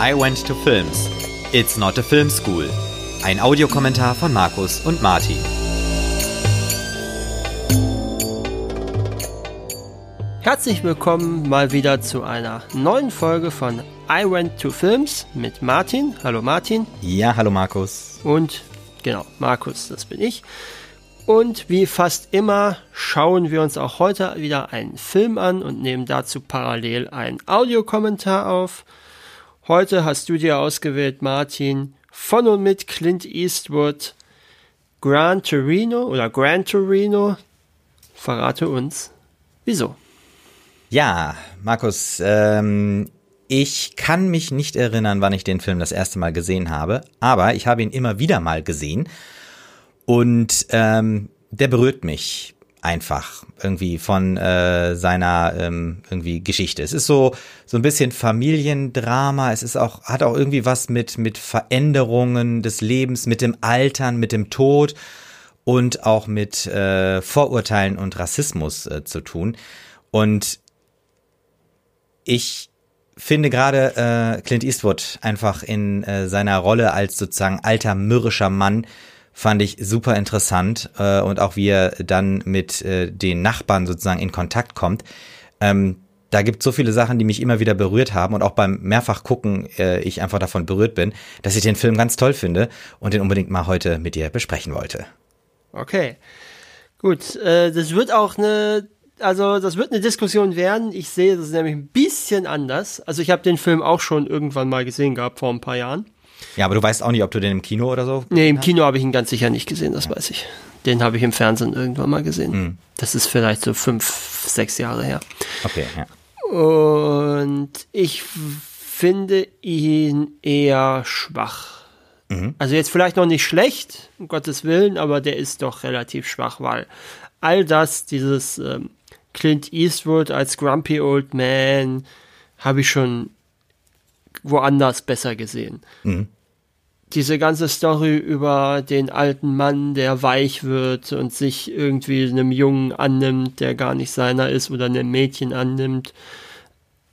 I Went to Films. It's not a film school. Ein Audiokommentar von Markus und Martin. Herzlich willkommen mal wieder zu einer neuen Folge von I Went to Films mit Martin. Hallo Martin. Ja, hallo Markus. Und genau, Markus, das bin ich. Und wie fast immer schauen wir uns auch heute wieder einen Film an und nehmen dazu parallel einen Audiokommentar auf. Heute hast du dir ausgewählt, Martin, von und mit Clint Eastwood, Gran Torino oder Gran Torino. Verrate uns, wieso. Ja, Markus, ähm, ich kann mich nicht erinnern, wann ich den Film das erste Mal gesehen habe, aber ich habe ihn immer wieder mal gesehen und ähm, der berührt mich einfach irgendwie von äh, seiner ähm, irgendwie Geschichte. Es ist so so ein bisschen Familiendrama. Es ist auch hat auch irgendwie was mit mit Veränderungen des Lebens, mit dem Altern, mit dem Tod und auch mit äh, Vorurteilen und Rassismus äh, zu tun. Und ich finde gerade äh, Clint Eastwood einfach in äh, seiner Rolle als sozusagen alter mürrischer Mann fand ich super interessant äh, und auch wie er dann mit äh, den Nachbarn sozusagen in Kontakt kommt. Ähm, da gibt so viele Sachen, die mich immer wieder berührt haben und auch beim mehrfach gucken äh, ich einfach davon berührt bin, dass ich den Film ganz toll finde und den unbedingt mal heute mit dir besprechen wollte. Okay, gut. Äh, das wird auch eine also das wird eine Diskussion werden. Ich sehe das nämlich ein bisschen anders. Also ich habe den Film auch schon irgendwann mal gesehen gehabt vor ein paar Jahren. Ja, aber du weißt auch nicht, ob du den im Kino oder so. Nee, im Kino habe ich ihn ganz sicher nicht gesehen, das weiß ich. Den habe ich im Fernsehen irgendwann mal gesehen. Mhm. Das ist vielleicht so fünf, sechs Jahre her. Okay, ja. Und ich finde ihn eher schwach. Mhm. Also jetzt vielleicht noch nicht schlecht, um Gottes Willen, aber der ist doch relativ schwach, weil all das, dieses ähm, Clint Eastwood als Grumpy Old Man, habe ich schon woanders besser gesehen. Mhm. Diese ganze Story über den alten Mann, der weich wird und sich irgendwie einem Jungen annimmt, der gar nicht seiner ist, oder einem Mädchen annimmt,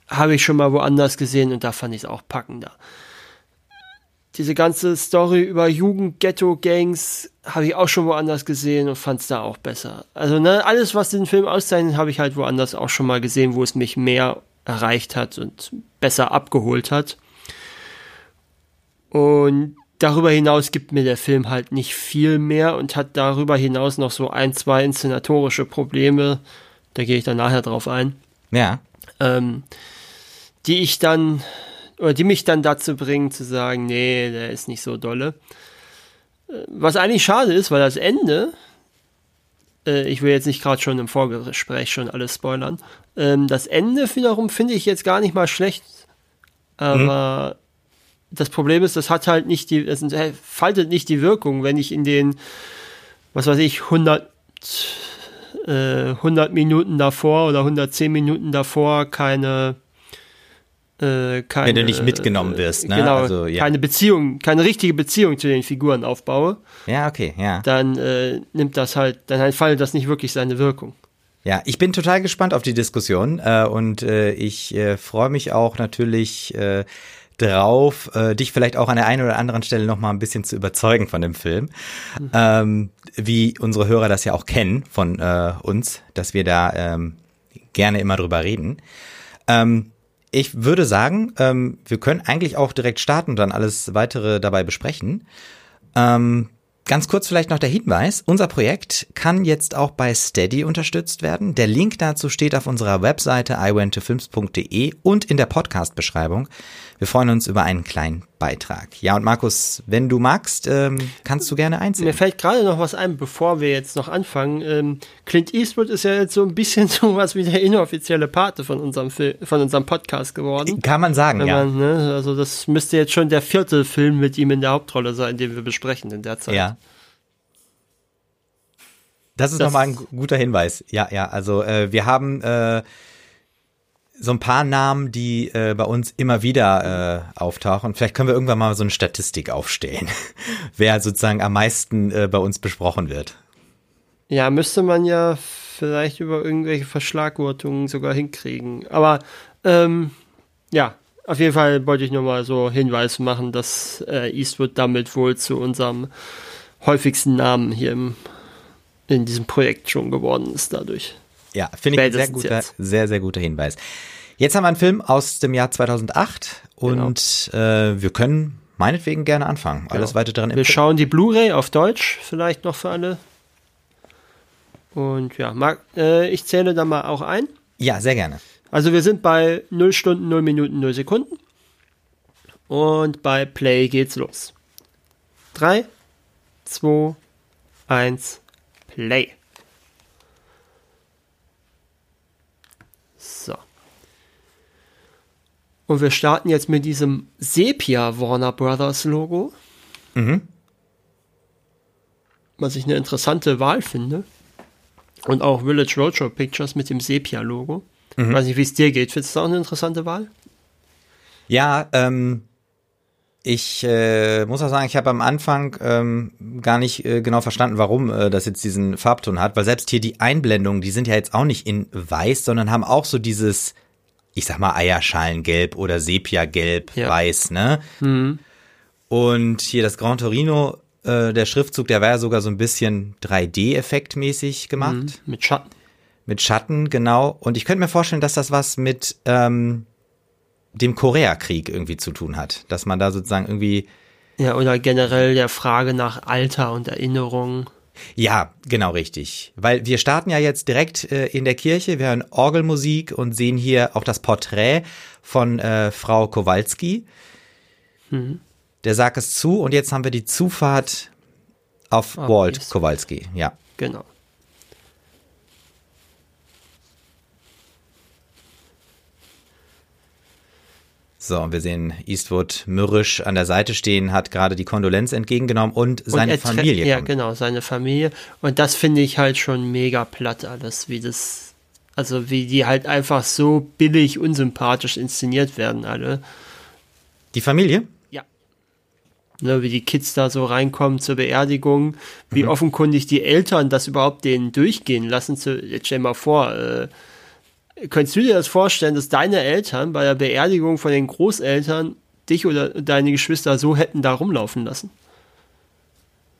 habe ich schon mal woanders gesehen und da fand ich es auch packender. Diese ganze Story über Jugend-Ghetto-Gangs habe ich auch schon woanders gesehen und fand es da auch besser. Also ne, alles, was den Film auszeichnet, habe ich halt woanders auch schon mal gesehen, wo es mich mehr erreicht hat und besser abgeholt hat. Und darüber hinaus gibt mir der Film halt nicht viel mehr und hat darüber hinaus noch so ein, zwei inszenatorische Probleme. Da gehe ich dann nachher drauf ein. Ja. Ähm, die ich dann, oder die mich dann dazu bringen zu sagen, nee, der ist nicht so dolle. Äh, Was eigentlich schade ist, weil das Ende, äh, ich will jetzt nicht gerade schon im Vorgespräch schon alles spoilern, ähm, das Ende wiederum finde ich jetzt gar nicht mal schlecht. Aber das Problem ist, das hat halt nicht die, es faltet nicht die Wirkung, wenn ich in den, was weiß ich, 100, äh, 100 Minuten davor oder 110 Minuten davor keine, äh, keine Wenn du nicht mitgenommen wirst, ne? Genau, Also, ja. keine Beziehung, keine richtige Beziehung zu den Figuren aufbaue, Ja, okay, ja. dann äh, nimmt das halt, dann halt faltet das nicht wirklich seine Wirkung. Ja, ich bin total gespannt auf die Diskussion äh, und äh, ich äh, freue mich auch natürlich äh, drauf, äh, dich vielleicht auch an der einen oder anderen Stelle noch mal ein bisschen zu überzeugen von dem Film, Mhm. ähm, wie unsere Hörer das ja auch kennen von äh, uns, dass wir da ähm, gerne immer drüber reden. Ähm, ich würde sagen, ähm, wir können eigentlich auch direkt starten und dann alles weitere dabei besprechen. Ähm, Ganz kurz vielleicht noch der Hinweis, unser Projekt kann jetzt auch bei Steady unterstützt werden. Der Link dazu steht auf unserer Webseite iwentofilms.de und in der Podcast-Beschreibung. Wir freuen uns über einen kleinen Beitrag. Ja, und Markus, wenn du magst, ähm, kannst du gerne Mir einsehen. fällt gerade noch was ein, bevor wir jetzt noch anfangen. Ähm, Clint Eastwood ist ja jetzt so ein bisschen so was wie der inoffizielle Pate von unserem Film, von unserem Podcast geworden. Kann man sagen, Wenn ja. man, ne, also das müsste jetzt schon der vierte Film mit ihm in der Hauptrolle sein, den wir besprechen in der Zeit. Ja. Das ist Das- nochmal ein gu- guter Hinweis. Ja, ja, also äh, wir haben äh, so ein paar Namen, die äh, bei uns immer wieder äh, auftauchen. Vielleicht können wir irgendwann mal so eine Statistik aufstellen, wer sozusagen am meisten äh, bei uns besprochen wird. Ja, müsste man ja vielleicht über irgendwelche Verschlagwortungen sogar hinkriegen. Aber ähm, ja, Auf jeden Fall wollte ich nur mal so Hinweis machen, dass äh, Eastwood damit wohl zu unserem häufigsten Namen hier im, in diesem Projekt schon geworden ist dadurch. Ja, finde ich ein sehr guter, sehr, sehr guter Hinweis. Jetzt haben wir einen Film aus dem Jahr 2008 und genau. äh, wir können meinetwegen gerne anfangen. Alles genau. weiter dran. Wir schauen die Blu-ray auf Deutsch, vielleicht noch für alle. Und ja, mag, äh, ich zähle da mal auch ein. Ja, sehr gerne. Also wir sind bei 0 Stunden, 0 Minuten, 0 Sekunden. Und bei Play geht's los. 3, 2, 1, Play. So. Und wir starten jetzt mit diesem Sepia Warner Brothers Logo. Mhm. Was ich eine interessante Wahl finde. Und auch Village Roadshow Pictures mit dem Sepia-Logo. Mhm. Ich weiß nicht, wie es dir geht. Findest du das auch eine interessante Wahl? Ja, ähm, ich äh, muss auch sagen, ich habe am Anfang ähm, gar nicht äh, genau verstanden, warum äh, das jetzt diesen Farbton hat, weil selbst hier die Einblendungen, die sind ja jetzt auch nicht in weiß, sondern haben auch so dieses, ich sag mal, Eierschalengelb oder Sepia-Gelb, ja. weiß, ne? Mhm. Und hier das Grand Torino äh, der Schriftzug, der war ja sogar so ein bisschen 3D-effektmäßig gemacht. Mhm, mit Schatten. Mit Schatten, genau. Und ich könnte mir vorstellen, dass das was mit ähm, dem Koreakrieg irgendwie zu tun hat. Dass man da sozusagen irgendwie. Ja, oder generell der Frage nach Alter und Erinnerung. Ja, genau richtig. Weil wir starten ja jetzt direkt äh, in der Kirche, wir hören Orgelmusik und sehen hier auch das Porträt von äh, Frau Kowalski. Mhm. Der sagt es zu und jetzt haben wir die Zufahrt auf oh, Walt. Kowalski. Ja. Genau. So, und wir sehen Eastwood mürrisch an der Seite stehen, hat gerade die Kondolenz entgegengenommen und seine und Familie. Ja, genau, seine Familie. Und das finde ich halt schon mega platt alles, wie das, also wie die halt einfach so billig unsympathisch inszeniert werden, alle. Die Familie? ne, wie die Kids da so reinkommen zur Beerdigung, wie mhm. offenkundig die Eltern das überhaupt denen durchgehen lassen. Zu, jetzt stell mal vor, äh, könntest du dir das vorstellen, dass deine Eltern bei der Beerdigung von den Großeltern dich oder deine Geschwister so hätten da rumlaufen lassen?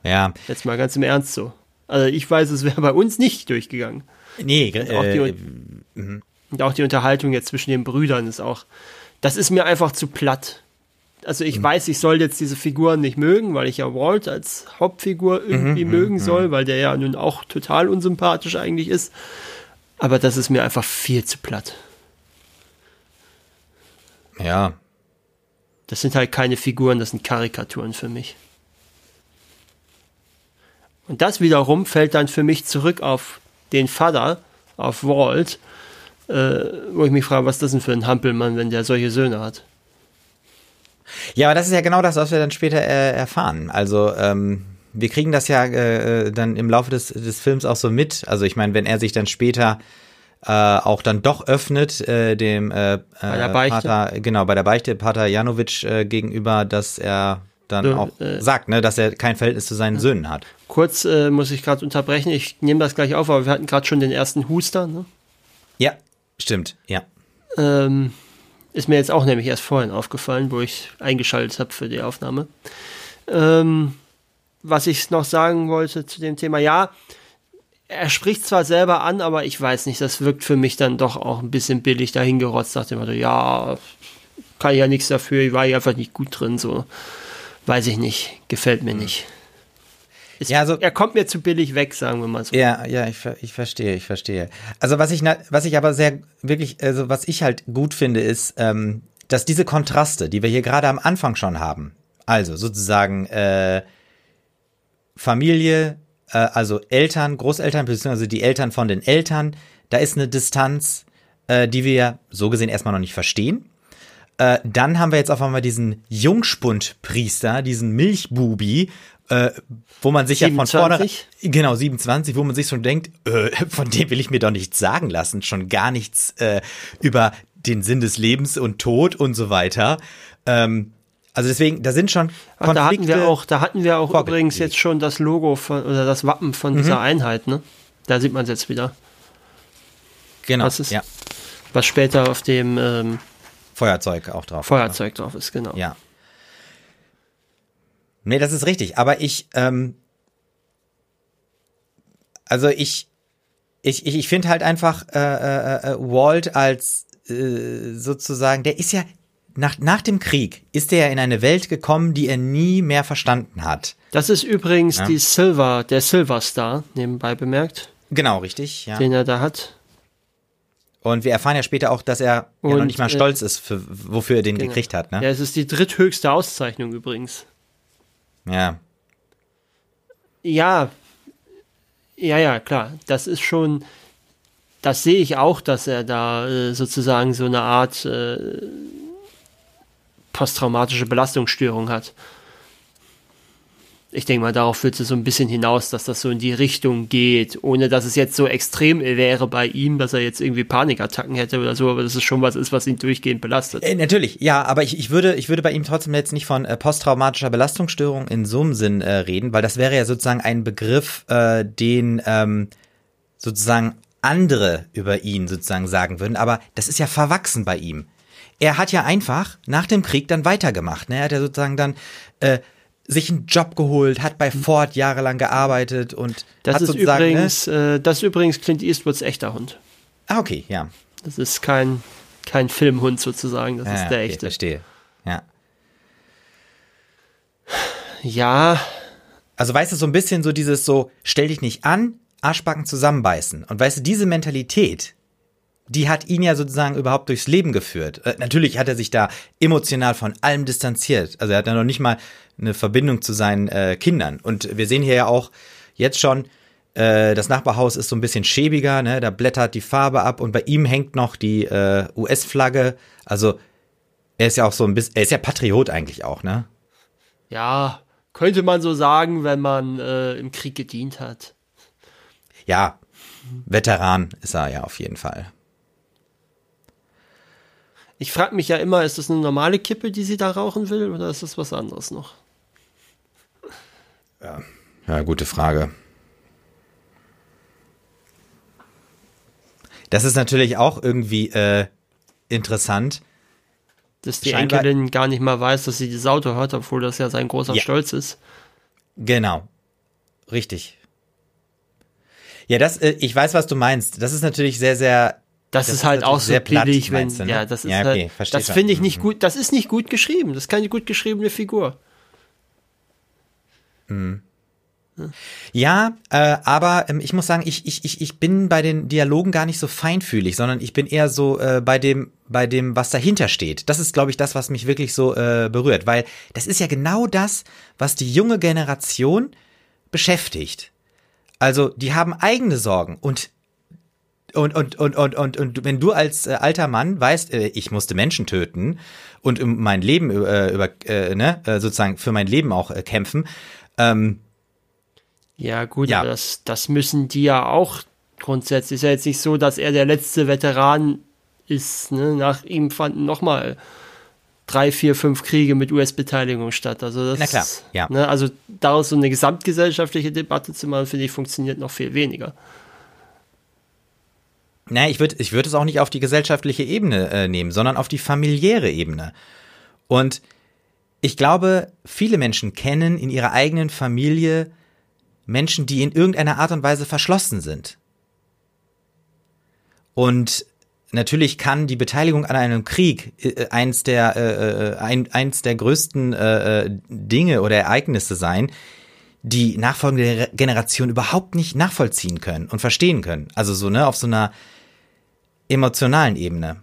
Ja. Jetzt mal ganz im Ernst so. Also ich weiß, es wäre bei uns nicht durchgegangen. Nee, und auch, die, äh, und auch die Unterhaltung jetzt zwischen den Brüdern ist auch, das ist mir einfach zu platt also ich mhm. weiß, ich soll jetzt diese Figuren nicht mögen, weil ich ja Walt als Hauptfigur irgendwie mhm, mögen mhm, soll, mhm. weil der ja nun auch total unsympathisch eigentlich ist. Aber das ist mir einfach viel zu platt. Ja. Das sind halt keine Figuren, das sind Karikaturen für mich. Und das wiederum fällt dann für mich zurück auf den Vater, auf Walt, äh, wo ich mich frage, was ist das denn für ein Hampelmann, wenn der solche Söhne hat? Ja, aber das ist ja genau das, was wir dann später äh, erfahren. Also ähm, wir kriegen das ja äh, dann im Laufe des, des Films auch so mit. Also ich meine, wenn er sich dann später äh, auch dann doch öffnet äh, dem äh, bei der Beichte. Pater, genau bei der Beichte Pater Janovic äh, gegenüber, dass er dann so, auch äh, sagt, ne, dass er kein Verhältnis zu seinen ja. Söhnen hat. Kurz äh, muss ich gerade unterbrechen. Ich nehme das gleich auf, aber wir hatten gerade schon den ersten Huster. Ne? Ja, stimmt. Ja. Ähm, ist mir jetzt auch nämlich erst vorhin aufgefallen, wo ich eingeschaltet habe für die Aufnahme. Ähm, was ich noch sagen wollte zu dem Thema, ja, er spricht zwar selber an, aber ich weiß nicht, das wirkt für mich dann doch auch ein bisschen billig dahingerotzt nach dem Motto, ja, kann ich ja nichts dafür, ich war hier einfach nicht gut drin, so. Weiß ich nicht, gefällt mir mhm. nicht. Ist, ja, also, er kommt mir zu billig weg, sagen wir mal so. Ja, ja, ich, ich verstehe, ich verstehe. Also was ich, was ich aber sehr wirklich, also was ich halt gut finde, ist, ähm, dass diese Kontraste, die wir hier gerade am Anfang schon haben, also sozusagen äh, Familie, äh, also Eltern, Großeltern, beziehungsweise die Eltern von den Eltern, da ist eine Distanz, äh, die wir so gesehen erstmal noch nicht verstehen. Äh, dann haben wir jetzt auf einmal diesen Jungspundpriester, diesen Milchbubi, äh, wo man sich 27? ja von vorne genau 27, wo man sich schon denkt, äh, von dem will ich mir doch nichts sagen lassen, schon gar nichts äh, über den Sinn des Lebens und Tod und so weiter. Ähm, also deswegen, da sind schon Konflikte. da hatten wir auch, da hatten wir auch übrigens jetzt schon das Logo von, oder das Wappen von mhm. dieser Einheit, ne? Da sieht man es jetzt wieder. Genau. Was ist, ja. Was später auf dem ähm, Feuerzeug auch drauf. Feuerzeug drauf ist, genau. Ja. Nee, das ist richtig. Aber ich, ähm, also ich, ich, ich, ich finde halt einfach äh, äh, äh, Walt als äh, sozusagen, der ist ja nach, nach dem Krieg ist er ja in eine Welt gekommen, die er nie mehr verstanden hat. Das ist übrigens ja. die Silver, der Silver Star, nebenbei bemerkt. Genau, richtig, ja. Den er da hat. Und wir erfahren ja später auch, dass er Und, ja noch nicht mal äh, stolz ist, für, wofür er den genau. gekriegt hat. Ne? Ja, es ist die dritthöchste Auszeichnung übrigens. Ja. Ja. Ja, ja, klar. Das ist schon, das sehe ich auch, dass er da äh, sozusagen so eine Art äh, posttraumatische Belastungsstörung hat ich denke mal, darauf führt es so ein bisschen hinaus, dass das so in die Richtung geht, ohne dass es jetzt so extrem wäre bei ihm, dass er jetzt irgendwie Panikattacken hätte oder so, aber das ist schon was ist, was ihn durchgehend belastet. Äh, natürlich, ja, aber ich, ich würde, ich würde bei ihm trotzdem jetzt nicht von äh, posttraumatischer Belastungsstörung in so einem Sinn äh, reden, weil das wäre ja sozusagen ein Begriff, äh, den ähm, sozusagen andere über ihn sozusagen sagen würden, aber das ist ja verwachsen bei ihm. Er hat ja einfach nach dem Krieg dann weitergemacht. Ne? Er hat ja sozusagen dann äh, sich einen Job geholt, hat bei Ford jahrelang gearbeitet und das hat ist übrigens, ne? äh, das ist übrigens Clint Eastwoods echter Hund. Ah, okay, ja. Das ist kein, kein Filmhund sozusagen, das ja, ist der okay, echte. Verstehe. Ja. Ja. Also weißt du, so ein bisschen so dieses so, stell dich nicht an, Arschbacken zusammenbeißen. Und weißt du, diese Mentalität, die hat ihn ja sozusagen überhaupt durchs Leben geführt. Äh, natürlich hat er sich da emotional von allem distanziert. Also er hat ja noch nicht mal eine Verbindung zu seinen äh, Kindern. Und wir sehen hier ja auch jetzt schon, äh, das Nachbarhaus ist so ein bisschen schäbiger, ne? da blättert die Farbe ab und bei ihm hängt noch die äh, US-Flagge. Also er ist ja auch so ein bisschen, er ist ja Patriot eigentlich auch, ne? Ja, könnte man so sagen, wenn man äh, im Krieg gedient hat. Ja, Veteran ist er ja auf jeden Fall. Ich frage mich ja immer, ist das eine normale Kippe, die sie da rauchen will, oder ist das was anderes noch? Ja, ja gute Frage. Das ist natürlich auch irgendwie äh, interessant. Dass die Scheinbar Enkelin gar nicht mal weiß, dass sie dieses Auto hört, obwohl das ja sein großer ja. Stolz ist. Genau. Richtig. Ja, das, äh, ich weiß, was du meinst. Das ist natürlich sehr, sehr. Das, das ist halt auch so billig, wenn, du, ne? ja, das ist ja, okay, halt, das finde ich nicht mhm. gut, das ist nicht gut geschrieben. Das ist keine gut geschriebene Figur. Mhm. Ja, äh, aber ähm, ich muss sagen, ich, ich, ich, ich bin bei den Dialogen gar nicht so feinfühlig, sondern ich bin eher so äh, bei dem, bei dem, was dahinter steht. Das ist, glaube ich, das, was mich wirklich so äh, berührt, weil das ist ja genau das, was die junge Generation beschäftigt. Also, die haben eigene Sorgen und und, und, und, und, und, und wenn du als äh, alter Mann weißt, äh, ich musste Menschen töten und um mein Leben äh, über, äh, ne, äh, sozusagen für mein Leben auch äh, kämpfen, ähm, ja, gut, ja. Das, das müssen die ja auch grundsätzlich. Ist ja jetzt nicht so, dass er der letzte Veteran ist. Ne? Nach ihm fanden nochmal drei, vier, fünf Kriege mit US-Beteiligung statt. Also das, Na klar, ja. Ne? Also daraus so eine gesamtgesellschaftliche Debatte zu machen, finde ich, funktioniert noch viel weniger. Naja, ich würde ich würd es auch nicht auf die gesellschaftliche Ebene äh, nehmen, sondern auf die familiäre Ebene. Und ich glaube, viele Menschen kennen in ihrer eigenen Familie Menschen, die in irgendeiner Art und Weise verschlossen sind. Und natürlich kann die Beteiligung an einem Krieg äh, eins der äh, äh ein, eins der größten äh, äh, Dinge oder Ereignisse sein, die nachfolgende Generation überhaupt nicht nachvollziehen können und verstehen können. Also so ne auf so einer emotionalen Ebene.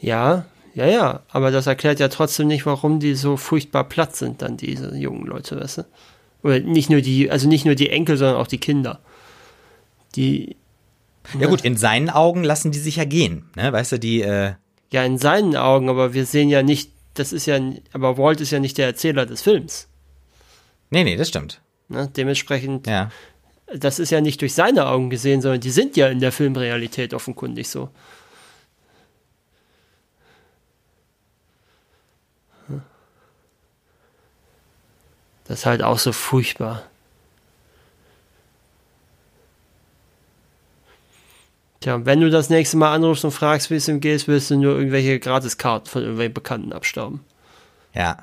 Ja, ja, ja, aber das erklärt ja trotzdem nicht, warum die so furchtbar platt sind, dann diese jungen Leute, weißt du? Oder nicht nur die, also nicht nur die Enkel, sondern auch die Kinder. Die. Ja, gut, in seinen Augen lassen die sich ja gehen, ne? Weißt du, die, äh Ja, in seinen Augen, aber wir sehen ja nicht, das ist ja, aber Walt ist ja nicht der Erzähler des Films. Nee, nee, das stimmt. Ne? Dementsprechend, ja. Das ist ja nicht durch seine Augen gesehen, sondern die sind ja in der Filmrealität offenkundig so. Das ist halt auch so furchtbar. Tja, wenn du das nächste Mal anrufst und fragst, wie es ihm geht, willst du nur irgendwelche Gratiskarten von irgendwelchen Bekannten abstauben. Ja.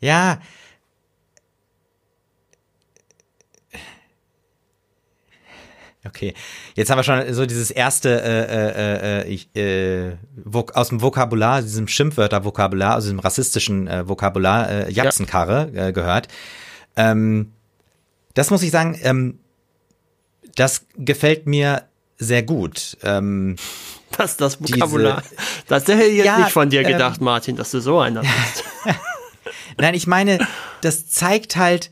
Ja. Okay, jetzt haben wir schon so dieses erste äh, äh, ich, äh, aus dem Vokabular, diesem Schimpfwörter-Vokabular, aus diesem rassistischen äh, Vokabular, äh, Jacksenkarre äh, gehört. Ähm, das muss ich sagen, ähm, das gefällt mir sehr gut. Ähm, das das Vokabular. Diese, das hätte ich jetzt ja, nicht von dir gedacht, ähm, Martin, dass du so einer bist. Nein, ich meine, das zeigt halt,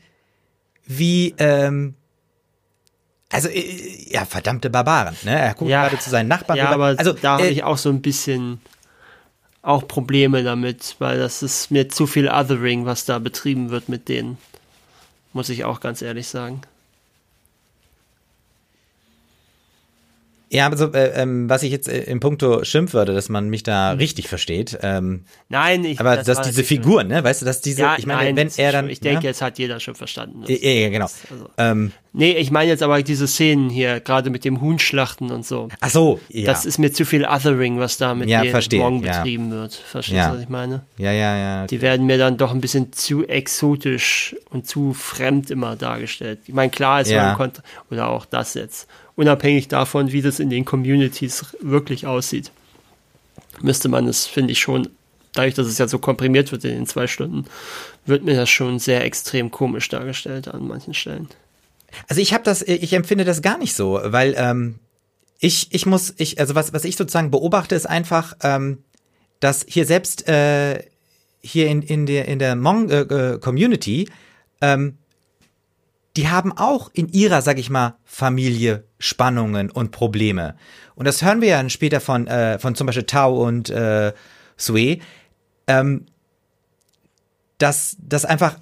wie ähm, also äh, ja, verdammte Barbaren, ne? Er guckt ja, gerade zu seinen Nachbarn. Ja, aber also, da habe äh, ich auch so ein bisschen auch Probleme damit, weil das ist mir zu viel Othering, was da betrieben wird mit denen. Muss ich auch ganz ehrlich sagen. Ja, also äh, ähm, was ich jetzt äh, im Punkto Schimpfwörter, dass man mich da hm. richtig versteht. Ähm, nein, ich. Aber das dass diese Figuren, ne, weißt du, dass diese, ja, ich meine, nein, wenn er dann, ich denke, ja? jetzt hat jeder schon verstanden. Ja, ja, genau. Also, ähm, nee, ich meine jetzt aber diese Szenen hier, gerade mit dem Huhnschlachten und so. Ach so, ja. Das ist mir zu viel Othering, was da mit ja, verstehe, morgen betrieben wird. Verstehst du, was ich meine? Ja, ja, ja. Die werden mir dann doch ein bisschen zu exotisch und zu fremd immer dargestellt. Ich meine, klar, es war ein Kontra oder auch das jetzt unabhängig davon, wie das in den Communities wirklich aussieht. Müsste man es, finde ich schon, dadurch, dass es ja so komprimiert wird in den zwei Stunden, wird mir das schon sehr extrem komisch dargestellt an manchen Stellen. Also ich habe das, ich empfinde das gar nicht so, weil ähm, ich, ich muss, ich, also was, was ich sozusagen beobachte, ist einfach, ähm, dass hier selbst äh, hier in, in der, in der Hmong-Community äh, ähm, die haben auch in ihrer, sag ich mal, Familie Spannungen und Probleme. Und das hören wir ja später von, äh, von zum Beispiel Tao und äh, Sui, ähm, dass, dass einfach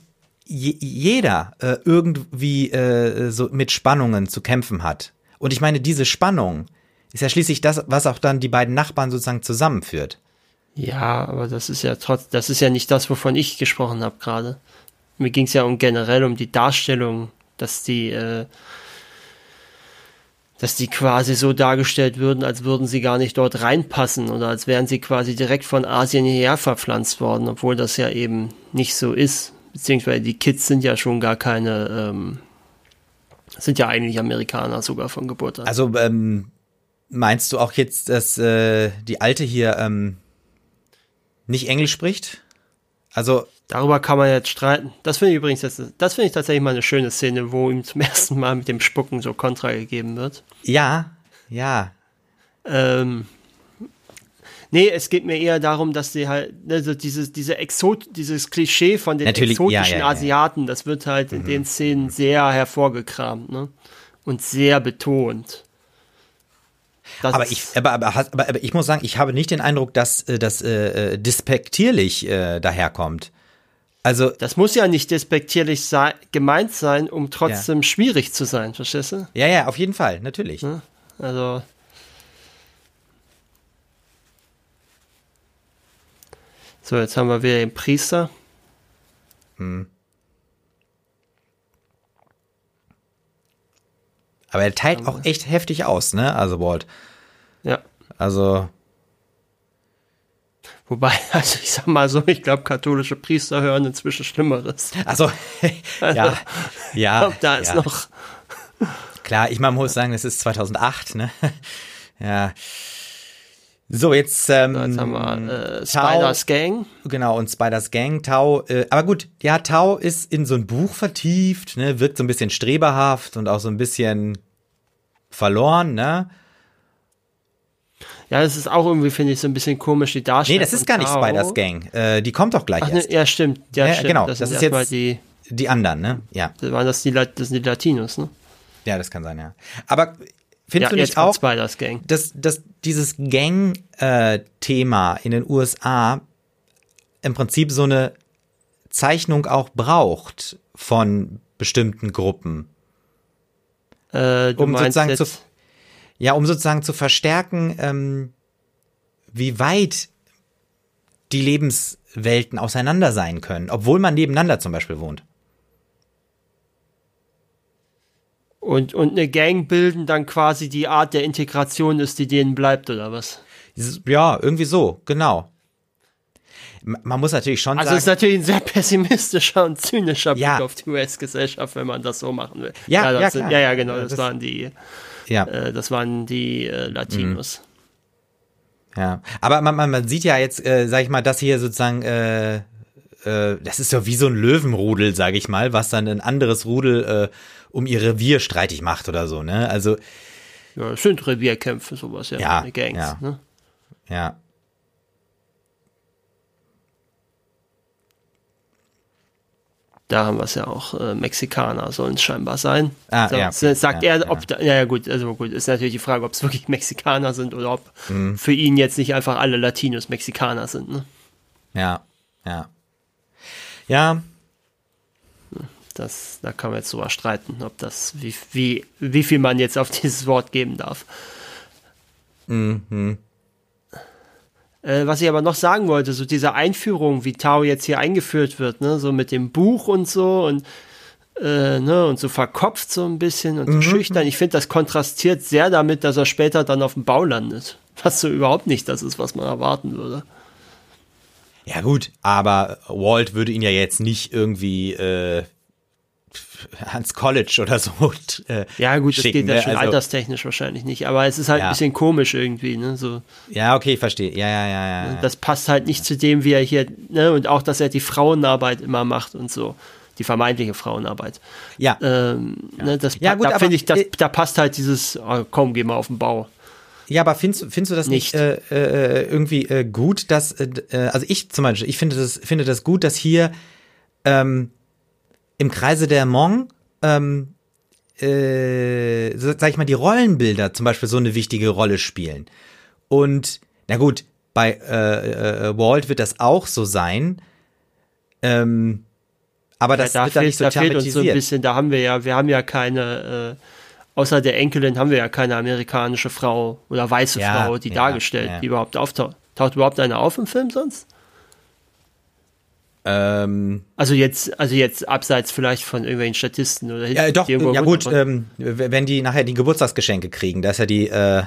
je, jeder äh, irgendwie äh, so mit Spannungen zu kämpfen hat. Und ich meine, diese Spannung ist ja schließlich das, was auch dann die beiden Nachbarn sozusagen zusammenführt. Ja, aber das ist ja trotz, das ist ja nicht das, wovon ich gesprochen habe gerade. Mir ging es ja um generell um die Darstellung dass die, äh, dass die quasi so dargestellt würden, als würden sie gar nicht dort reinpassen oder als wären sie quasi direkt von Asien hierher verpflanzt worden, obwohl das ja eben nicht so ist. Beziehungsweise die Kids sind ja schon gar keine, ähm, sind ja eigentlich Amerikaner sogar von Geburt an. Also ähm, meinst du auch jetzt, dass äh, die Alte hier ähm, nicht Englisch spricht? Also Darüber kann man jetzt streiten. Das finde ich übrigens jetzt, das finde ich tatsächlich mal eine schöne Szene, wo ihm zum ersten Mal mit dem Spucken so Kontra gegeben wird. Ja, ja. Ähm, nee, es geht mir eher darum, dass sie halt, also dieses, diese Exot, dieses Klischee von den Natürlich, exotischen ja, ja, Asiaten, das wird halt mhm. in den Szenen sehr hervorgekramt, ne? Und sehr betont. aber ich, aber, aber, aber, aber, ich muss sagen, ich habe nicht den Eindruck, dass äh, das äh, äh, despektierlich äh, daherkommt. Also das muss ja nicht despektierlich sei, gemeint sein, um trotzdem ja. schwierig zu sein, verstehst du? Ja, ja, auf jeden Fall, natürlich. Ja, also so, jetzt haben wir wieder den Priester. Hm. Aber er teilt auch echt heftig aus, ne? Also Walt. Ja. Also Wobei, also ich sag mal so, ich glaube, katholische Priester hören inzwischen Schlimmeres. Also, ja, ja. Ich glaube, da ist ja. noch. Klar, ich mal muss sagen, es ist 2008, ne? Ja. So, jetzt, ähm, jetzt haben wir äh, Spiders Gang. Genau, und Spiders Gang, Tau. Äh, aber gut, ja, Tau ist in so ein Buch vertieft, ne, wirkt so ein bisschen streberhaft und auch so ein bisschen verloren, ne? Ja, das ist auch irgendwie, finde ich, so ein bisschen komisch, die Darstellung. Nee, das ist gar nicht Tao. Spiders Gang. Äh, die kommt doch gleich Ach, ne, ja, stimmt. Ja, ja stimmt. genau. Das, das ist jetzt die, die anderen, ne? Ja. Das waren das die, das sind die Latinos, ne? Ja, das kann sein, ja. Aber findest ja, du nicht auch, Spiders Gang. dass, dass dieses Gang-Thema äh, in den USA im Prinzip so eine Zeichnung auch braucht von bestimmten Gruppen? Äh, um sozusagen zu ja, um sozusagen zu verstärken, ähm, wie weit die Lebenswelten auseinander sein können, obwohl man nebeneinander zum Beispiel wohnt. Und, und eine Gang bilden dann quasi die Art der Integration ist, die denen bleibt, oder was? Ja, irgendwie so, genau. Man muss natürlich schon also sagen. Also ist natürlich ein sehr pessimistischer und zynischer ja. Blick auf die US-Gesellschaft, wenn man das so machen will. Ja, ja, ja, sind, klar. ja, ja, genau, das, das waren die, ja. äh, das waren die äh, Latinos. Ja, aber man, man, man sieht ja jetzt, äh, sag ich mal, dass hier sozusagen, äh, äh, das ist ja wie so ein Löwenrudel, sag ich mal, was dann ein anderes Rudel äh, um ihr Revier streitig macht oder so, ne? Also Ja, es sind Revierkämpfe, sowas, ja, Ja, Gangs, ja. ne? ja. Da haben wir es ja auch, äh, Mexikaner sollen es scheinbar sein. Ah, so, ja, s- Sagt ja, er, ob, da, ja, ja gut, also gut, ist natürlich die Frage, ob es wirklich Mexikaner sind oder ob Mhm. für ihn jetzt nicht einfach alle Latinos Mexikaner sind, ne? Ja, ja. Ja, Das, da kann man jetzt drüber streiten, ob das, wie, wie, wie viel man jetzt auf dieses Wort geben darf. mhm. Äh, was ich aber noch sagen wollte, so diese Einführung, wie Tao jetzt hier eingeführt wird, ne, so mit dem Buch und so und äh, ne, und so verkopft so ein bisschen und so Mhm. schüchtern. Ich finde, das kontrastiert sehr damit, dass er später dann auf dem Bau landet. Was so überhaupt nicht das ist, was man erwarten würde. Ja gut, aber Walt würde ihn ja jetzt nicht irgendwie äh, ans College oder so äh, Ja, gut, das schicken, geht ja ne? schon Also- alterstechnisch wahrscheinlich nicht, aber es ist halt Ja. ein bisschen komisch irgendwie, ne, so. Ja, okay, verstehe. Ja, ja, ja, ja. Das passt halt nicht zu dem, wie er hier, ne, und auch, dass er die Frauenarbeit immer macht und so. Die vermeintliche Frauenarbeit. ja. Ähm, ne, das, Ja, gut, da finde ich, das, äh, da passt halt dieses, oh, komm, geh mal auf den Bau. Ja, aber findest, findest du das nicht, Nicht. äh, äh, irgendwie äh, gut, dass, äh, also ich zum Beispiel, ich finde das, finde das gut, dass hier ähm, im Kreise der Hmong, ähm, äh, sag ich mal, die Rollenbilder zum Beispiel so eine wichtige Rolle spielen. Und, na gut, bei äh, äh, Walt wird das auch so sein, ähm, aber das da wird fehlt, nicht so da fehlt uns so ein bisschen, da haben wir ja, wir haben ja keine, äh, außer der Enkelin haben wir ja keine amerikanische Frau oder weiße Ja, Frau, die ja, dargestellt, ja. die überhaupt auftaucht. Taucht überhaupt eine auf im Film sonst? Ähm, Also jetzt, also jetzt abseits vielleicht von irgendwelchen Statisten oder Ja, doch, die ja gut, ähm, wenn die nachher die Geburtstagsgeschenke kriegen, da ist ja die, äh,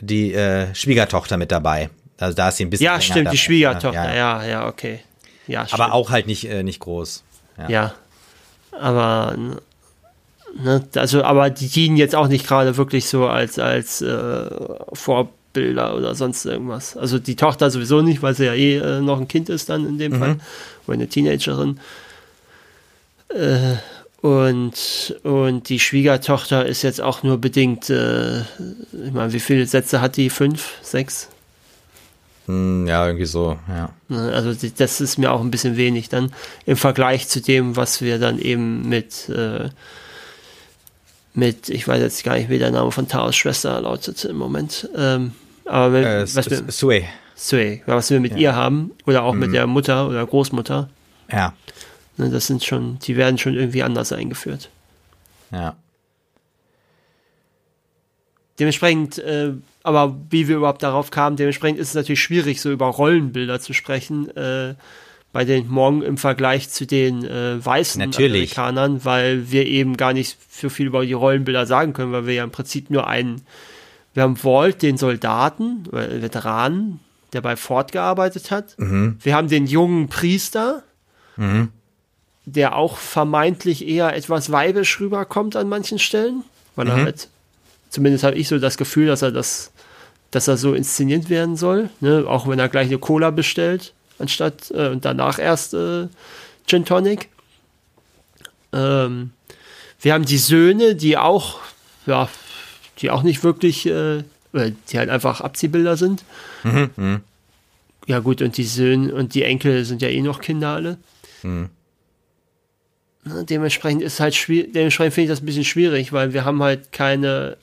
die äh, Schwiegertochter mit dabei. Also da ist sie ein bisschen ja, stimmt, die dabei. Schwiegertochter, Ja, ja, ja, okay. Ja, stimmt. Aber auch halt nicht, äh, nicht groß. Ja. Ja, aber ne, also aber die dienen jetzt auch nicht gerade wirklich so als als äh, Vorbilder oder sonst irgendwas. Also die Tochter sowieso nicht, weil sie ja eh äh, noch ein Kind ist dann in Mhm. dem Fall oder eine Teenagerin. Äh, und und die Schwiegertochter ist jetzt auch nur bedingt. Äh, ich meine, wie viele Sätze hat die? Fünf, sechs? Hm, ja, irgendwie so, ja. Ne, Also das ist mir auch ein bisschen wenig dann im Vergleich zu dem, was wir dann eben mit, äh, mit ich weiß jetzt gar nicht, wie der Name von Taos Schwester lautet im Moment. Ähm, aber mit, Äh, was, wir, Sue. Sui, was wir mit ihr haben oder auch mit der Mutter oder Großmutter, Ja, ne, das sind schon, die werden schon irgendwie anders eingeführt. ja. Dementsprechend, äh, aber wie wir überhaupt darauf kamen, dementsprechend ist es natürlich schwierig, so über Rollenbilder zu sprechen, äh, bei den Hmong im Vergleich zu den äh, weißen Natürlich. Amerikanern, weil wir eben gar nicht so viel über die Rollenbilder sagen können, weil wir ja im Prinzip nur einen, wir haben Walt, den Soldaten, oder Veteranen, der bei Ford gearbeitet hat. Wir haben den jungen Priester, der auch vermeintlich eher etwas weibisch rüberkommt an manchen Stellen, weil er halt zumindest habe ich so das Gefühl, dass er das, dass er so inszeniert werden soll, ne? auch wenn er gleich eine Cola bestellt, anstatt äh, und danach erst äh, Gin Tonic. Ähm, wir haben die Söhne, die auch, ja, die auch nicht wirklich, äh, die halt einfach Abziehbilder sind. Ja gut, und die Söhne und die Enkel sind ja eh noch Kinder alle. Ne, Dementsprechend ist halt schwierig, dementsprechend finde ich das ein bisschen schwierig, weil wir haben halt keine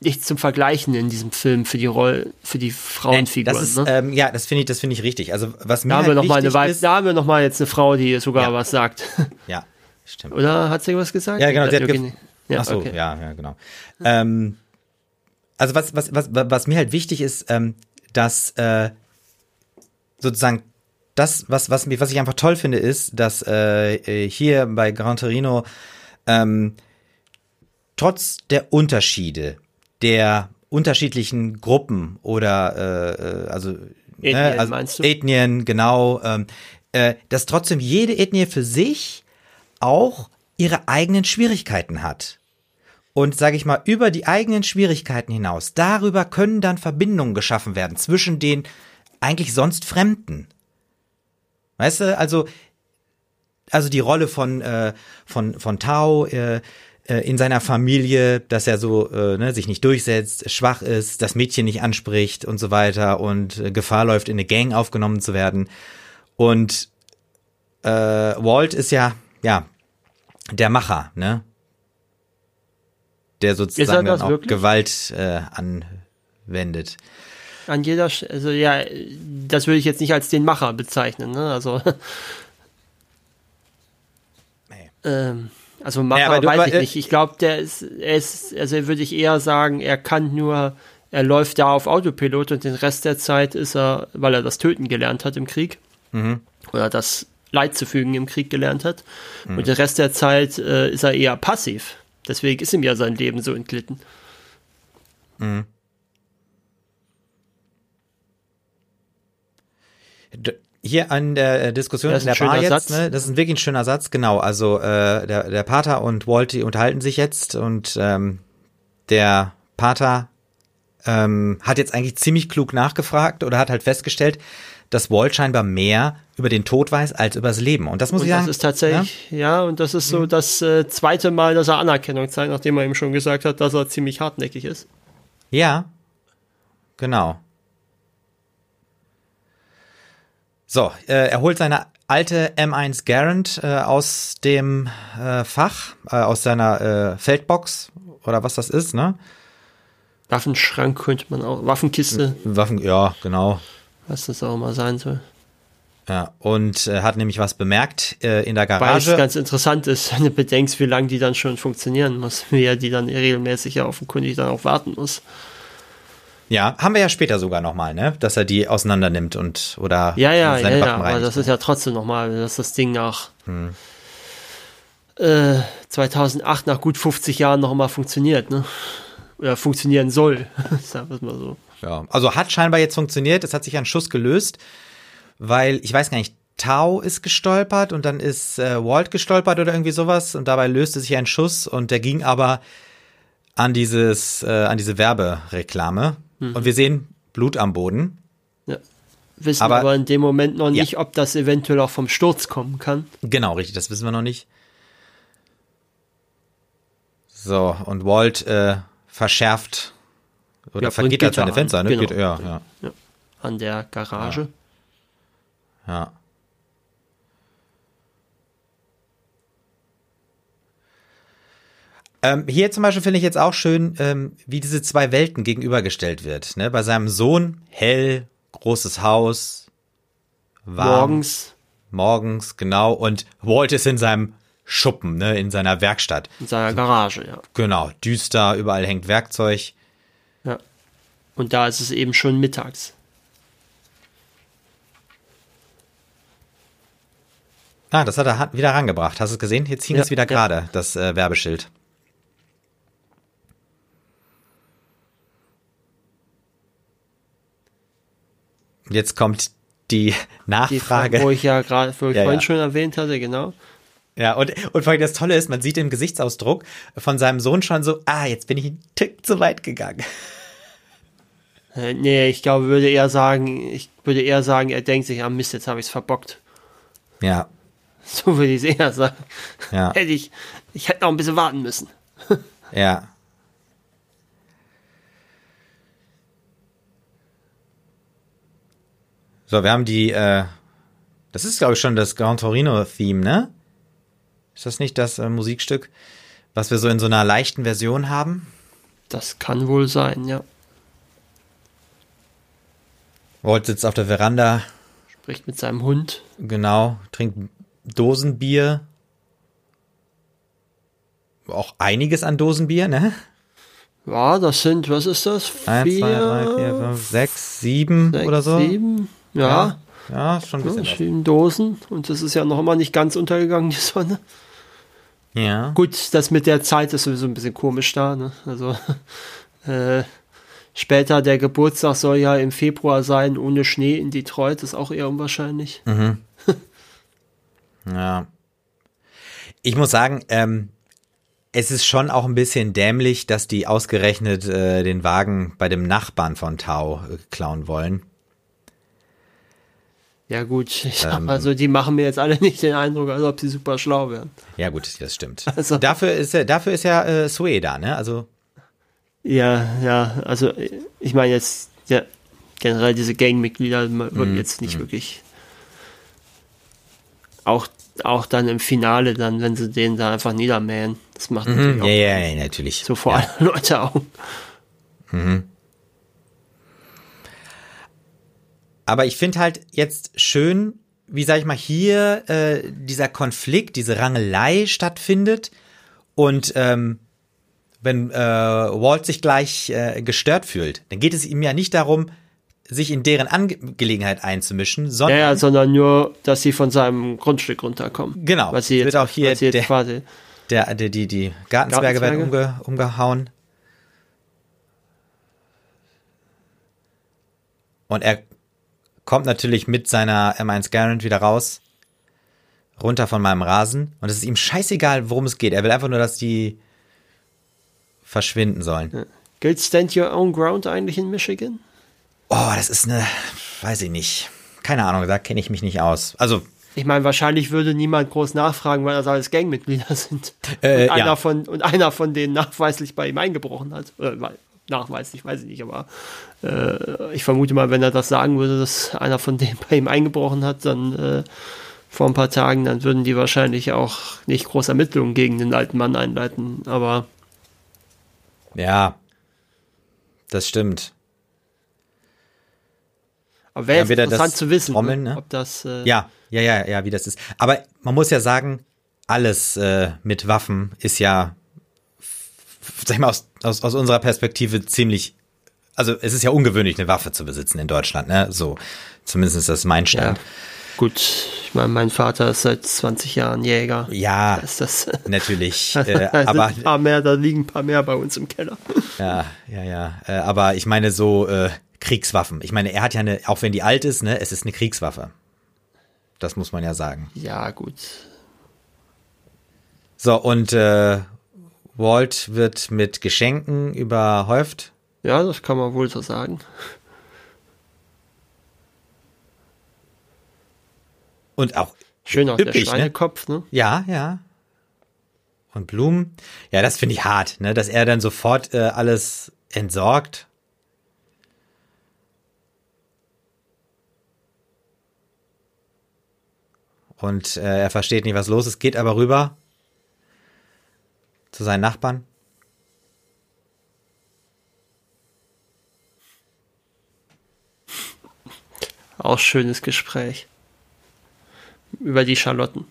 nichts zum Vergleichen in diesem Film für die Rolle, für die Frauenfiguren. Das ist, ne? ähm, ja, das finde ich, das finde ich richtig. Also was mir da haben wir halt noch mal eine ist, da haben wir noch mal jetzt eine Frau, die sogar Ja. was sagt. ja, stimmt. Oder hat sie was gesagt? Ja, genau. Sie hat gef- ja, Ach so, okay. ja, ja, genau. Ähm, also was, was, was, was mir halt wichtig ist, ähm, dass äh, sozusagen das, was, was, was ich einfach toll finde, ist, dass äh, äh, hier bei Gran Torino ähm, trotz der Unterschiede, der unterschiedlichen Gruppen oder äh, äh also, ne, Ethnien, ne, also meinst du? Ethnien, genau, ähm, äh, dass trotzdem jede Ethnie für sich auch ihre eigenen Schwierigkeiten hat. Und sage ich mal, über die eigenen Schwierigkeiten hinaus, darüber können dann Verbindungen geschaffen werden zwischen den eigentlich sonst Fremden. Weißt du, also also die Rolle von äh, von von Tao äh, äh, in seiner Familie, dass er so äh, ne, sich nicht durchsetzt, schwach ist, das Mädchen nicht anspricht und so weiter und äh, Gefahr läuft, in eine Gang aufgenommen zu werden. Und äh, Walt ist ja ja der Macher, ne? Der sozusagen dann auch wirklich? Gewalt äh, anwendet. An jeder, also ja, das würde ich jetzt nicht als den Macher bezeichnen, ne? Also. nee. ähm, also Macher ja, du, weiß ich äh, nicht. Ich glaube, der ist, er ist, also würde ich eher sagen, er kann nur, er läuft da auf Autopilot und den Rest der Zeit ist er, weil er das Töten gelernt hat im Krieg. Mhm. Oder das Leid zu fügen im Krieg gelernt hat. Mhm. Und den Rest der Zeit äh, ist er eher passiv. Deswegen ist ihm ja sein Leben so entglitten. Mhm. Hier an der äh, Diskussion in der Bar jetzt, ne, das ist wirklich ein schöner Satz, genau. Also äh, der, der Pater und Walty unterhalten sich jetzt und ähm, der Pater ähm, hat jetzt eigentlich ziemlich klug nachgefragt oder hat halt festgestellt, dass Walt scheinbar mehr über den Tod weiß als über das Leben. Und das muss und ich sagen. Das ist tatsächlich, ja, ja und das ist so mhm. das äh, zweite Mal, dass er Anerkennung zeigt, nachdem er ihm schon gesagt hat, dass er ziemlich hartnäckig ist. Ja, genau. So, äh, er holt seine alte M1 Garant äh, aus dem äh, Fach, äh, aus seiner äh, Feldbox oder was das ist, ne? Waffenschrank könnte man auch, Waffenkiste. Waffen, ja, genau. Was das auch mal sein soll. Ja, und äh, hat nämlich was bemerkt äh, in der Garage. Weil es ganz interessant ist, wenn du bedenkst, wie lange die dann schon funktionieren muss, wie er die dann regelmäßig ja offenkundig dann auch warten muss. Ja, haben wir ja später sogar nochmal, ne? Dass er die auseinander nimmt und oder ja, ja, ja, ja, aber das ist ja trotzdem nochmal, dass das Ding nach hm. äh, 2008 nach gut 50 Jahren nochmal funktioniert, ne? Oder funktionieren soll, sagen wir mal so. Ja, also hat scheinbar jetzt funktioniert, es hat sich ein Schuss gelöst, weil ich weiß gar nicht, Tau ist gestolpert und dann ist äh, Walt gestolpert oder irgendwie sowas und dabei löste sich ein Schuss und der ging aber an dieses äh, an diese Werbereklame Mhm. Und wir sehen Blut am Boden. Ja. Wissen aber, aber in dem Moment noch nicht, ja. ob das eventuell auch vom Sturz kommen kann. Genau, richtig, das wissen wir noch nicht. So, und Walt äh, verschärft oder ja, vergittert seine Fenster, ne? Genau. Geht, ja, ja, ja. An der Garage. ja. ja. Ähm, hier zum Beispiel finde ich jetzt auch schön, ähm, wie diese zwei Welten gegenübergestellt wird. Ne? Bei seinem Sohn hell, großes Haus, warm, morgens, morgens genau. Und Walt ist in seinem Schuppen, ne, in seiner Werkstatt. In seiner Garage, ja. Genau, düster, überall hängt Werkzeug. Und da ist es eben schon mittags. Ah, das hat er wieder rangebracht. Hast du es gesehen? Jetzt hing ja, es wieder gerade, ja. das äh, Werbeschild. Jetzt kommt die Nachfrage. Die, wo ich ja gerade, wo ich ja, vorhin schon erwähnt hatte, genau. Ja, und, und vor allem das Tolle ist, man sieht im Gesichtsausdruck von seinem Sohn schon so, ah, jetzt bin ich einen Tick zu weit gegangen. Äh, nee, ich glaube, würde eher sagen, ich würde eher sagen, er denkt sich, ah Mist, jetzt habe ich es verbockt. Ja. So würde ich es eher sagen. Ja. Hätte ich, ich hätte noch ein bisschen warten müssen. ja. So, wir haben die, äh, das ist, glaube ich, schon das Gran Torino-Theme, ne? Ist das nicht das äh, Musikstück, was wir so in so einer leichten Version haben? Das kann wohl sein, ja. Walt sitzt auf der Veranda. Spricht mit seinem Hund. Genau, trinkt Dosenbier. Auch einiges an Dosenbier, ne? Ja, das sind, was ist das? Vier, 1, 2, 3, 4, 5, 6, 7 sechs, oder so. 7, ja. Ja, schon ein bisschen. Ja, Dosen. Und das ist ja noch immer nicht ganz untergegangen, die Sonne. Ja. Gut, das mit der Zeit ist sowieso ein bisschen komisch da. Ne? Also äh, später der Geburtstag soll ja im Februar sein, ohne Schnee in Detroit, ist auch eher unwahrscheinlich. Mhm. ja. Ich muss sagen, ähm, es ist schon auch ein bisschen dämlich, dass die ausgerechnet äh, den Wagen bei dem Nachbarn von Tau äh, klauen wollen. Ja gut, ich sag mal so, die machen mir jetzt alle nicht den Eindruck, als ob sie super schlau wären. Ja gut, das stimmt. Also- dafür ist ja, dafür ist ja äh, Sue da, ne? Also Ja, ja, also ich meine jetzt, ja, generell diese Gangmitglieder Mhm, würden jetzt nicht wirklich auch, auch dann im Finale dann, wenn sie den da einfach niedermähen. Das macht natürlich ja, auch ja, ja, natürlich. so vor ja. allen Leute auch. Aber ich finde halt jetzt schön, wie sag ich mal, hier äh, dieser Konflikt, diese Rangelei stattfindet und ähm, wenn äh, Walt sich gleich äh, gestört fühlt, dann geht es ihm ja nicht darum, sich in deren Angelegenheit einzumischen, sondern ja, sondern nur, dass sie von seinem Grundstück runterkommen. Genau, Was sie jetzt, wird auch hier der- quasi. der, der die die Gartenzwerge werden Gartenzwerge? umge, umgehauen. Und er kommt natürlich mit seiner M1 Garand wieder raus, runter von meinem Rasen. Und es ist ihm scheißegal, worum es geht. Er will einfach nur, dass die verschwinden sollen. Gilt Stand Your Own Ground eigentlich in Michigan? Oh, das ist eine, weiß ich nicht. Keine Ahnung, da kenne ich mich nicht aus. Also, Ich meine, wahrscheinlich würde niemand groß nachfragen, weil das alles Gangmitglieder sind. Äh, und, einer ja. von, und einer von denen nachweislich bei ihm eingebrochen hat. Weil- nachweislich, weiß ich nicht, aber äh, ich vermute mal, wenn er das sagen würde, dass einer von denen bei ihm eingebrochen hat, dann äh, vor ein paar Tagen, dann würden die wahrscheinlich auch nicht große Ermittlungen gegen den alten Mann einleiten. Aber ja, das stimmt. Aber wäre Ja, wieder das interessant zu wissen, Trommeln, ne? ne? ob das. Äh, Ja, ja, ja, ja, wie das ist. Aber man muss ja sagen, alles äh, mit Waffen ist ja, sag ich mal, aus, aus, aus unserer Perspektive ziemlich, also es ist ja ungewöhnlich, eine Waffe zu besitzen in Deutschland, ne? So, zumindest ist das mein ja. Gut, ich meine, mein Vater ist seit 20 Jahren Jäger. Ja, Da ist das. natürlich. Da Äh, aber ein paar mehr, da liegen ein paar mehr bei uns im Keller. ja, ja, ja. Äh, aber ich meine so äh, Kriegswaffen. Ich meine, er hat ja eine, auch wenn die alt ist, ne, es ist eine Kriegswaffe. Das muss man ja sagen. Ja, gut. So, und äh, Walt wird mit Geschenken überhäuft. Ja, das kann man wohl so sagen. Und auch Schön auch der Üppig, ne? Schweinekopf, ne? Ja, ja. Und Blumen. Ja, das finde ich hart, ne? Dass er dann sofort äh, alles entsorgt. Und äh, er versteht nicht, was los ist, geht aber rüber zu seinen Nachbarn. Auch schönes Gespräch. Über die Schalotten.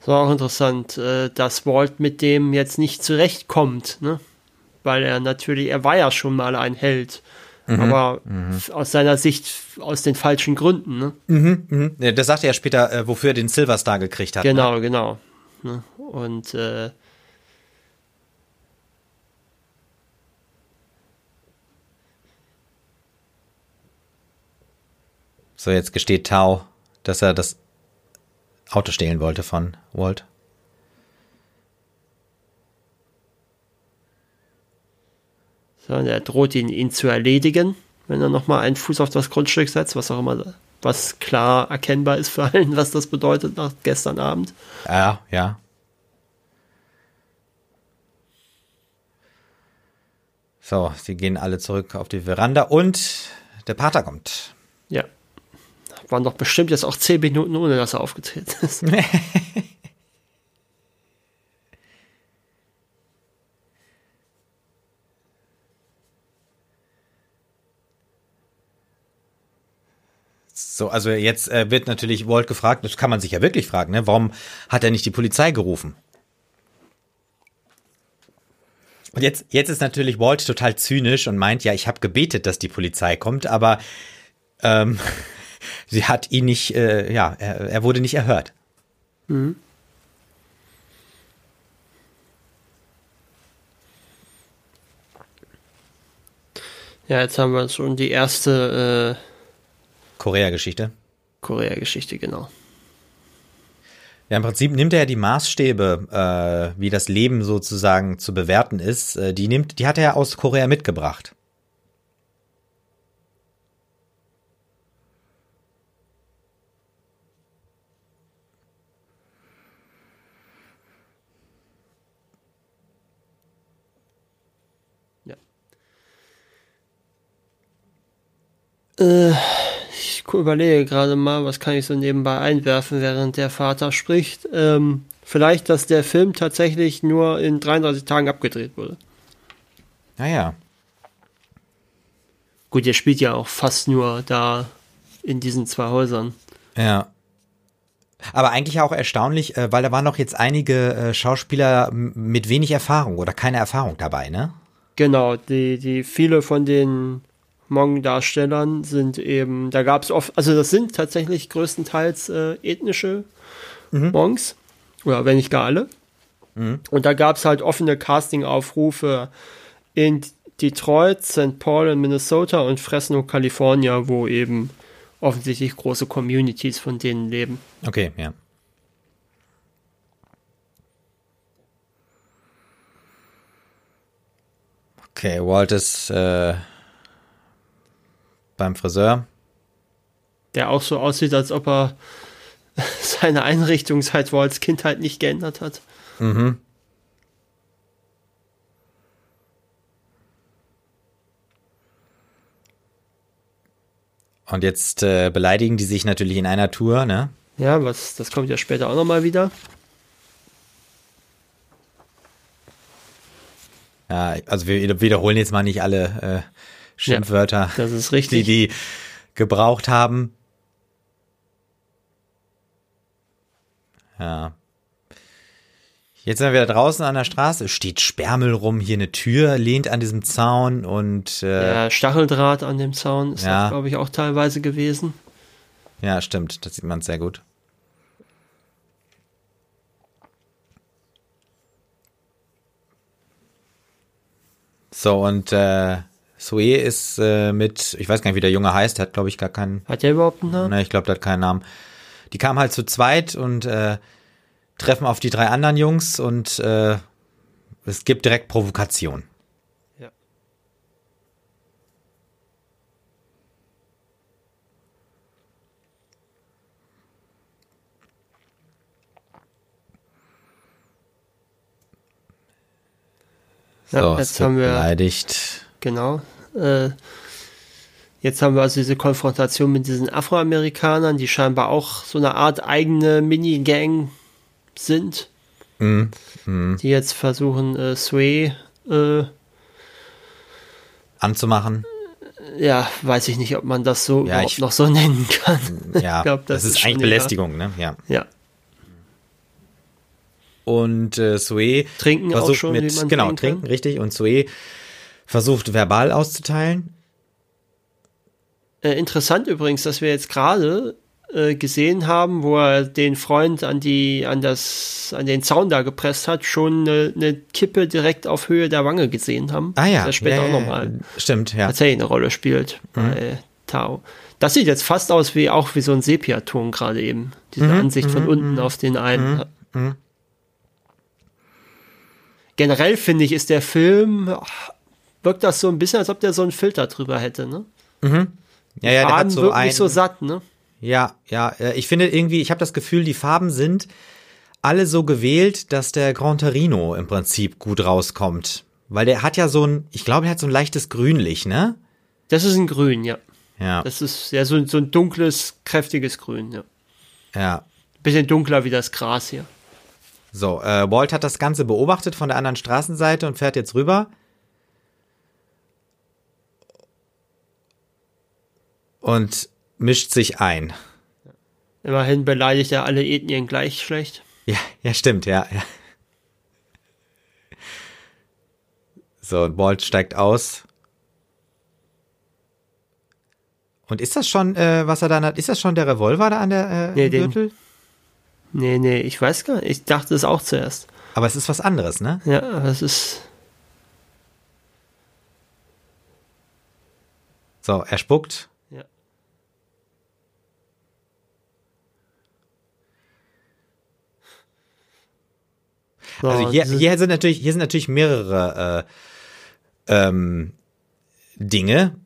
Es war auch interessant, äh, dass Walt mit dem jetzt nicht zurechtkommt, ne? Weil er natürlich, er war ja schon mal ein Held. Aber f- aus seiner Sicht aus den falschen Gründen, ne? Mhm. Ja, Das sagte er später, äh, wofür er den Silver Star gekriegt hat. Ne? Genau, genau. Ne? Und äh, So, jetzt gesteht Tau, dass er das Auto stehlen wollte von Walt. so, und er droht ihn, ihn zu erledigen, wenn er nochmal einen Fuß auf das Grundstück setzt, was auch immer, was klar erkennbar ist für allen, was das bedeutet nach gestern Abend. Ja, ja. So, sie gehen alle zurück auf die Veranda und der Pater kommt. Ja. Waren doch bestimmt jetzt auch zehn Minuten, ohne dass er aufgetreten ist. So, also jetzt äh, wird natürlich Walt gefragt, das kann man sich ja wirklich fragen, ne? Warum hat er nicht die Polizei gerufen? Und jetzt, jetzt ist natürlich Walt total zynisch und meint, ja, ich habe gebetet, dass die Polizei kommt, aber ähm, sie hat ihn nicht, äh, ja, er, er wurde nicht erhört. Mhm. Ja, jetzt haben wir schon die erste äh, Korea-Geschichte. Korea-Geschichte, genau. Ja, im Prinzip nimmt er ja die Maßstäbe, äh, wie das Leben sozusagen zu bewerten ist, äh, die nimmt, die hat er aus Korea mitgebracht. Ja. Äh überlege gerade mal, was kann ich so nebenbei einwerfen, während der Vater spricht. Ähm, vielleicht, dass der Film tatsächlich nur in 33 Tagen abgedreht wurde. Naja. Gut, der spielt ja auch fast nur da in diesen zwei Häusern. Ja. Aber eigentlich auch erstaunlich, äh, weil da waren noch jetzt einige äh, Schauspieler mit wenig Erfahrung oder keine Erfahrung dabei, ne? Genau, die, die viele von den Hmong-Darstellern sind eben, da gab es oft, also das sind tatsächlich größtenteils äh, ethnische mhm. Monks, oder wenn nicht gar alle. Mhm. Und da gab es halt offene Casting-Aufrufe in Detroit, St. Paul in Minnesota und Fresno, California, wo eben offensichtlich große Communities von denen leben. Okay, ja. Okay, Walt ist äh, beim Friseur. Der auch so aussieht, als ob er seine Einrichtung seit Walls Kindheit nicht geändert hat. Mhm. Und jetzt äh, beleidigen die sich natürlich in einer Tour, ne? Ja, was, das kommt ja später auch nochmal wieder. Ja, also wir wiederholen jetzt mal nicht alle äh, Schimpfwörter, ja, das ist richtig. die die gebraucht haben. Ja. Jetzt sind wir wieder draußen an der Straße. Steht Sperrmüll rum, hier eine Tür lehnt an diesem Zaun und äh, ja, Stacheldraht an dem Zaun ist ja. glaube ich, auch teilweise gewesen. Ja, stimmt. Das sieht man sehr gut. So, und äh, Sue ist äh, mit, ich weiß gar nicht, wie der Junge heißt, der hat, glaube ich, gar keinen. Hat der überhaupt einen Namen? Ne, ich glaube, der hat keinen Namen. Die kamen halt zu zweit und äh, treffen auf die drei anderen Jungs und äh, es gibt direkt Provokation. Ja. So, ja, jetzt haben wir beleidigt. Genau. Äh, jetzt haben wir also diese Konfrontation mit diesen Afroamerikanern, die scheinbar auch so eine Art eigene Minigang sind. Mm, mm. Die jetzt versuchen, äh, Sway äh, anzumachen. Ja, weiß ich nicht, ob man das so ja, überhaupt ich, noch so nennen kann. Ja, ich glaub, das, das ist, ist eigentlich Belästigung, ne? Ja. Ja. Und äh, Sue trinken versucht auch schon, mit, genau, trinken, richtig. Und Sue versucht verbal auszuteilen. Äh, interessant übrigens, dass wir jetzt gerade äh, gesehen haben, wo er den Freund an die, an das, an den Zaun da gepresst hat, schon eine, eine Kippe direkt auf Höhe der Wange gesehen haben. Ah ja. Das später ja, auch nochmal. Stimmt, ja. Tatsächlich eine Rolle spielt mhm. bei Tao. Das sieht jetzt fast aus wie auch wie so ein Sepiaton gerade eben. Diese mhm, Ansicht von mhm, unten mhm. auf den einen. Mhm. Generell finde ich, ist der Film wirkt das so ein bisschen, als ob der so einen Filter drüber hätte, ne? Mhm. Ja, ja, der hat so ein, nicht so satt, ne? Ja, ja, ich finde irgendwie, ich habe das Gefühl, die Farben sind alle so gewählt, dass der Gran Torino im Prinzip gut rauskommt. Weil der hat ja so ein, ich glaube, er hat so ein leichtes Grünlich, ne? Das ist ein Grün, ja. Ja. Das ist ja so, so ein dunkles, kräftiges Grün, ja. Ja. Bisschen dunkler wie das Gras hier. So, äh, Walt hat das Ganze beobachtet von der anderen Straßenseite und fährt jetzt rüber. Und mischt sich ein. Immerhin beleidigt er alle Ethnien gleich schlecht. Ja, ja, stimmt, ja, ja. So, Walt steigt aus. Und ist das schon, äh, was er dann hat? Ist das schon der Revolver da an der äh, Nee, Gürtel? Nee, nee, ich weiß gar nicht. Ich dachte es auch zuerst. Aber es ist was anderes, ne? Ja, aber es ist. So, er spuckt. Ja. So, Also hier, hier sind natürlich, hier sind natürlich mehrere äh, ähm, Dinge.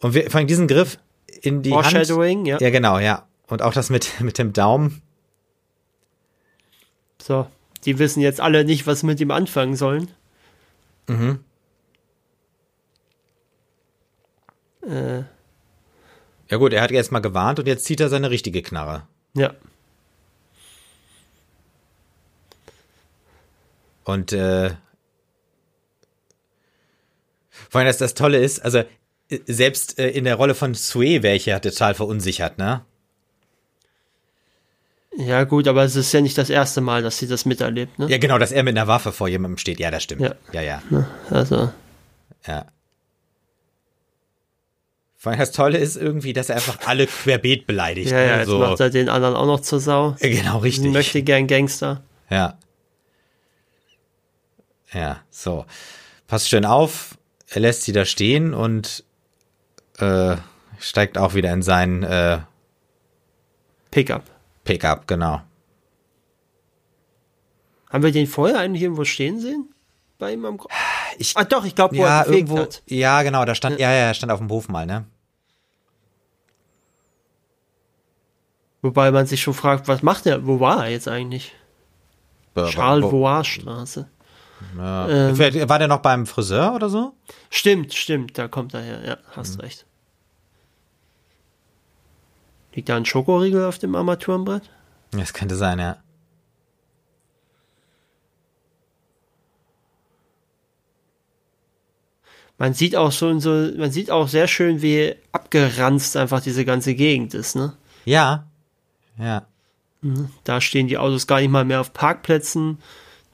Und wir fangen diesen Griff in die Hand. Foreshadowing, ja. Ja, genau, ja. Und auch das mit, mit dem Daumen. So, die wissen jetzt alle nicht, was mit ihm anfangen sollen. Mhm. Äh, Ja gut, er hat jetzt mal gewarnt und jetzt zieht er seine richtige Knarre. ja. Und äh, vor allem, dass das Tolle ist, also äh, selbst äh, in der Rolle von Sue wäre ich ja total verunsichert, ne? Ja, gut, aber es ist ja nicht das erste Mal, dass sie das miterlebt, ne? Ja, genau, dass er mit einer Waffe vor jemandem steht. Ja, das stimmt. Ja. ja. ja. Also, Ja. Vor allem das Tolle ist irgendwie, dass er einfach alle querbeet beleidigt. ja, ja, ne? jetzt macht er den anderen auch noch zur Sau. Ja, genau, richtig. Möchte gern Gangster. Ja. Ja, so. Passt schön auf, er lässt sie da stehen und äh, steigt auch wieder in seinen äh, Pickup. Pickup, genau. Haben wir den vorher eigentlich irgendwo stehen sehen? Bei ihm am Gro Ich, Ah, doch, ich glaube, wo ja, er irgendwo, hat. ja, genau, da stand, ja, ja, er stand auf dem Hof mal, ne? Wobei man sich schon fragt, was macht er? Wo war er jetzt eigentlich? Charles Vauer Straße. Ja. ähm, War der noch beim Friseur oder so? Stimmt, stimmt, da kommt er her. Ja, hast recht. Liegt da ein Schokoriegel auf dem Armaturenbrett? Das könnte sein, ja. Man sieht auch so, so, man sieht auch sehr schön, wie abgeranzt einfach diese ganze Gegend ist, ne? Ja. Ja. Da stehen die Autos gar nicht mal mehr auf Parkplätzen.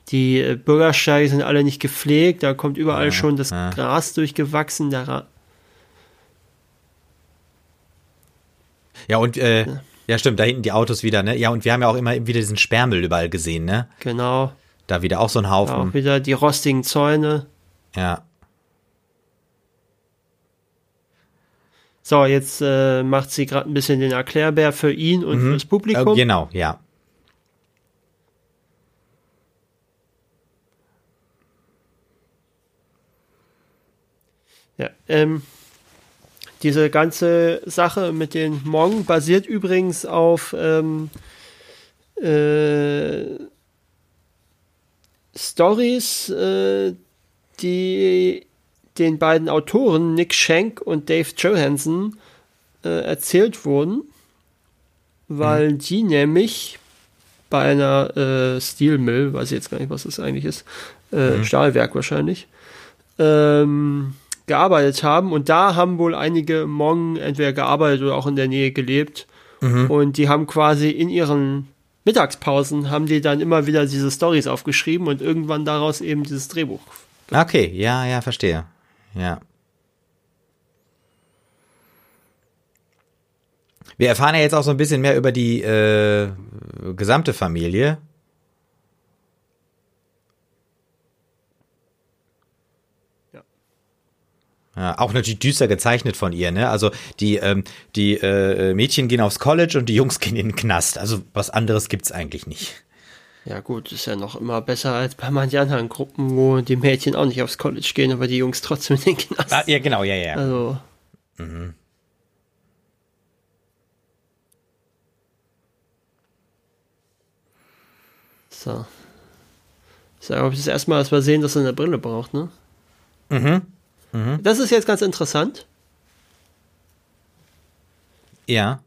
Die äh, Bürgersteige sind alle nicht gepflegt. Da kommt überall schon das ja. Gras durchgewachsen. Ja, und, äh, ja, stimmt, da hinten die Autos wieder, ne? Ja, und wir haben ja auch immer wieder diesen Sperrmüll überall gesehen, ne? genau. Da wieder auch so ein Haufen. Auch wieder die rostigen Zäune. Ja. So, jetzt äh, macht sie gerade ein bisschen den Erklärbär für ihn und fürs Publikum. Äh, genau, ja. Ja, ähm, diese ganze Sache mit den Hmong basiert übrigens auf ähm, äh, Stories, äh, die den beiden Autoren Nick Schenk und Dave Johansen äh, erzählt wurden, weil die nämlich bei einer äh, Steel Mill, weiß ich jetzt gar nicht, was das eigentlich ist, äh, Stahlwerk wahrscheinlich, ähm, gearbeitet haben und da haben wohl einige Hmong entweder gearbeitet oder auch in der Nähe gelebt und die haben quasi in ihren Mittagspausen haben die dann immer wieder diese Stories aufgeschrieben und irgendwann daraus eben dieses Drehbuch. Okay, ja, ja, verstehe. Ja. Wir erfahren ja jetzt auch so ein bisschen mehr über die äh, gesamte Familie. Ja, auch natürlich düster gezeichnet von ihr, ne? Also die, ähm, die äh, Mädchen gehen aufs College und die Jungs gehen in den Knast. Also was anderes gibt's eigentlich nicht. Ja gut, ist ja noch immer besser als bei manchen anderen Gruppen, wo die Mädchen auch nicht aufs College gehen, aber die Jungs trotzdem in den Knast. Ah, ja, genau, ja, ja. Also. So. Ist ja, glaube ich, das erste Mal, dass wir sehen, dass er eine Brille braucht, ne? Mhm. Das ist jetzt ganz interessant. Ja.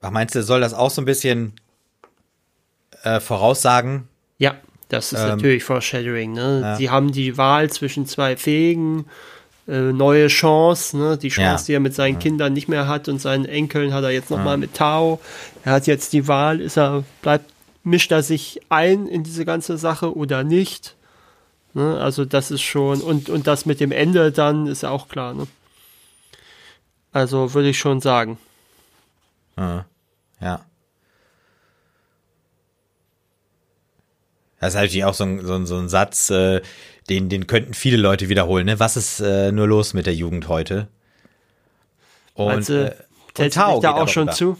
Ach, meinst du, soll das auch so ein bisschen äh, voraussagen? Ja, das ist Ähm, natürlich Foreshadowing, ne? ja. Sie haben die Wahl zwischen zwei Fähigen, äh, neue Chance, ne? Die Chance, Ja. die er mit seinen Kindern nicht mehr hat und seinen Enkeln hat er jetzt nochmal mit Tao. Er hat jetzt die Wahl, ist er, bleibt mischt er sich ein in diese ganze Sache oder nicht. Ne? Also das ist schon, und, und das mit dem Ende dann ist ja auch klar. Ne? Also würde ich schon sagen. Ja. ja. Das ist natürlich auch so ein, so ein, so ein Satz, äh, den, den könnten viele Leute wiederholen. Ne? Was ist äh, nur los mit der Jugend heute? Und, du, äh, und Tau da auch schon zu?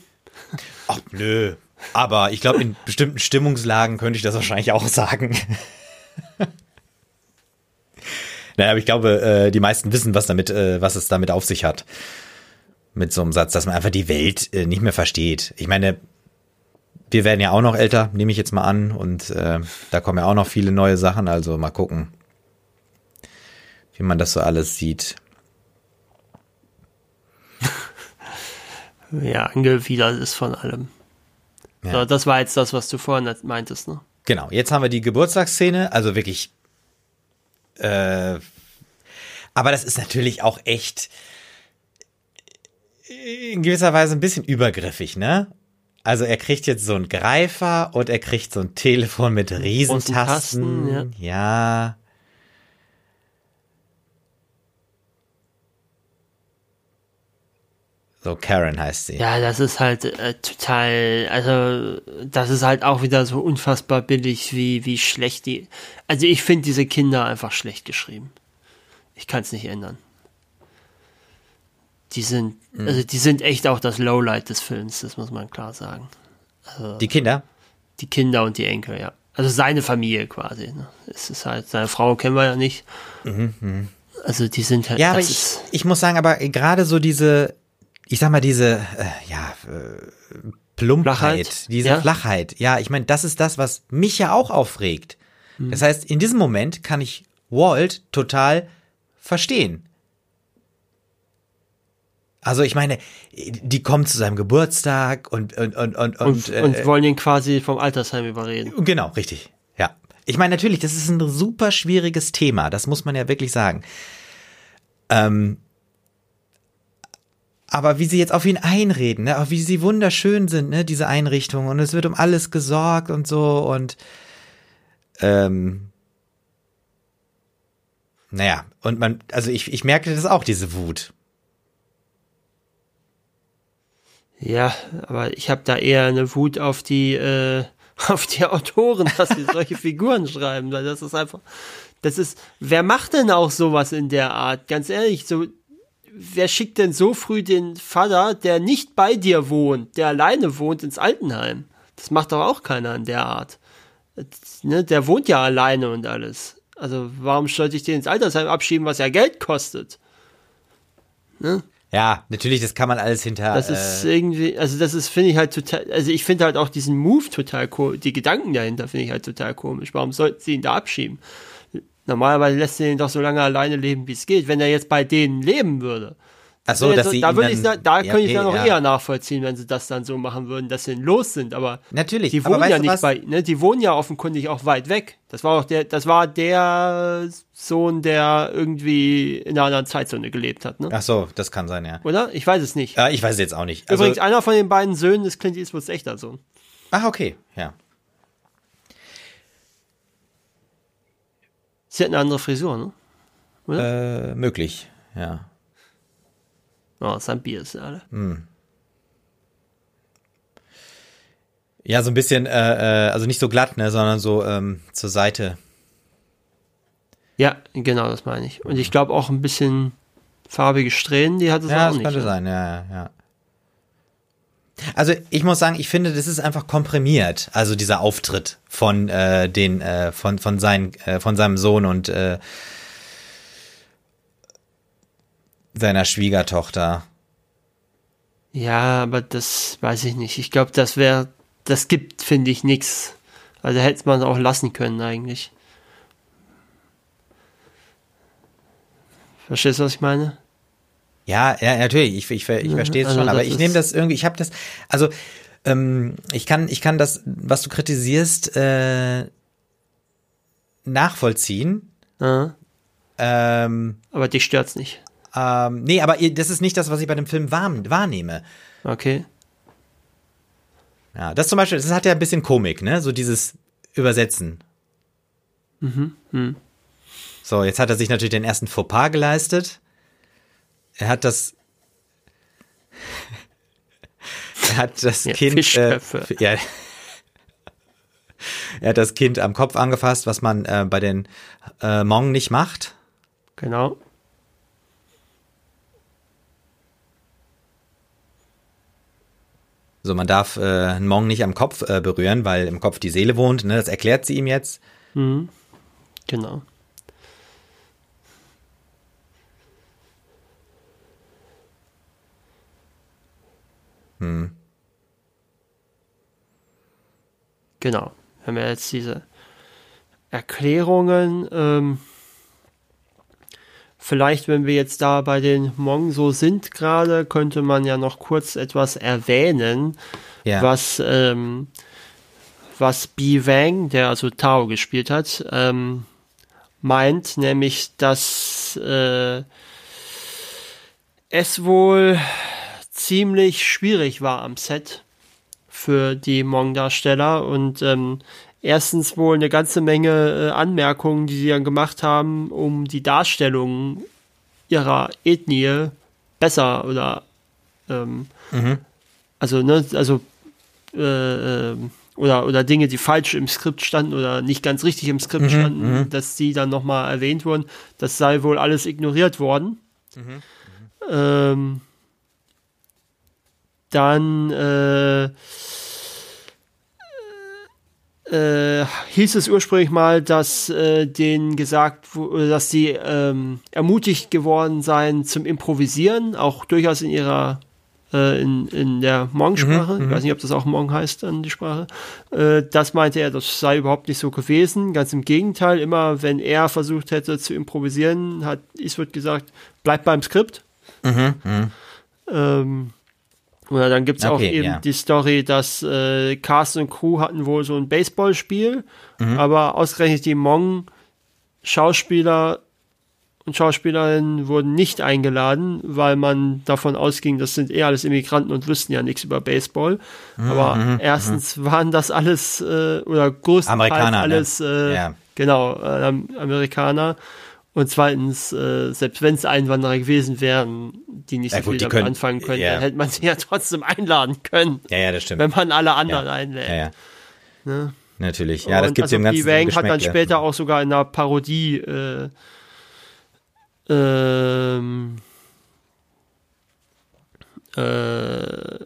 Ach, nö. Aber ich glaube, in bestimmten Stimmungslagen könnte ich das wahrscheinlich auch sagen. naja, aber ich glaube, äh, die meisten wissen, was damit, äh, was es damit auf sich hat. Mit so einem Satz, dass man einfach die Welt äh, nicht mehr versteht. Ich meine, wir werden ja auch noch älter, nehme ich jetzt mal an. Und äh, da kommen ja auch noch viele neue Sachen. Also mal gucken, wie man das so alles sieht. ja, angewidert ist von allem. Ja. So, das war jetzt das, was du vorhin meintest, ne? Genau, jetzt haben wir die Geburtstagsszene, also wirklich. Äh, aber das ist natürlich auch echt in gewisser Weise ein bisschen übergriffig, ne? Also er kriegt jetzt so einen Greifer und er kriegt so ein Telefon mit Riesentasten. ja. ja. So Karen heißt sie. Ja, das ist halt äh, total, also das ist halt auch wieder so unfassbar billig, wie, wie schlecht die. Also ich finde diese Kinder einfach schlecht geschrieben. Ich kann es nicht ändern. Die sind, mhm. also die sind echt auch das Lowlight des Films, das muss man klar sagen. Also, die Kinder? Die Kinder und die Enkel, ja. Also seine Familie quasi. Ne? Es ist halt, seine Frau kennen wir ja nicht. Mhm, mh. Also die sind halt. Ja, aber ich, ich muss sagen, aber gerade so diese, ich sag mal, diese, äh, ja, äh, Plumpheit, Flachheit. diese ja? Flachheit. Ja, ich meine, das ist das, was mich ja auch aufregt. Mhm. Das heißt, in diesem Moment kann ich Walt total verstehen. Also ich meine, die kommen zu seinem Geburtstag und und und und und, und, äh, und wollen ihn quasi vom Altersheim überreden. Genau, richtig. Ja. Ich meine natürlich, das ist ein super schwieriges Thema, das muss man ja wirklich sagen. Ähm, aber wie sie jetzt auf ihn einreden, ne, auch wie sie wunderschön sind, ne, diese Einrichtungen und es wird um alles gesorgt und so und ähm, naja, und man, also ich, ich merke das auch, diese Wut. Ja, aber ich habe da eher eine Wut auf die, äh, auf die Autoren, dass sie solche Figuren schreiben, weil das ist einfach, das ist, wer macht denn auch sowas in der Art? Ganz ehrlich, so, wer schickt denn so früh den Vater, der nicht bei dir wohnt, der alleine wohnt, ins Altenheim? Das macht doch auch keiner in der Art. Ne, der wohnt ja alleine und alles. Also warum sollte ich den ins Altersheim abschieben, was ja Geld kostet? Ne? Ja, natürlich, das kann man alles hinter. Das ist äh, irgendwie, also das ist, finde ich halt total, also ich finde halt auch diesen Move total cool, die Gedanken dahinter finde ich halt total komisch. Warum sollten sie ihn da abschieben? Normalerweise lässt er ihn doch so lange alleine leben, wie es geht. Wenn er jetzt bei denen leben würde, Ach so, dass sie da würde ich da, ja, könnte ich dann noch ja. eher nachvollziehen, wenn sie das dann so machen würden, dass sie los sind. Aber natürlich, die wohnen ja nicht bei, ne, die wohnen ja offenkundig auch weit weg. Das war auch der, das war der Sohn, der irgendwie in einer anderen Zeitzone gelebt hat. Ne? Ach so, das kann sein, ja. Oder? Ich weiß es nicht. Ja, ich weiß es jetzt auch nicht. Also, Übrigens, einer von den beiden Söhnen ist Clint Eastwoods echter Sohn. Ach, okay, ja. Sie hat eine andere Frisur, ne? Oder? Äh, möglich, ja. Oh, sein Bier ist alle. Hm. Ja, so ein bisschen, äh, äh, also nicht so glatt, ne, sondern so ähm, zur Seite. Ja, genau, das meine ich. Und ich glaube auch ein bisschen farbige Strähnen, die hat es ja, auch nicht. Ja, das könnte sein, ja, ja. Also ich muss sagen, ich finde, das ist einfach komprimiert. Also dieser Auftritt von äh, den äh, von von seinen äh, von seinem Sohn und äh, seiner Schwiegertochter. Ja, aber das weiß ich nicht. Ich glaube, das wäre, das gibt, finde ich, nichts. Also hätte man auch lassen können eigentlich. Verstehst du, was ich meine? Ja, ja, natürlich. Ich, ich, ich verstehe es also schon, aber ich nehme das irgendwie, ich habe das, also ähm, ich kann, ich kann das, was du kritisierst, äh, nachvollziehen. Mhm. Ähm, aber dich stört's nicht. Ähm, nee, aber das ist nicht das, was ich bei dem Film wahrnehme. Okay. Ja, das zum Beispiel, das hat ja ein bisschen Komik, ne? So dieses Übersetzen. Mhm. mhm. So, jetzt hat er sich natürlich den ersten Fauxpas geleistet. Er hat das. er hat das Ja, Kind. Äh, ja, er hat das Kind am Kopf angefasst, was man äh, bei den äh, Hmong nicht macht. Genau. So, man darf äh, einen Hmong nicht am Kopf äh, berühren, weil im Kopf die Seele wohnt. Ne? Das erklärt sie ihm jetzt. Mhm. Genau. Genau. Wenn wir jetzt diese Erklärungen, ähm, vielleicht, wenn wir jetzt da bei den Hmong so sind gerade, könnte man ja noch kurz etwas erwähnen, Ja. was, ähm, was Bi Wang, der also Tao gespielt hat, ähm, meint, nämlich, dass äh, es wohl ziemlich schwierig war am Set für die Hmong-Darsteller und ähm, erstens wohl eine ganze Menge äh, Anmerkungen, die sie dann gemacht haben, um die Darstellung ihrer Ethnie besser oder ähm, also ne, also äh, ähm, oder oder Dinge, die falsch im Skript standen oder nicht ganz richtig im Skript standen, dass die dann nochmal erwähnt wurden. Das sei wohl alles ignoriert worden. Ähm, dann äh, äh, hieß es ursprünglich mal, dass äh, denen gesagt, dass sie ähm, ermutigt geworden seien zum Improvisieren, auch durchaus in ihrer äh, in, in der Hmong-Sprache. ich weiß nicht, ob das auch Hmong heißt, dann die Sprache. Äh, das meinte er, das sei überhaupt nicht so gewesen. Ganz im Gegenteil, immer wenn er versucht hätte zu improvisieren, hat Eastwood gesagt, bleib beim Skript. Ähm, oder dann gibt es auch Okay, eben ja. die Story, dass äh, Cast und Crew hatten wohl so ein Baseballspiel, Mhm. aber ausgerechnet die Hmong-Schauspieler und Schauspielerinnen wurden nicht eingeladen, weil man davon ausging, das sind eh alles Immigranten und wüssten ja nichts über Baseball. Mhm, aber erstens waren das alles äh, oder größtenteils Amerikaner, ne? alles äh, Ja. genau äh, Am- Amerikaner. Und zweitens, äh, selbst wenn es Einwanderer gewesen wären, die nicht so Ja, gut, viel die damit können- anfangen können, ja. dann hätte man sie ja trotzdem einladen können, Ja, ja, das stimmt. wenn man alle anderen ja. einlädt. Ja, ja. Ne? Natürlich. Ja, das gibt also dem Ganzen. Wang so hat dann später auch sogar in einer Parodie äh, ähm, äh,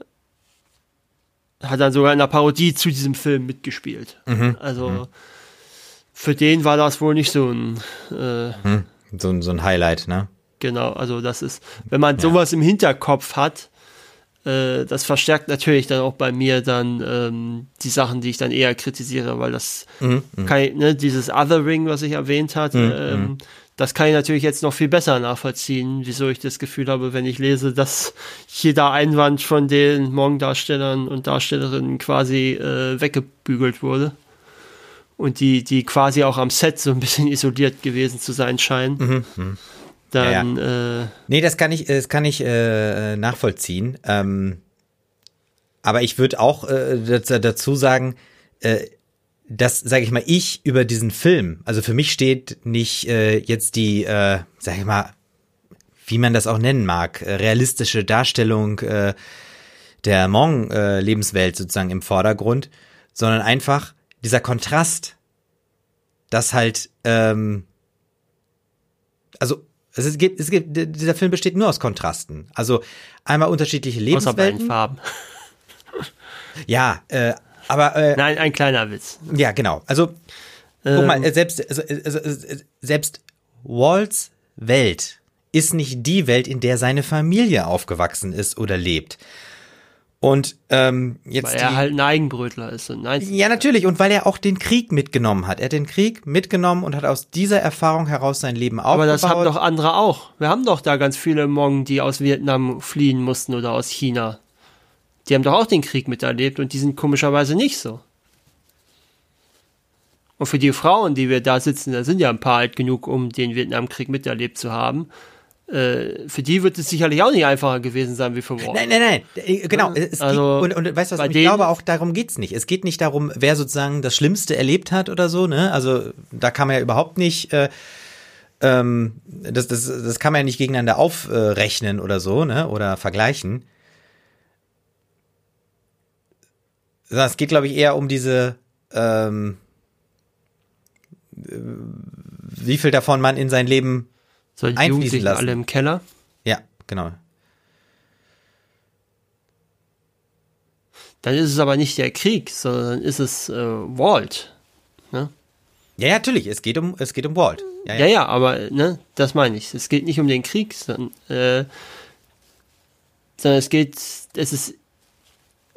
hat dann sogar in einer Parodie zu diesem Film mitgespielt. Mhm. Also für den war das wohl nicht so ein äh, Hm, so, ein- so ein Highlight, ne? Genau, also das ist, wenn man sowas im Hinterkopf hat, äh, das verstärkt natürlich dann auch bei mir dann ähm, die Sachen, die ich dann eher kritisiere, weil das Mhm, kann ich, ne, dieses Othering, was ich erwähnt hatte, ähm, das kann ich natürlich jetzt noch viel besser nachvollziehen, wieso ich das Gefühl habe, wenn ich lese, dass jeder Einwand von den Hmong-Darstellern und Darstellerinnen quasi äh, weggebügelt wurde. Und die, die quasi auch am Set so ein bisschen isoliert gewesen zu sein scheinen. Dann, Äh, Nee, das kann ich, das kann ich äh, nachvollziehen. Ähm, aber ich würde auch äh, dazu- dazu sagen, äh, dass, sage ich mal, ich über diesen Film, also für mich steht nicht äh, jetzt die, äh, sage ich mal, wie man das auch nennen mag, äh, realistische Darstellung äh, der Hmong-Lebenswelt sozusagen im Vordergrund, sondern einfach dieser Kontrast, dass halt, ähm, also es gibt, es gibt, dieser Film besteht nur aus Kontrasten. Also einmal unterschiedliche außer Lebenswelten. Farben. Ja, äh, aber äh, Nein, ein kleiner Witz. ja, genau. Also guck Ähm, mal, äh, selbst also, also, äh, selbst Walls Welt ist nicht die Welt, in der seine Familie aufgewachsen ist oder lebt. Und ähm, jetzt Weil er die, halt ein Eigenbrötler ist. Und nein, ja, natürlich. Und weil er auch den Krieg mitgenommen hat. Er hat den Krieg mitgenommen und hat aus dieser Erfahrung heraus sein Leben aber aufgebaut. das haben doch andere auch. Wir haben doch da ganz viele Hmong, die aus Vietnam fliehen mussten oder aus China. Die haben doch auch den Krieg miterlebt und die sind komischerweise nicht so. Und für die Frauen, die wir da sitzen, da sind ja ein paar alt genug, um den Vietnamkrieg miterlebt zu haben. Äh, für die wird es sicherlich auch nicht einfacher gewesen sein wie für Walt. Nein, nein, nein, äh, genau. Es Also, geht, und, und weißt du was, ich denen- glaube auch darum geht's nicht. Es geht nicht darum, wer sozusagen das Schlimmste erlebt hat oder so, ne? Also da kann man ja überhaupt nicht, äh, ähm, das, das, das kann man ja nicht gegeneinander aufrechnen oder so, ne? Oder vergleichen. Sondern Es geht, glaube ich, eher um diese, ähm, äh, wie viel davon man in sein Leben, So die einfließen Jugendlichen lassen. alle im Keller. ja, genau. Dann ist es aber nicht der Krieg, sondern ist es äh, Walt. Ja, ja, natürlich. Es geht um, es geht um Walt. Ja, Ja, ja, aber ne, das meine ich. Es geht nicht um den Krieg, sondern, äh, sondern es geht, es ist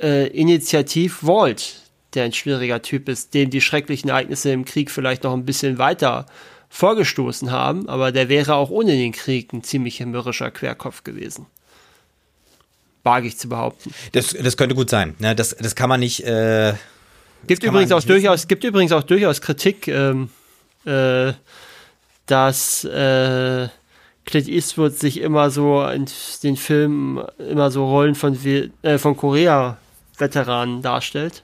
äh, Initiativ Walt, der ein schwieriger Typ ist, dem die schrecklichen Ereignisse im Krieg vielleicht noch ein bisschen weiter vorgestoßen haben, aber der wäre auch ohne den Krieg ein ziemlich mürrischer Querkopf gewesen. Wage ich zu behaupten. Das, das könnte gut sein. Ne? Das, das kann man nicht. Äh, Gibt übrigens auch durchaus, gibt übrigens auch durchaus Kritik, ähm, äh, dass äh, Clint Eastwood sich immer so in den Filmen immer so Rollen von, äh, von Korea-Veteranen darstellt.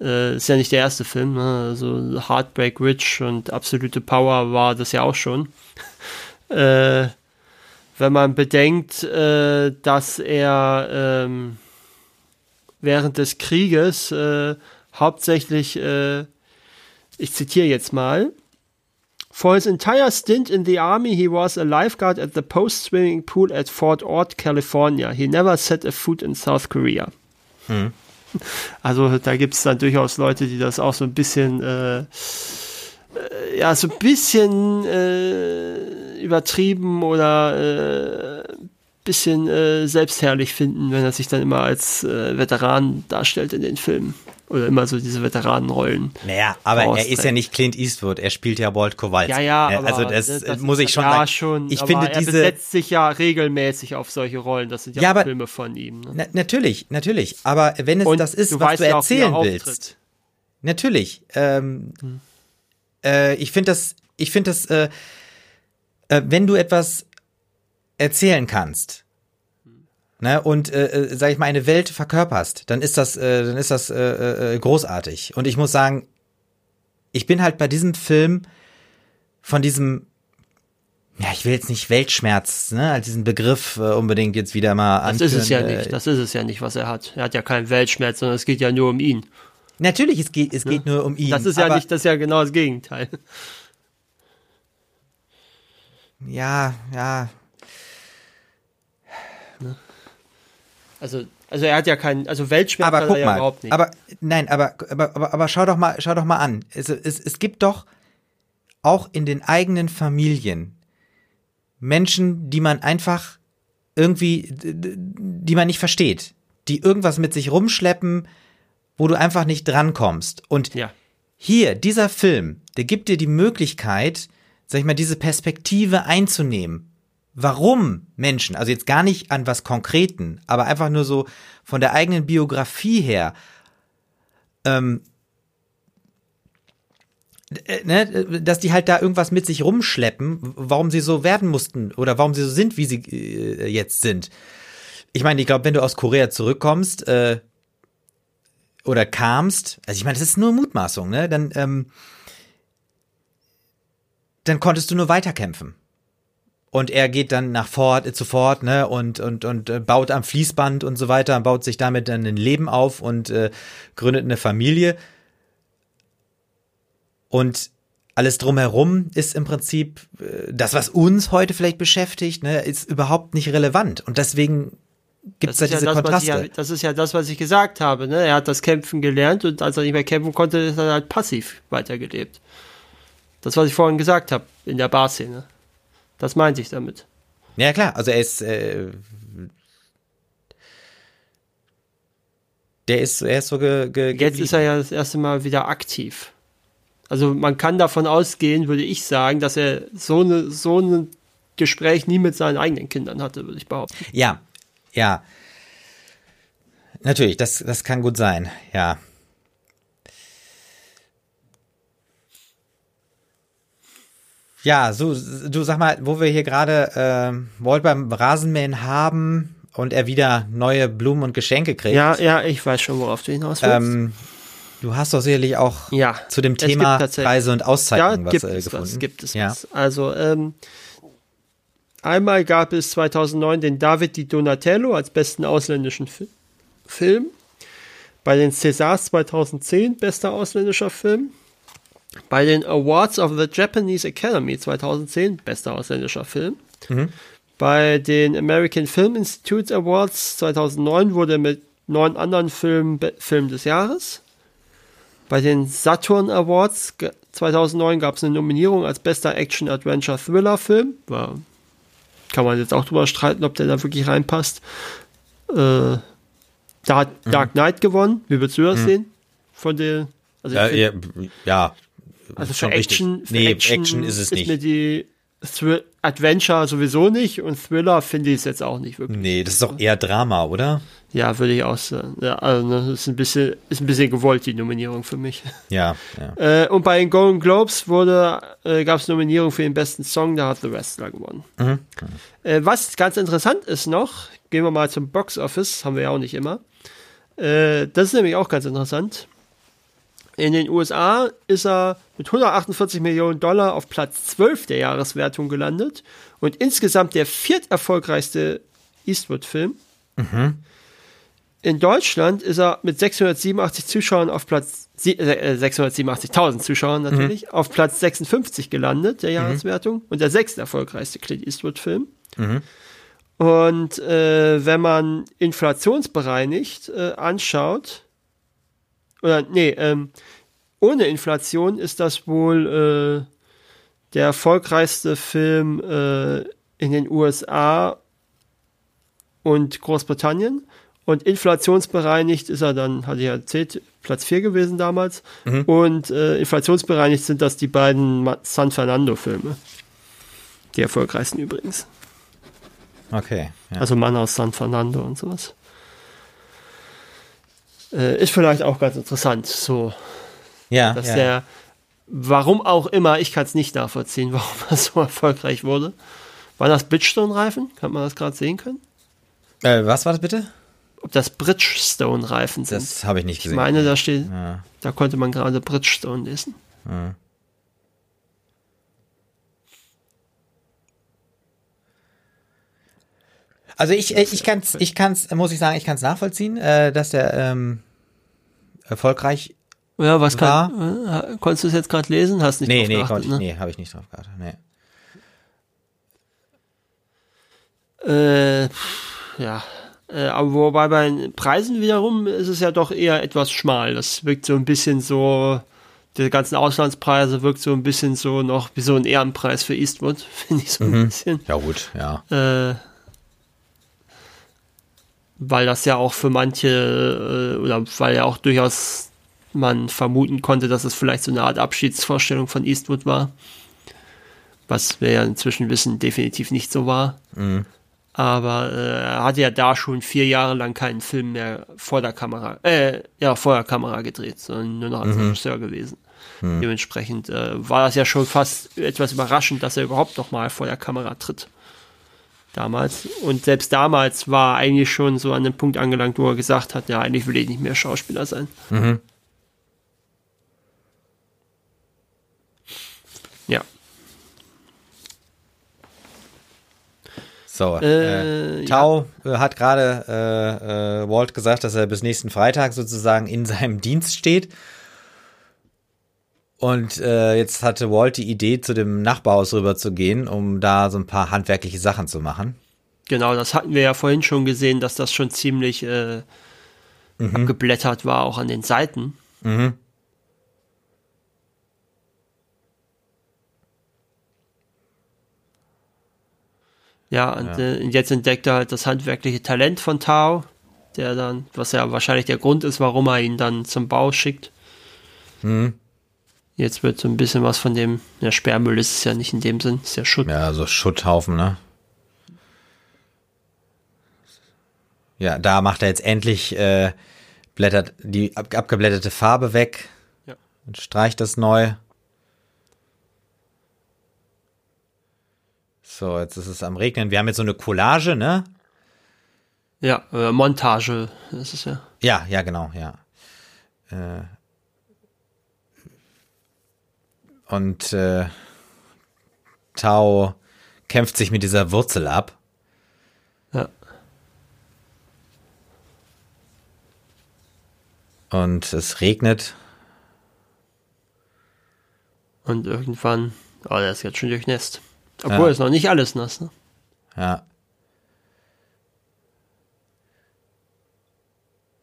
Äh, ist ja nicht der erste Film, ne? also Heartbreak Ridge und Absolute Power war das ja auch schon. äh, wenn man bedenkt, äh, dass er ähm, während des Krieges äh, hauptsächlich, äh, ich zitiere jetzt mal, For his entire stint in the army, he was a lifeguard at the post swimming pool at Fort Ord, California. He never set a foot in South Korea. Also da gibt es dann durchaus Leute, die das auch so ein bisschen, äh, äh, ja, so ein bisschen äh, übertrieben oder äh, bisschen äh, selbstherrlich finden, wenn er sich dann immer als äh, Veteran darstellt in den Filmen. Oder immer so diese Veteranenrollen. naja, aber er ist ja nicht Clint Eastwood. Er spielt ja Walt Kowalski. Ja, ja, Ne? aber also das, ne, äh, muss ich schon ja, sagen. schon. Ich aber finde er diese. besetzt sich ja regelmäßig auf solche Rollen. Das sind ja, Ja, auch aber- Filme von ihm. Ne? Na, natürlich, natürlich. Aber wenn es Und das ist, du was du ja auch, er erzählen auftritt. willst, natürlich. Ähm, äh, ich finde das, ich finde das, äh, äh, wenn du etwas erzählen kannst, ne, und äh, äh, sag ich mal eine Welt verkörperst, dann ist das, äh, dann ist das äh, äh, großartig. Und ich muss sagen, ich bin halt bei diesem Film von diesem ja, ich will jetzt nicht Weltschmerz, ne, als diesen Begriff äh, unbedingt jetzt wieder mal Das ist es ja anführen, nicht. äh, Das ist es ja nicht, was er hat. Er hat ja keinen Weltschmerz, sondern es geht ja nur um ihn. Natürlich, es geht, es geht nur um ihn. Das ist ja nicht, das ist ja genau das Gegenteil. Ja, ja. Also, also er hat ja keinen, also Weltschmerz Aber hat guck er ja mal. überhaupt nicht. Aber nein, aber, aber, aber, aber schau doch mal, schau doch mal an. Es, es, es gibt doch auch in den eigenen Familien Menschen, die man einfach irgendwie, die man nicht versteht, die irgendwas mit sich rumschleppen, wo du einfach nicht drankommst. Und ja. hier, dieser Film, der gibt dir die Möglichkeit, sag ich mal, diese Perspektive einzunehmen. Warum Menschen, also jetzt gar nicht an was Konkreten, aber einfach nur so von der eigenen Biografie her, ähm, äh, ne, dass die halt da irgendwas mit sich rumschleppen, warum sie so werden mussten oder warum sie so sind, wie sie äh, jetzt sind. Ich meine, ich glaube, wenn du aus Korea zurückkommst, äh, oder kamst, also ich meine, das ist nur Mutmaßung, ne? Dann, ähm, dann konntest du nur weiterkämpfen. Und er geht dann nach Fort, äh, zu Fort, ne, und, und, und äh, baut am Fließband und so weiter, baut sich damit dann ein Leben auf und äh, gründet eine Familie. Und alles drumherum ist im Prinzip äh, das, was uns heute vielleicht beschäftigt, ne, ist überhaupt nicht relevant. Und deswegen gibt es da diese ja das, Kontraste. ja, das ist ja das, was ich gesagt habe. Ne? Er hat das Kämpfen gelernt und als er nicht mehr kämpfen konnte, ist er halt passiv weitergelebt. Das, was ich vorhin gesagt habe in der Barszene. Das meinte ich damit. Ja, klar, also er ist, äh, der ist, er ist so ge, ge, Jetzt ist er ja das erste Mal wieder aktiv. Also man kann davon ausgehen, würde ich sagen, dass er so eine so ein Gespräch nie mit seinen eigenen Kindern hatte, würde ich behaupten. Ja, ja. Natürlich, das, das kann gut sein, ja. Ja, so, du sag mal, wo wir hier gerade äh, Walt beim Rasenmähen haben und er wieder neue Blumen und Geschenke kriegt. Ja, ja, ich weiß schon, worauf du hinaus willst. Ähm, du hast doch sicherlich auch ja, zu dem Thema Preise und Auszeichnungen ja, was gibt äh, es gefunden. was, gibt es ja. was. Also, ähm, einmal gab es 2009 den David Di Donatello als besten ausländischen Fi Film. Bei den Césars 2010 bester ausländischer Film. Bei den Awards of the Japanese Academy 2010 bester ausländischer Film. Bei den American Film Institute Awards 2009 wurde er mit neun anderen Filmen Film des Jahres. Bei den Saturn Awards ge- 2009 gab es eine Nominierung als bester Action-Adventure-Thriller-Film. Kann man jetzt auch drüber streiten, ob der da wirklich reinpasst. Äh, da hat Dark Knight gewonnen. Wie würdest du das sehen? Von der, also Ja, ja, ja, also schon für richtig. Action, für Nee, Action, Action ist es nicht. mir die Thrill Adventure sowieso nicht und Thriller finde ich es jetzt auch nicht wirklich. Nee, das ist doch eher Drama, oder? Ja, würde ich auch sagen. Ja, also ne, das ist ein bisschen, ist ein bisschen gewollt, die Nominierung für mich. Ja, ja. Äh, und bei den Golden Globes wurde, äh, gab es Nominierung für den besten Song, da hat The Wrestler gewonnen. Mhm. Äh, was ganz interessant ist noch, gehen wir mal zum Box Office, haben wir ja auch nicht immer. Äh, das ist nämlich auch ganz interessant. In den USA ist er mit 148 Millionen Dollar auf Platz 12 der Jahreswertung gelandet und insgesamt der vierterfolgreichste Eastwood-Film. In Deutschland ist er mit 687 Zuschauern auf Platz äh, 687.000 Zuschauern natürlich auf Platz 56 gelandet der Jahreswertung und der sechste erfolgreichste Clint Eastwood-Film. Und äh, wenn man inflationsbereinigt äh, anschaut, oder nee, ähm, ohne Inflation ist das wohl äh, der erfolgreichste Film äh, in den USA und Großbritannien. Und inflationsbereinigt ist er dann, hatte ich ja erzählt, Platz 4 gewesen damals. Und äh, inflationsbereinigt sind das die beiden San Fernando-Filme. Die erfolgreichsten übrigens. Okay. Ja. Also Mann aus San Fernando und sowas. Äh, ist vielleicht auch ganz interessant, so, ja, dass ja. der, warum auch immer, ich kann es nicht nachvollziehen, warum er so erfolgreich wurde. Waren das Bridgestone-Reifen? Kann man das gerade sehen können? Äh, was war das bitte? Ob das Bridgestone-Reifen sind? Das habe ich nicht ich gesehen. meine, da steht, Ja. da konnte man gerade Bridgestone lesen. Also ich, äh, ich kann's, ich kann's, muss ich sagen, ich kann's nachvollziehen, äh, dass der ähm, erfolgreich. Ja, was kann, äh, konntest du es jetzt gerade lesen? Hast nicht Nee, drauf nee, geachtet, konnte ich, ne? nee, habe ich nicht drauf geachtet. Nee. Äh, ja. Äh, aber wobei bei den Preisen wiederum ist es ja doch eher etwas schmal. Das wirkt so ein bisschen so, die ganzen Auslandspreise wirkt so ein bisschen so noch wie so ein Ehrenpreis für Eastwood, finde ich so ein bisschen. Ja gut, ja. Äh, weil das ja auch für manche, äh, oder weil ja auch durchaus man vermuten konnte, dass es vielleicht so eine Art Abschiedsvorstellung von Eastwood war. Was wir ja inzwischen wissen, definitiv nicht so war. Aber äh, er hatte ja da schon vier Jahre lang keinen Film mehr vor der Kamera, äh, ja, vor der Kamera gedreht, sondern nur noch als Regisseur gewesen. Dementsprechend äh, war das ja schon fast etwas überraschend, dass er überhaupt noch mal vor der Kamera tritt. Damals. Und selbst damals war er eigentlich schon so an dem Punkt angelangt, wo er gesagt hat, ja, eigentlich will ich nicht mehr Schauspieler sein. Ja. So, Äh, äh, Tau äh, hat gerade äh, äh, Walt gesagt, dass er bis nächsten Freitag sozusagen in seinem Dienst steht. Und äh, jetzt hatte Walt die Idee, zu dem Nachbarhaus rüber zu gehen, um da so ein paar handwerkliche Sachen zu machen. Genau, das hatten wir ja vorhin schon gesehen, dass das schon ziemlich äh, abgeblättert war, auch an den Seiten. Ja, und Äh, jetzt entdeckt er halt das handwerkliche Talent von Tao, der dann, was ja wahrscheinlich der Grund ist, warum er ihn dann zum Bau schickt. Jetzt wird so ein bisschen was von dem, ja, Sperrmüll ist es ja nicht in dem Sinn, ist ja Schutt. Ja, so Schutthaufen, ne? Ja, da macht er jetzt endlich, äh, blättert die ab, abgeblätterte Farbe weg Ja. und streicht das neu. So, jetzt ist es am Regnen. Wir haben jetzt so eine Collage, ne? Ja, äh, Montage ist es ja. Ja, ja, genau, ja. Äh, und äh, Tau kämpft sich mit dieser Wurzel ab. Ja. Und es regnet. Und irgendwann, oh, der ist jetzt schon durchnässt. Obwohl, Ja. ist noch nicht alles nass, ne? Ja.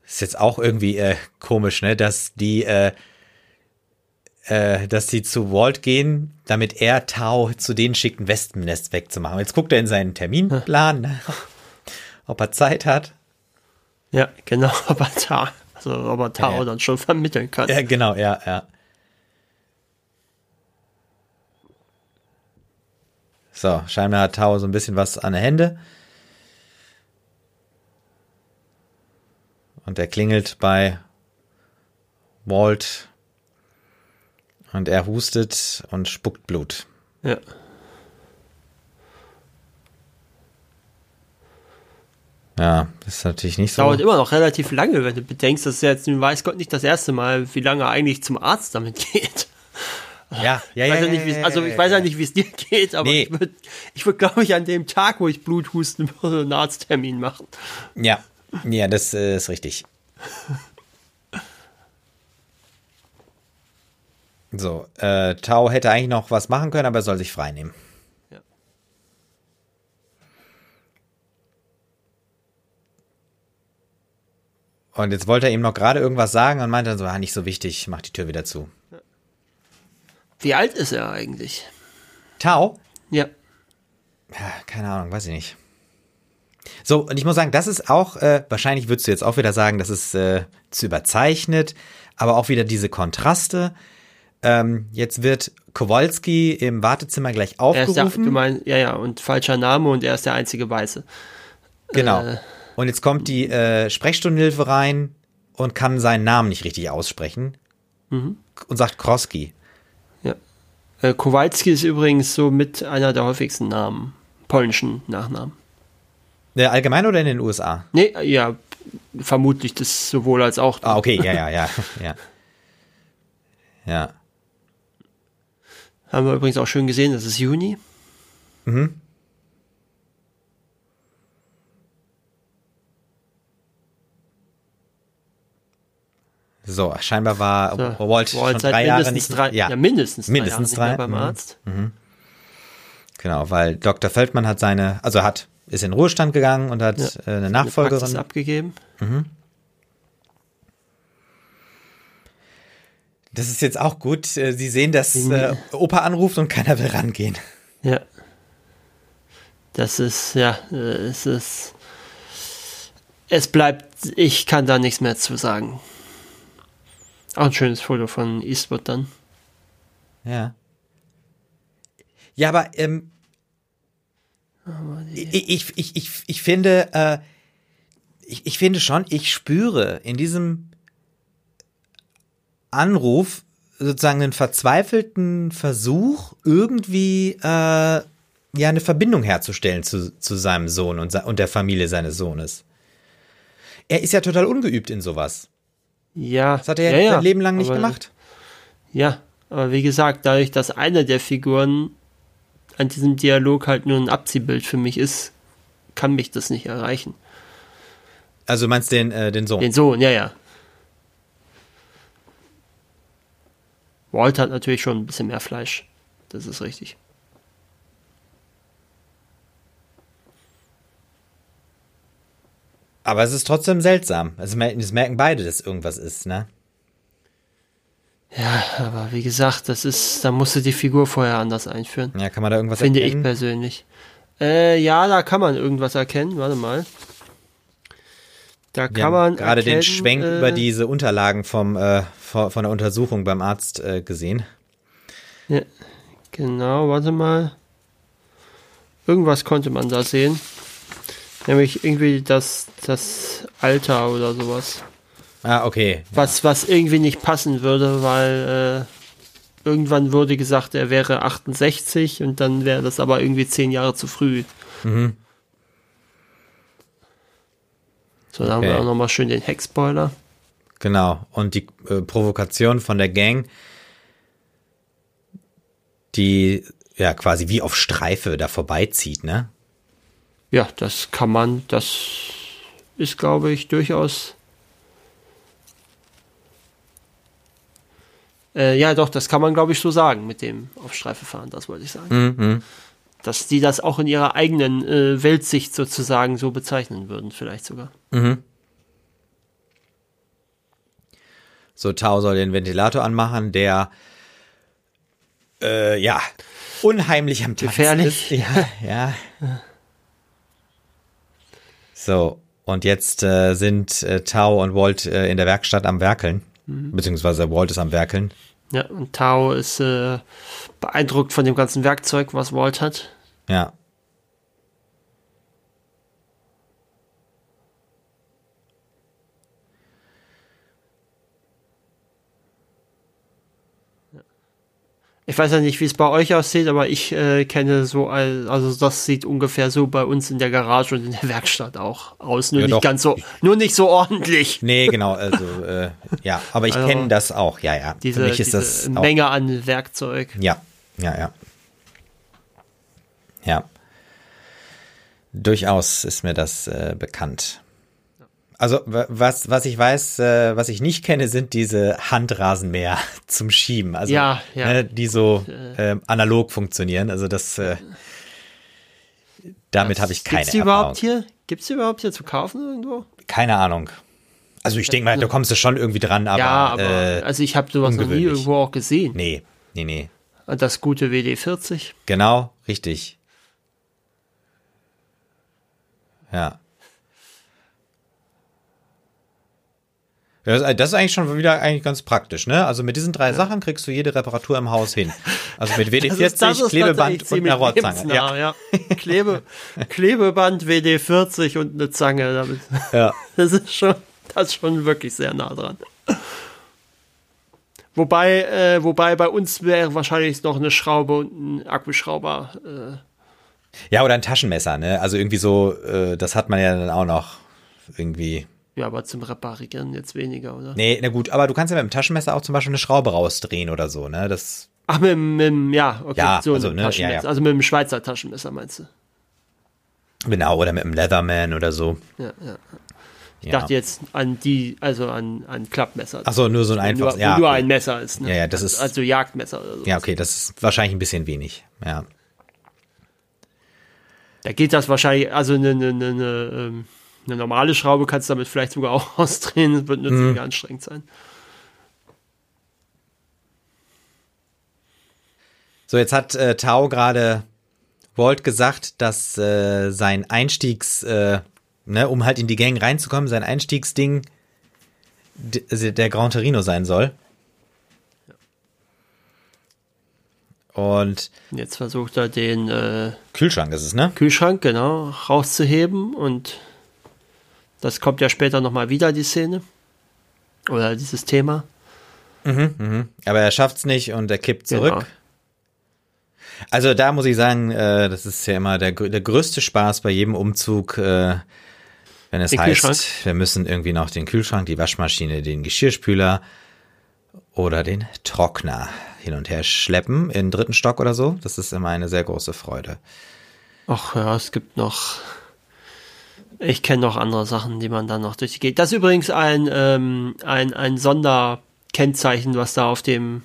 Ist jetzt auch irgendwie äh, komisch, ne, dass die, äh, äh, dass die zu Walt gehen, damit er Tau zu denen schickt, ein Wespennest wegzumachen. Jetzt guckt er in seinen Terminplan, ne, ob er Zeit hat. Ja, genau, aber da, also aber Tao Ja, dann schon vermitteln kann. Ja, genau, ja, ja. So, scheinbar hat Tau so ein bisschen was an der Hände. Und er klingelt bei Walt. Und er hustet und spuckt Blut. Ja. Ja, das ist natürlich nicht so. Dauert immer noch relativ lange, wenn du bedenkst, dass es jetzt, weiß Gott nicht das erste Mal, wie lange er eigentlich zum Arzt damit geht. Ja, ja, Ich ja. weiß ja nicht, also ich weiß ja nicht, wie es dir geht, aber Nee. ich würde, ich würd, glaube ich, an dem Tag, wo ich Blut husten würde, einen Arzttermin machen. Ja, ja, das äh, ist richtig. So, äh, Tau hätte eigentlich noch was machen können, aber er soll sich freinehmen. Ja. Und jetzt wollte er ihm noch gerade irgendwas sagen und meinte dann so, ah, nicht so wichtig, mach die Tür wieder zu. Wie alt ist er eigentlich? Tau? Ja. Ja, keine Ahnung, weiß ich nicht. So, und ich muss sagen, das ist auch, äh, wahrscheinlich würdest du jetzt auch wieder sagen, das ist äh, zu überzeichnet, aber auch wieder diese Kontraste. Ähm, jetzt wird Kowalski im Wartezimmer gleich Er der, aufgerufen. du meinst, ja, ja, und falscher Name und er ist der einzige Weiße. genau. äh, Und jetzt kommt die äh, Sprechstundenhilfe rein und kann seinen Namen nicht richtig aussprechen Mhm. und sagt Kroski. Ja. Äh, Kowalski ist übrigens so mit einer der häufigsten Namen, polnischen Nachnamen. Äh, allgemein oder in den USA? Nee, ja, vermutlich das sowohl als auch. Ah, okay, ja, ja, ja, ja. Ja. Haben wir übrigens auch schön gesehen, das ist Juni. Mhm. So, scheinbar war So, Walt, schon seit drei Jahre mindestens nicht drei, ja. mindestens, Mindestens drei, Jahre drei, nicht mehr beim mhm. Arzt. Genau, weil Dr. Feldmann hat seine, also hat, ist in den Ruhestand gegangen und hat Ja, äh, eine Eine Praxis Nachfolgerin. Das ist jetzt auch gut. äh, Sie sehen, dass äh, Opa anruft und keiner will rangehen. Ja. Das ist, ja, äh, es ist. Es bleibt, ich kann da nichts mehr zu sagen. Auch ein schönes Foto von Eastwood dann. Ja. Ja, aber ähm, ich, ich, ich, ich, ich finde, äh, ich, ich finde schon, ich spüre in diesem Anruf sozusagen einen verzweifelten Versuch, irgendwie äh, ja eine Verbindung herzustellen zu, zu seinem Sohn und, und der Familie seines Sohnes. Er ist ja total ungeübt in sowas. Ja. Das hat er ja, ja, sein Leben lang nicht aber- gemacht. Ja, aber wie gesagt, dadurch, dass eine der Figuren an diesem Dialog halt nur ein Abziehbild für mich ist, kann mich das nicht erreichen. Also du meinst den, äh, den Sohn. Den Sohn, ja, ja. Walt hat natürlich schon ein bisschen mehr Fleisch. Das ist richtig. Aber es ist trotzdem seltsam. Also das merken beide, dass irgendwas ist, ne? Ja, aber wie gesagt, das ist, da musst du die Figur vorher anders einführen. Ja, kann man da irgendwas Finde ich erkennen? persönlich. Äh, ja, da kann man irgendwas erkennen. Warte mal. Da kann haben man gerade den erkennen, Schwenk äh, über diese Unterlagen vom, äh, von, von der Untersuchung beim Arzt äh, gesehen. Ja, genau, warte mal. Irgendwas konnte man da sehen. Nämlich irgendwie das, das Alter oder sowas. Ah, okay. Was, was irgendwie nicht passen würde, weil irgendwann wurde gesagt, er wäre 68 und dann wäre das aber irgendwie zehn Jahre zu früh. Mhm. So, dann haben wir Okay. auch nochmal schön den Heckspoiler. Genau. Und die äh, Provokation von der Gang, die ja quasi wie auf Streife da vorbeizieht, ne? Ja, das kann man, das ist, glaube ich, durchaus. Äh, ja, doch, das kann man, glaube ich, so sagen mit dem auf Streife fahren, das wollte ich sagen. Mhm. Dass die das auch in ihrer eigenen äh, Weltsicht sozusagen so bezeichnen würden, vielleicht sogar. So, Tau soll den Ventilator anmachen, der äh, ja unheimlich am Tanzen Gefährlich. ist. Ja, ja. So, und jetzt äh, sind äh, Tau und Walt äh, in der Werkstatt am Werkeln. Beziehungsweise Walt ist am Werkeln. Ja, und Tao ist äh, beeindruckt von dem ganzen Werkzeug, was Walt hat. Ja. Ich weiß ja nicht, wie es bei euch aussieht, aber ich äh, kenne so, ein- also das sieht ungefähr so bei uns in der Garage und in der Werkstatt auch aus. Nur Ja, nicht doch. ganz so, nur nicht so ordentlich. Nee, genau, also äh, ja, aber ich Also, kenne das auch, ja, ja. Diese, Für mich ist das auch, Menge an Werkzeug. Ja, ja, ja. Ja. Durchaus ist mir das äh, bekannt. Also wa- was, was ich weiß, äh, was ich nicht kenne, sind diese Handrasenmäher zum Schieben. Also Ja, ja. Ne, die so äh, analog funktionieren. Also das äh, damit habe ich keine Gibt's die Erfahrung. überhaupt hier? Gibt's die überhaupt hier zu kaufen irgendwo? Keine Ahnung. Also ich denke mal, da kommst du schon irgendwie dran, aber, ja, aber äh, also ich habe sowas noch nie irgendwo auch gesehen. nee, nee, nee. Das gute WD-40. Genau, richtig. Ja. Ja, Das ist eigentlich schon wieder eigentlich ganz praktisch, ne? Also mit diesen drei Sachen kriegst du jede Reparatur im Haus hin. Also mit WD-40, Das ist- das ist Klebeband und einer Rohrzange. Ja. ja. Klebe, Klebeband, WD-40 und eine Zange. Damit. Ja. Das ist schon, das ist schon wirklich sehr nah dran. Wobei, äh, wobei bei uns wäre wahrscheinlich noch eine Schraube und ein Akkuschrauber. Äh, ja, oder ein Taschenmesser, ne? Also irgendwie so, äh, das hat man ja dann auch noch irgendwie. Ja, aber zum Reparieren jetzt weniger, oder? Nee, na gut, aber du kannst ja mit dem Taschenmesser auch zum Beispiel eine Schraube rausdrehen oder so, ne? Das, Ach, mit, dem- mit, ja, okay, Ja, so also, ein ne, ja, Taschenmesser. ja. Also mit dem Schweizer Taschenmesser meinst du? genau, oder mit dem Leatherman oder so. Ja, ja. Ich Ja. dachte jetzt an die, also an, an Klappmesser. Ach so, nur so ein einfaches, nur, ja. nur ein Messer ist. Ne? Ja, ja, das also, ist- also Jagdmesser oder so. Ja, okay, das ist wahrscheinlich ein bisschen wenig. Ja. Da geht das wahrscheinlich, also eine, eine, eine, eine, ähm, eine normale Schraube kannst du damit vielleicht sogar auch ausdrehen. Das wird nur Mhm. ziemlich anstrengend sein. So, jetzt hat äh, Tao gerade Walt gesagt, dass äh, sein Einstiegs, äh, ne, um halt in die Gang reinzukommen, sein Einstiegsding also der Grand Torino sein soll. Und Und Jetzt versucht er den äh, Kühlschrank ist es, ne? Kühlschrank, genau, rauszuheben und das kommt ja später nochmal wieder, die Szene. Oder dieses Thema. Aber er schafft's nicht und er kippt zurück. Genau. Also da muss ich sagen, äh, das ist ja immer der, der größte Spaß bei jedem Umzug, äh, wenn es Den heißt, wir müssen irgendwie noch den Kühlschrank, die Waschmaschine, den Geschirrspüler oder den Trockner hin und her schleppen in dritten Stock oder so. Das ist immer eine sehr große Freude. Ach ja, es gibt noch. Ich kenne noch andere Sachen, die man dann noch durchgeht. Das ist übrigens ein, ähm, ein, ein Sonderkennzeichen, was da auf dem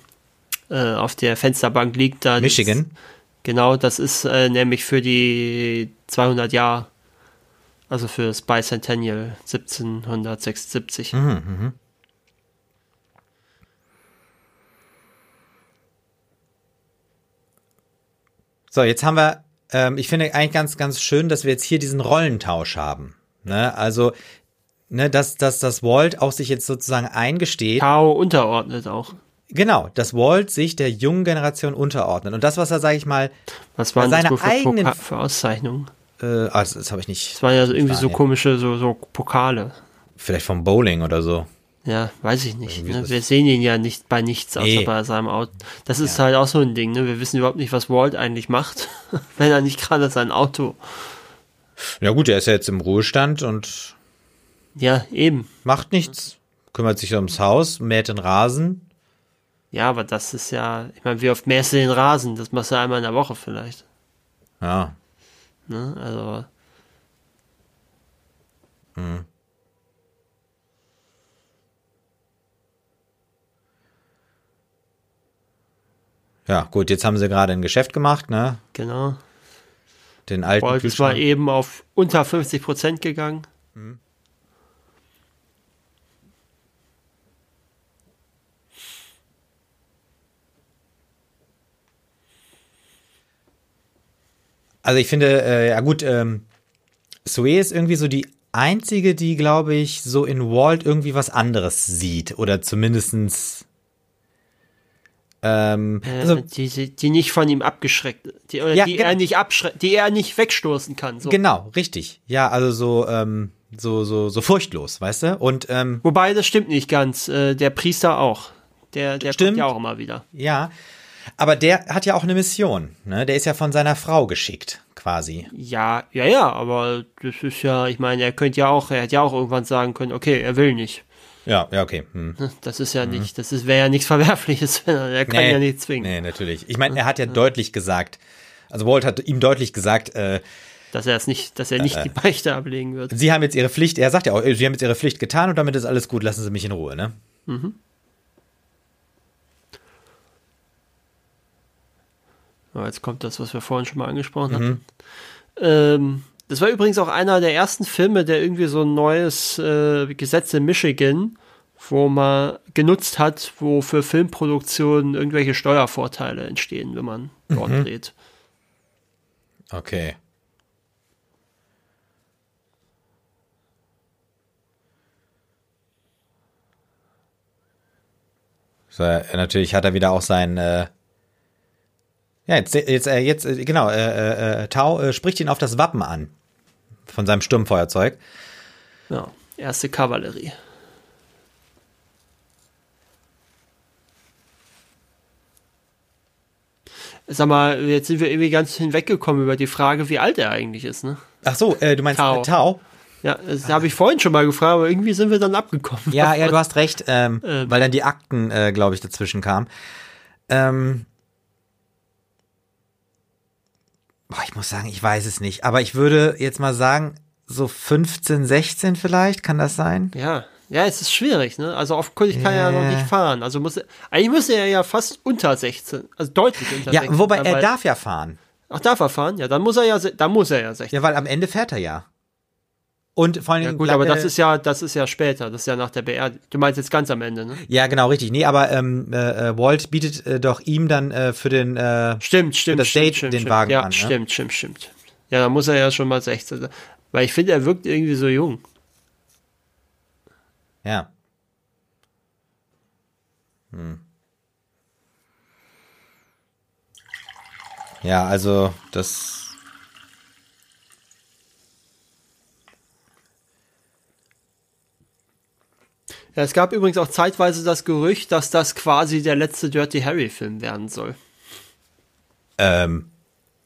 äh, auf der Fensterbank liegt. Da Michigan? Das, genau, das ist äh, nämlich für die 200 Jahre, also für das Bicentennial 1776. So, jetzt haben wir, ähm, ich finde eigentlich ganz, ganz schön, dass wir jetzt hier diesen Rollentausch haben. Ne? Also, ne, dass, dass das Walt auch sich jetzt sozusagen eingesteht. Tau unterordnet auch. Genau, dass Walt sich der jungen Generation unterordnet. Und das, was er, sage ich mal, Was waren Seine das für, eigenen- Poka für Auszeichnungen? äh, ah, das, habe ich nicht. Das waren ja so irgendwie so komische so, so Pokale. Vielleicht vom Bowling oder so. Ja, weiß ich nicht. Irgendwie Ne? Wir sehen ihn ja nicht bei nichts, außer Nee. bei seinem Auto. Das ist halt auch so ein Ding. Ne? Wir wissen überhaupt nicht, was Walt eigentlich macht, wenn er nicht gerade sein Auto. Ja gut, er ist ja jetzt im Ruhestand und Ja, eben. macht nichts. Kümmert sich ums Haus, mäht den Rasen. Ja, aber das ist ja, ich meine, wie oft mähst du den Rasen? Das machst du einmal in der Woche vielleicht. Ja. Ne? Also, Ja, gut, jetzt haben sie gerade ein Geschäft gemacht, ne? genau. Den alten Walt ist mal Kühlschrank. eben auf unter 50 Prozent gegangen. Also ich finde, äh, ja gut, ähm, Sue ist irgendwie so die einzige, die, glaube ich, so in Walt irgendwie was anderes sieht. Oder zumindestens ähm, Äh, also, die, die, nicht von ihm abgeschreckt, die, Ja, die genau. er nicht abschreckt, die er nicht wegstoßen kann. So. genau, richtig. Ja, also so, ähm, so, so, so furchtlos, weißt du? Und ähm, Wobei, das stimmt nicht ganz. Äh, der Priester auch. Der, der Stimmt. kommt ja auch immer wieder. ja, aber der hat ja auch eine Mission, ne? Der ist ja von seiner Frau geschickt, quasi. Ja, ja, ja, aber das ist ja, ich meine, er könnte ja auch, er hätte ja auch irgendwann sagen können, okay, er will nicht. Ja, ja, okay. Hm. Das ist ja nicht, das wäre ja nichts Verwerfliches, er, kann ja nicht zwingen. Nee, natürlich. Ich meine, er hat ja deutlich gesagt, also Walt hat ihm deutlich gesagt, äh, Dass er es nicht, dass er nicht die Beichte ablegen wird. Sie haben jetzt Ihre Pflicht, er sagt ja auch, Sie haben jetzt Ihre Pflicht getan und damit ist alles gut, lassen Sie mich in Ruhe, ne? Ja, jetzt kommt das, was wir vorhin schon mal angesprochen hatten. Ähm, das war übrigens auch einer der ersten Filme, der irgendwie so ein neues äh, Gesetz in Michigan, wo man genutzt hat, wo für Filmproduktionen irgendwelche Steuervorteile entstehen, wenn man dort dreht. Okay. So, äh, natürlich hat er wieder auch sein, äh, ja, jetzt, jetzt, äh, jetzt, äh, genau, äh, äh, Tau äh, spricht ihn auf das Wappen an. Von seinem Sturmfeuerzeug. Ja, erste Kavallerie. Sag mal, jetzt sind wir irgendwie ganz hinweggekommen über die Frage, wie alt er eigentlich ist, ne? Ach so, äh, du meinst Tau. Tau? Tau? Ja, das habe ich vorhin schon mal gefragt, aber irgendwie sind wir dann abgekommen. Ja, ja, du hast recht, ähm, Ähm. weil dann die Akten, äh, glaube ich, dazwischen kamen. Ähm, boah, ich muss sagen, ich weiß es nicht, aber ich würde jetzt mal sagen, so 15, 16 vielleicht, kann das sein? Ja, ja, es ist schwierig, ne? Also offenkundig kann er ja noch Ja. nicht fahren. Also muss er, eigentlich müsste er ja fast unter 16, also deutlich unter Ja, 16. wobei sein, er darf ja fahren. Ach, darf er fahren? Ja, dann muss er ja, dann muss er ja 16. Ja, weil am Ende fährt er ja. Und vor allen Ja, gut, aber er- das ist ja, das ist ja später, das ist ja nach der Beerdigung. Du meinst jetzt ganz am Ende, ne? Ja, genau, richtig. Nee, aber ähm, äh, äh, Walt bietet äh, doch ihm dann äh, für den. Äh, Stimmt, stimmt. das stimmt, Date stimmt, den stimmt. Wagen ja, an, ne? stimmt, stimmt, stimmt. Ja, dann muss er ja schon mal 16 sein. Weil ich finde, er wirkt irgendwie so jung. ja. Hm. Ja, also das. Ja, es gab übrigens auch zeitweise das Gerücht, dass das quasi der letzte Dirty Harry-Film werden soll. Ähm,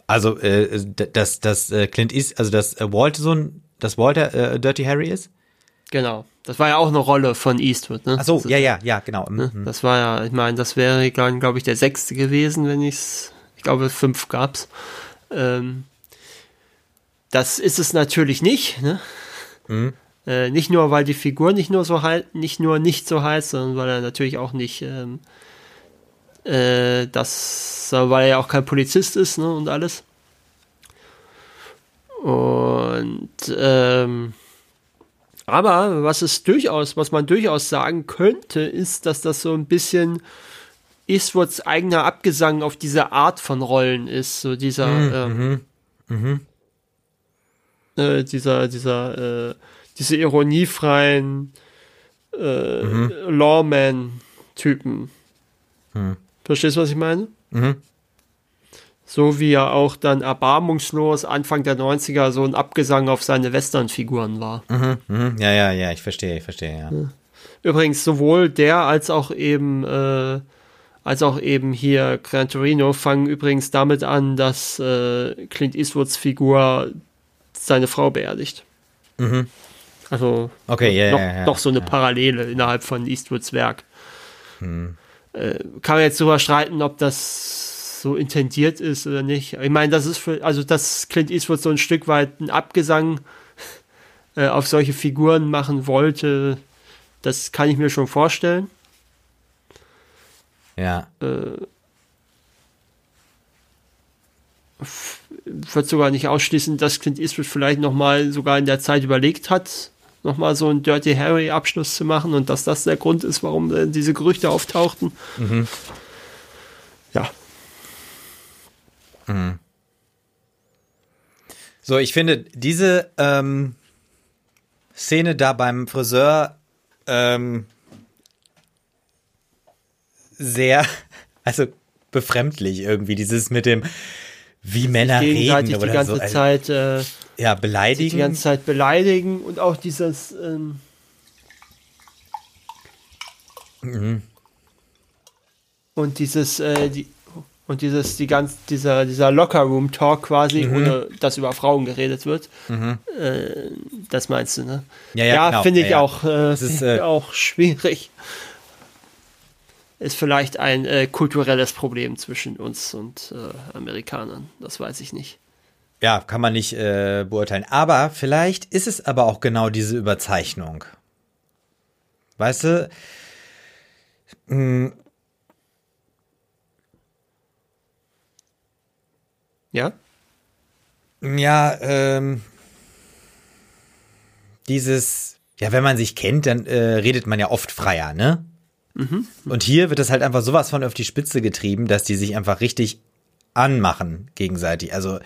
also, äh, dass das äh, Clint ist, also dass äh, Walt so ein, dass Walter äh, Dirty Harry ist? Genau. Das war ja auch eine Rolle von Eastwood, ne? Ach so, das, ja, ja, ja, genau. Ne? Mhm. Das war ja, ich meine, das wäre dann, glaube ich, der sechste gewesen, wenn ich's, ich glaube, fünf gab's. Ähm, das ist es natürlich nicht, ne? Mhm. Äh, nicht nur, weil die Figur nicht nur so halt, nicht nur nicht so heißt, sondern weil er natürlich auch nicht, ähm, äh, das, weil er ja auch kein Polizist ist, ne, und alles. Und, ähm, aber was es durchaus, was man durchaus sagen könnte, ist, dass das so ein bisschen Eastwoods eigener Abgesang auf diese Art von Rollen ist, so dieser, ähm, Äh, dieser, dieser, äh, diese ironiefreien äh, Lawman-Typen. Verstehst du, was ich meine? Mhm. So wie er auch dann erbarmungslos Anfang der 90er so ein Abgesang auf seine Western-Figuren war. Mhm. Ja, ja, ja, ich verstehe, ich verstehe, ja. Übrigens sowohl der als auch eben äh, als auch eben hier Gran Torino fangen übrigens damit an, dass äh, Clint Eastwoods Figur seine Frau beerdigt. Mhm. Also Okay, ja, noch, ja, ja. noch so eine. Parallele innerhalb von Eastwoods Werk. Hm. Äh, kann man jetzt darüber streiten, ob das so intendiert ist oder nicht. Ich meine, das ist für, also dass Clint Eastwood so ein Stück weit einen Abgesang äh, auf solche Figuren machen wollte, das kann ich mir schon vorstellen. Ja. Äh, wird sogar nicht ausschließen, dass Clint Eastwood vielleicht nochmal sogar in der Zeit überlegt hat, nochmal so einen Dirty Harry Abschluss zu machen und dass das der Grund ist, warum äh, diese Gerüchte auftauchten. Mhm. Ja. So, ich finde diese ähm, Szene da beim Friseur ähm, sehr, also befremdlich irgendwie. Dieses mit dem, wie Männer reden die oder ganze so. Also, Zeit äh, ja, die beleidigen. ganze Zeit beleidigen und auch dieses ähm, und dieses äh, die und dieses die ganz dieser dieser Lockerroom Talk quasi ohne dass über Frauen geredet wird. Äh, das meinst du ne? Ja, ja, genau. finde ich Ja, ja. auch äh, ist, äh, auch schwierig. Ist vielleicht ein äh, kulturelles Problem zwischen uns und äh, Amerikanern. Das weiß ich nicht Ja, kann man nicht äh, beurteilen. Aber vielleicht ist es aber auch genau diese Überzeichnung. Weißt du? ja Ja, ähm, dieses, ja, wenn man sich kennt, dann äh, redet man ja oft freier, ne? Und hier wird das halt einfach sowas von auf die Spitze getrieben, dass die sich einfach richtig anmachen gegenseitig. Also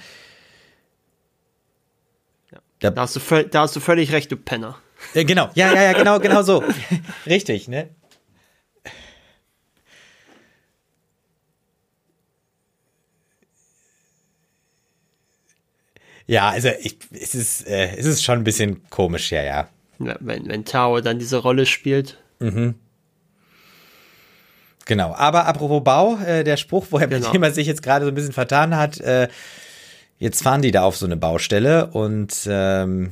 da hast du völ- da hast du völlig recht du Penner Ja, genau, ja, ja, ja, genau, genau so. Richtig, ne? Ja, also ich, es, ist, äh, es ist schon ein bisschen komisch, ja, ja. Ja, wenn, wenn Tao dann diese Rolle spielt. Genau. Aber apropos Bau, äh, der Spruch, wo er Genau. mit dem er sich jetzt gerade so ein bisschen vertan hat, äh, jetzt fahren die da auf so eine Baustelle und ähm,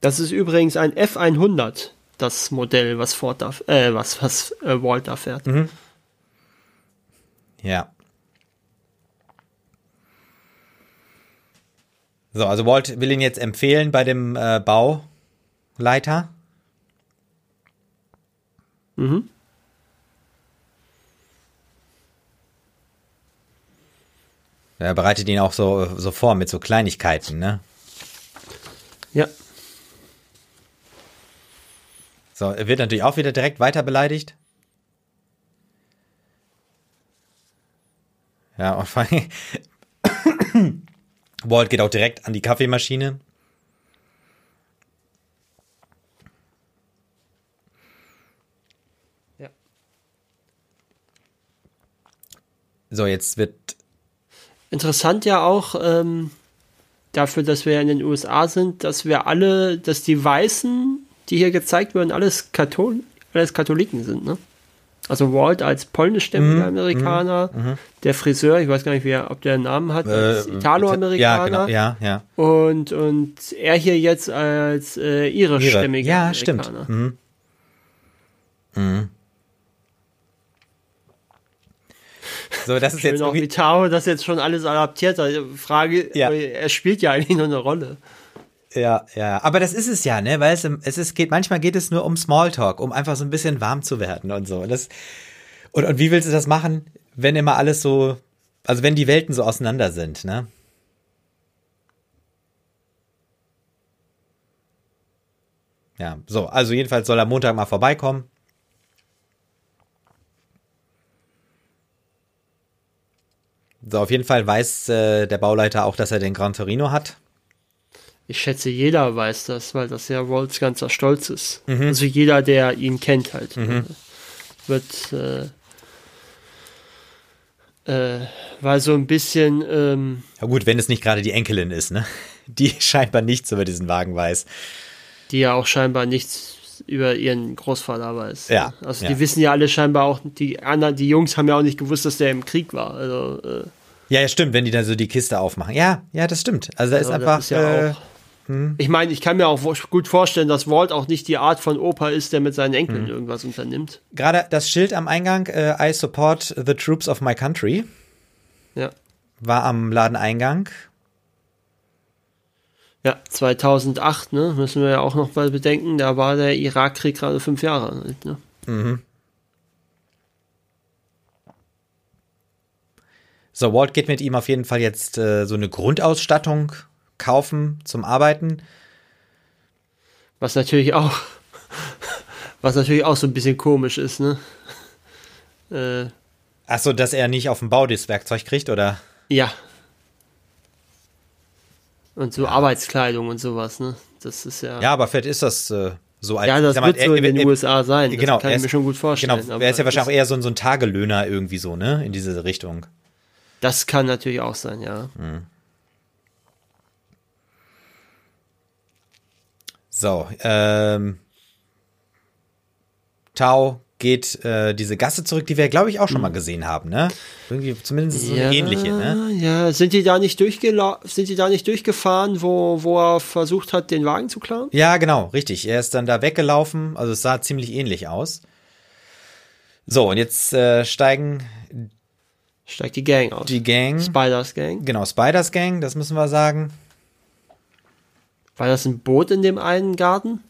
Das ist übrigens ein F100, das Modell, was Ford da, äh, was, was äh, Walt da fährt. Ja. So, also Walt will ihn jetzt empfehlen bei dem äh, Bauleiter. Mhm. Er bereitet ihn auch so, so vor mit so Kleinigkeiten, ne? Ja. So, er wird natürlich auch wieder direkt weiter beleidigt. Ja, und vor allem Walt geht auch direkt an die Kaffeemaschine. Ja. So, jetzt wird Interessant ja auch ähm, dafür, dass wir in den USA sind, dass wir alle, dass die Weißen, die hier gezeigt werden, alles, Kathol alles Katholiken sind, ne? Also Walt als polnischstämmiger Amerikaner, der Friseur, ich weiß gar nicht, wer, ob der einen Namen hat, als äh, Italo-Amerikaner. Ja, genau, ja, ja. Und, und er hier jetzt als äh, irischstämmiger Ja, Amerikaner. stimmt. Mhm. Mhm. So, das ist Schön jetzt auch irgendwie, wie Tao das jetzt schon alles adaptiert hat. Frage, Ja. er spielt ja eigentlich nur eine Rolle. Ja, ja, aber das ist es ja, ne, weil es, es ist, geht, manchmal geht es nur um Smalltalk, um einfach so ein bisschen warm zu werden und so. Und das, und, und wie willst du das machen, wenn immer alles so, also wenn die Welten so auseinander sind, ne? Ja, so, also jedenfalls soll er Montag mal vorbeikommen. So, auf jeden Fall weiß äh, der Bauleiter auch, dass er den Gran Torino hat. Ich schätze, jeder weiß das, weil das ja Walts ganzer Stolz ist. Mhm. Also jeder, der ihn kennt halt, äh, wird, äh, äh, weil so ein bisschen, ähm, Ja gut, wenn es nicht gerade die Enkelin ist, ne? Die scheinbar nichts über diesen Wagen weiß. die ja auch scheinbar nichts über ihren Großvater weiß. Ja, Also ja. die wissen ja alle scheinbar auch, die anderen, die Jungs haben ja auch nicht gewusst, dass der im Krieg war. Also, äh, Ja, ja, stimmt, wenn die dann so die Kiste aufmachen. Ja, ja, das stimmt. Also da ist einfach. ist ja äh, auch, ich meine, ich kann mir auch gut vorstellen, dass Walt auch nicht die Art von Opa ist, der mit seinen Enkeln Mhm. irgendwas unternimmt. Gerade das Schild am Eingang, äh, I support the troops of my country, Ja. war am Ladeneingang. Ja, 2008, ne, müssen wir ja auch noch mal bedenken, da war der Irakkrieg gerade fünf Jahre alt, ne? So, Walt geht mit ihm auf jeden Fall jetzt äh, so eine Grundausstattung kaufen zum Arbeiten. Was natürlich auch, was natürlich auch so ein bisschen komisch ist, ne? Äh, Ach so, dass er nicht auf dem Bau das Werkzeug kriegt, oder? ja. Und so Arbeitskleidung und sowas, ne? Das ist ja. Ja, aber vielleicht ist das äh, so als Ja, das sag mal, wird so in den er- USA sein. Das genau, kann er ich mir schon gut vorstellen. Genau, er ist ja wahrscheinlich auch das, eher so, ein- so ein Tagelöhner irgendwie so, ne? In diese Richtung. das kann natürlich auch sein, ja. So, ähm, Tau geht äh, diese Gasse zurück, die wir, glaube ich, auch schon mal gesehen haben, ne? Irgendwie zumindest so eine ähnliche, ne? Ja, sind die da nicht durchgela sind die da nicht durchgefahren, wo, wo er versucht hat, den Wagen zu klauen? Ja, genau, richtig. Er ist dann da weggelaufen, also es sah ziemlich ähnlich aus. So, und jetzt äh, steigen Steigt die Gang aus. die Gang, Spiders Gang. genau, Spiders Gang, das müssen wir sagen. War das ein Boot in dem einen Garten,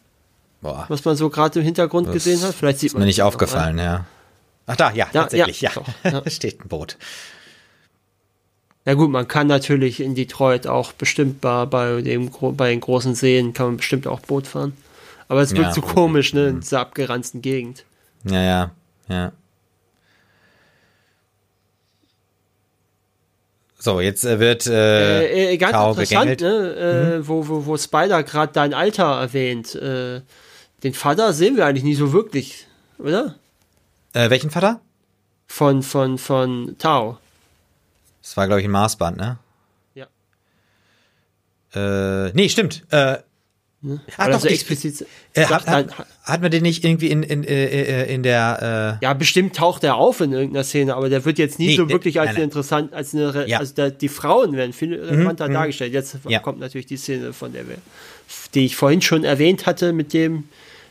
Boah, was man so gerade im Hintergrund gesehen hat? Vielleicht sieht ist man mir nicht das aufgefallen, ja. Ach da, ja, Ja, tatsächlich, ja. ja, doch, ja. Steht ein Boot. Ja gut, man kann natürlich in Detroit auch bestimmt bei, bei, dem, bei den großen Seen kann man bestimmt auch Boot fahren. Aber es wirkt Ja, so okay. komisch, ne, in dieser abgeranzten Gegend. Ja, ja, ja. So, jetzt äh, wird äh, Äh, äh, ganz Tau interessant, gegängelt. ne, äh, wo, wo, wo Spider gerade dein Alter erwähnt. Äh, den Vater sehen wir eigentlich nie so wirklich, oder? Äh, welchen Vater? Von, von, von Tau. Das war, glaube ich, ein Maßband, ne? Ja. Äh, nee, stimmt. Äh, ah, Oder doch, so ich, explizit. äh, hat, dann- hat, hat man den nicht irgendwie in, in, äh, äh, in der, ja, bestimmt taucht er auf in irgendeiner Szene, aber der wird jetzt nie Nee, so wirklich als nein, nein. interessant, als eine, Ja. also der, die Frauen werden viel relevanter mhm. dargestellt. Jetzt Ja. kommt natürlich die Szene von der wir, die ich vorhin schon erwähnt hatte mit dem,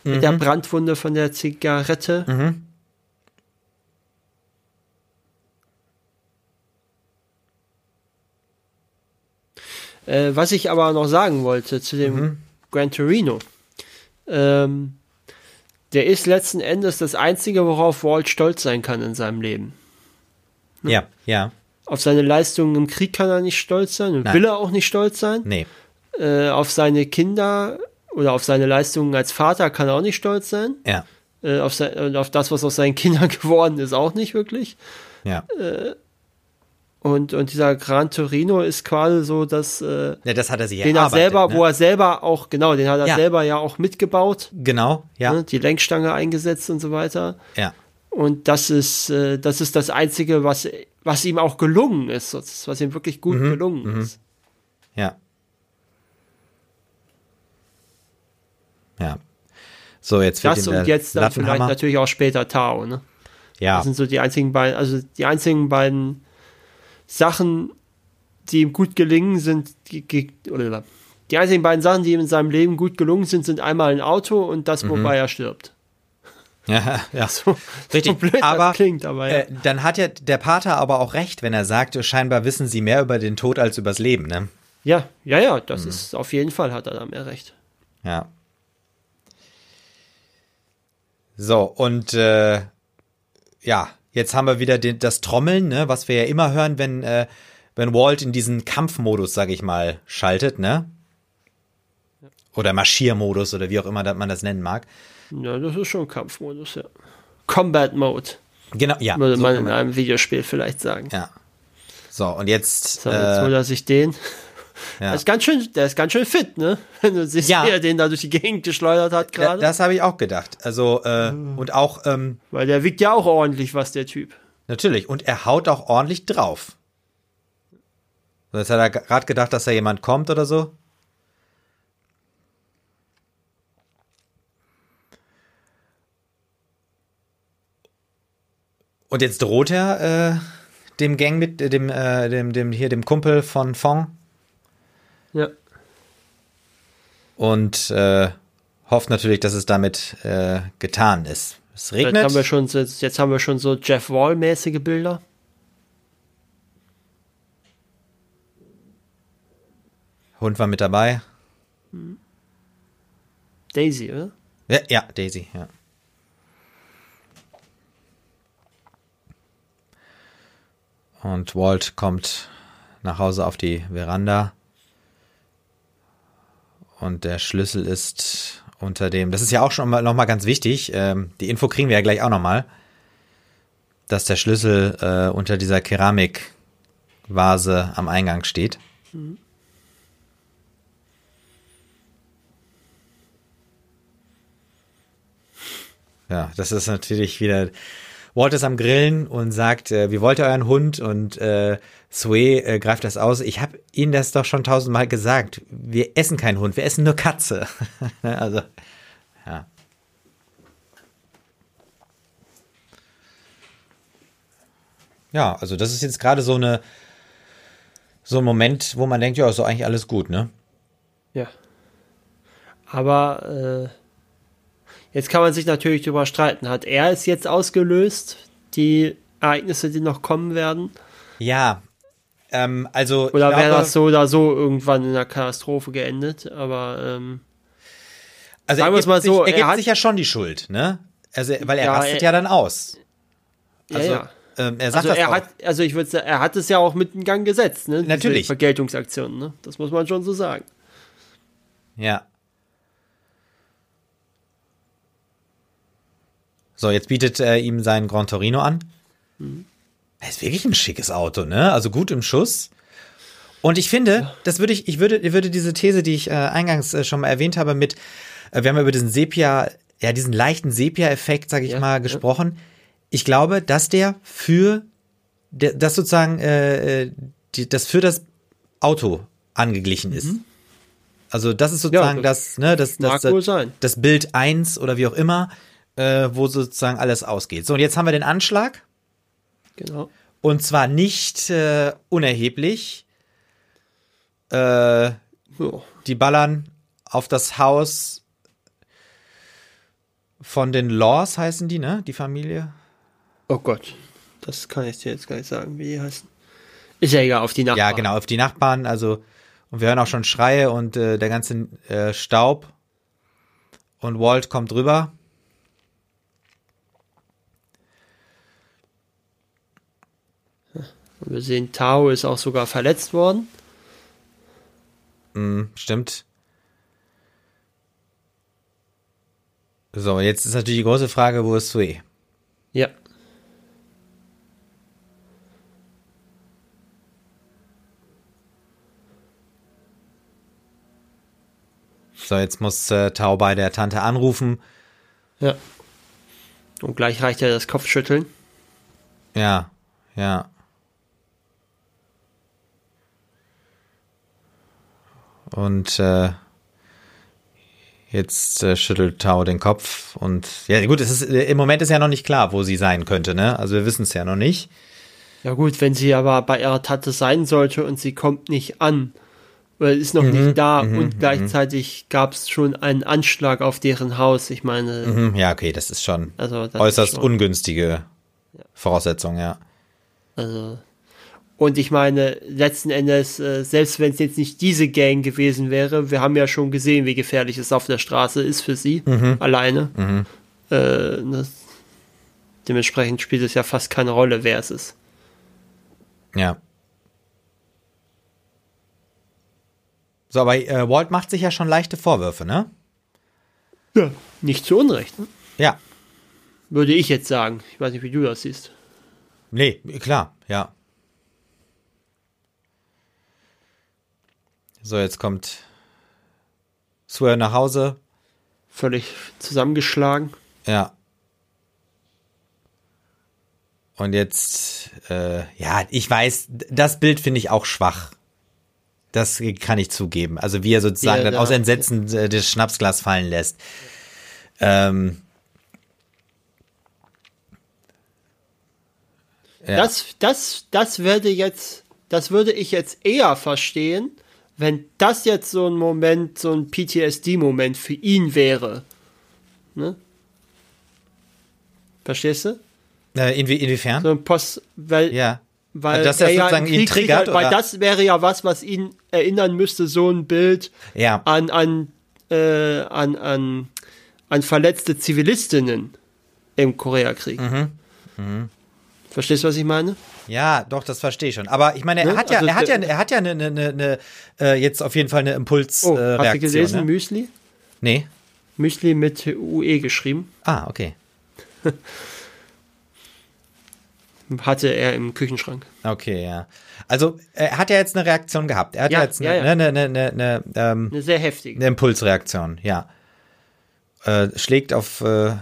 mit Mhm. der Brandwunde von der Zigarette. Äh, was ich aber noch sagen wollte zu dem Mhm. Gran Torino. Ähm, der ist letzten Endes das Einzige, worauf Walt stolz sein kann in seinem Leben. äh, ja, ja, Auf seine Leistungen im Krieg kann er nicht stolz sein und Nein. will er auch nicht stolz sein. nee, Äh, auf seine Kinder oder auf seine Leistungen als Vater kann er auch nicht stolz sein. ja, Äh, auf, sein, und auf das, was aus seinen Kindern geworden ist, auch nicht wirklich. ja. Und, und dieser Gran Torino ist quasi so, dass äh, Ja, das hat er sich den er selber, ne? wo er selber auch, genau, den hat er Ja. selber ja auch mitgebaut, Genau, ja, ne, die Lenkstange eingesetzt und so weiter. ja, Und das ist, äh, das ist das Einzige, was, was ihm auch gelungen ist, was ihm wirklich gut Mhm, gelungen ist. ja. Ja. So, jetzt wird Das und jetzt dann vielleicht natürlich auch später Tao, ne? Ja, Das sind so die einzigen beiden, also die einzigen beiden Sachen, die ihm gut gelingen sind, oder die einzigen beiden Sachen, die ihm in seinem Leben gut gelungen sind, sind einmal ein Auto und das, Mhm. wobei er stirbt. ja, ja. So, Richtig, so blöd aber, klingt, aber ja. Äh, dann hat ja der Pater aber auch recht, wenn er sagt, scheinbar wissen sie mehr über den Tod als übers Leben, ne? ja, ja, ja, Mhm. das ist auf jeden Fall hat er da mehr recht. Ja. So, und äh, ja, jetzt haben wir wieder den, das Trommeln, ne, was wir ja immer hören, wenn, äh, wenn Walt in diesen Kampfmodus, sag ich mal, schaltet, ne? Oder Marschiermodus oder wie auch immer man das nennen mag. Ja, das ist schon Kampfmodus, ja. Combat Mode, Genau, ja. würde so man in einem Videospiel vielleicht sagen. ja. So, und jetzt, So, jetzt holt äh, er sich den. Ja. Das ist ganz schön, der ist ganz schön fit, ne? Wenn du siehst, ja. wie er den da durch die Gegend geschleudert hat gerade. Das habe ich auch gedacht. Also, äh, und auch. Ähm, Weil der wiegt ja auch ordentlich was, der Typ. Natürlich. Und er haut auch ordentlich drauf. Jetzt hat er gerade gedacht, dass da jemand kommt oder so. Und jetzt droht er äh, dem Gang mit, äh, dem, äh, dem, dem, hier, dem Kumpel von Fong. Ja. Und äh, hofft natürlich, dass es damit äh, getan ist. Es regnet. Jetzt haben wir schon, jetzt, jetzt haben wir schon so Jeff Wall-mäßige Bilder. Hund war mit dabei. Daisy, oder? Ja, ja Daisy, ja. Und Walt kommt nach Hause auf die Veranda. Und der Schlüssel ist unter dem. Das ist ja auch schon mal, noch mal ganz wichtig. Ähm, die Info kriegen wir ja gleich auch noch mal, dass der Schlüssel äh, unter dieser Keramikvase am Eingang steht. Mhm. Ja, das ist natürlich wieder. Walt ist am Grillen und sagt, äh, wie wollt ihr euren Hund? Und äh, Sue äh, greift das aus. Ich habe Ihnen das doch schon tausendmal gesagt. Wir essen keinen Hund, wir essen nur Katze. also, ja. Ja, also das ist jetzt gerade so so ein Moment, wo man denkt, ja, ist doch eigentlich alles gut, ne? Ja. Aber äh, Jetzt kann man sich natürlich darüber streiten. Hat er es jetzt ausgelöst, die Ereignisse, die noch kommen werden? Ja. Ähm, also. Oder wäre das so oder so irgendwann in einer Katastrophe geendet? Aber. Ähm, also sagen wir es mal so. er gibt sich ja schon die Schuld, ne? Also, weil er ja, rastet er, ja dann aus. Also, ja, ja. Ähm, er sagt also das er auch. Hat, also ich würde sagen, er hat es ja auch mit in Gang gesetzt, ne? Natürlich. Diese Vergeltungsaktionen, ne? Das muss man schon so sagen. Ja. So, jetzt bietet er ihm seinen Gran Torino an. Mhm. Das ist wirklich ein schickes Auto, ne? Also gut im Schuss. Und ich finde, das würde ich, ich würde, würde diese These, die ich äh, eingangs äh, schon mal erwähnt habe, mit, äh, wir haben über diesen Sepia, ja, diesen leichten Sepia-Effekt, sag ich ja, mal, gesprochen. Ja. Ich glaube, dass der für, der, das sozusagen, äh, äh die, das für das Auto angeglichen ist. Mhm. Also das ist sozusagen ja, das, das, ne, das, das, das, das Bild eins oder wie auch immer äh, wo sozusagen alles ausgeht. So, und jetzt haben wir den Anschlag. Genau. Und zwar nicht äh, unerheblich. Äh. Die ballern auf das Haus von den Laws, heißen die, ne? Die Familie. Oh Gott, das kann ich dir jetzt gar nicht sagen, wie die heißen. Ist ja egal, auf die Nachbarn. Ja, genau, auf die Nachbarn. Also, und wir hören auch schon Schreie und äh, der ganze äh, Staub. Und Walt kommt rüber wir sehen, Tao ist auch sogar verletzt worden. Mm, stimmt. So, jetzt ist natürlich die große Frage, wo ist Sui? Ja. So, jetzt muss äh, Tao bei der Tante anrufen. Ja. Und gleich reicht er das Kopfschütteln. Ja, ja. Und äh, jetzt äh, schüttelt Tao den Kopf und ja gut, es ist im Moment ist ja noch nicht klar, wo sie sein könnte, ne? Also wir wissen es ja noch nicht. Ja gut, wenn sie aber bei ihrer Tante sein sollte und sie kommt nicht an, oder ist noch mhm, nicht da mhm, und mhm. gleichzeitig gab es schon einen Anschlag auf deren Haus. Ich meine. Mhm, ja, okay, das ist schon also das äußerst schon, ungünstige Voraussetzung, ja. Also und ich meine, letzten Endes, äh, selbst wenn es jetzt nicht diese Gang gewesen wäre, wir haben ja schon gesehen, wie gefährlich es auf der Straße ist für sie, mhm. alleine. Mhm. Äh, das, dementsprechend spielt es ja fast keine Rolle, wer es ist. Ja. So, aber äh, Walt macht sich ja schon leichte Vorwürfe, ne? Ja, nicht zu Unrecht. Ne? Ja. Würde ich jetzt sagen. Ich weiß nicht, wie du das siehst. Nee, klar, ja. So, jetzt kommt Swear nach Hause. Völlig zusammengeschlagen. Ja. Und jetzt, äh, ja, ich weiß, das Bild finde ich auch schwach. Das kann ich zugeben. Also wie er sozusagen ja, dann ja. aus Entsetzen äh, das Schnapsglas fallen lässt. Ähm, Ja. Das, das, das würde jetzt, das würde ich jetzt eher verstehen, wenn das jetzt so ein Moment, so ein PTSD-Moment für ihn wäre. Ne? Verstehst du? Äh, inwie, inwiefern? So ein Post, weil, ja. weil das er ja sozusagen ihn triggert, halt, weil oder? das wäre ja was, was ihn erinnern müsste, so ein Bild Ja. an, an, äh, an, an, an verletzte Zivilistinnen im Koreakrieg. Mhm. Verstehst du, was ich meine? Ja, doch, das verstehe ich schon. Aber ich meine, er Ne? hat ja, Also er hat ja, er hat ja eine, eine, eine, eine äh, jetzt auf jeden Fall eine Impulsreaktion. Oh, äh, hast du gelesen, Ne? Müsli? Nee. Müsli mit UE geschrieben. Ah, okay. Hatte er im Küchenschrank. Okay, ja. Also er hat ja jetzt eine Reaktion gehabt. Er hat ja, Ja, jetzt ja, eine, ja. eine, eine, eine, eine, ähm, sehr heftige. eine Impulsreaktion, ja. Äh, schlägt auf äh,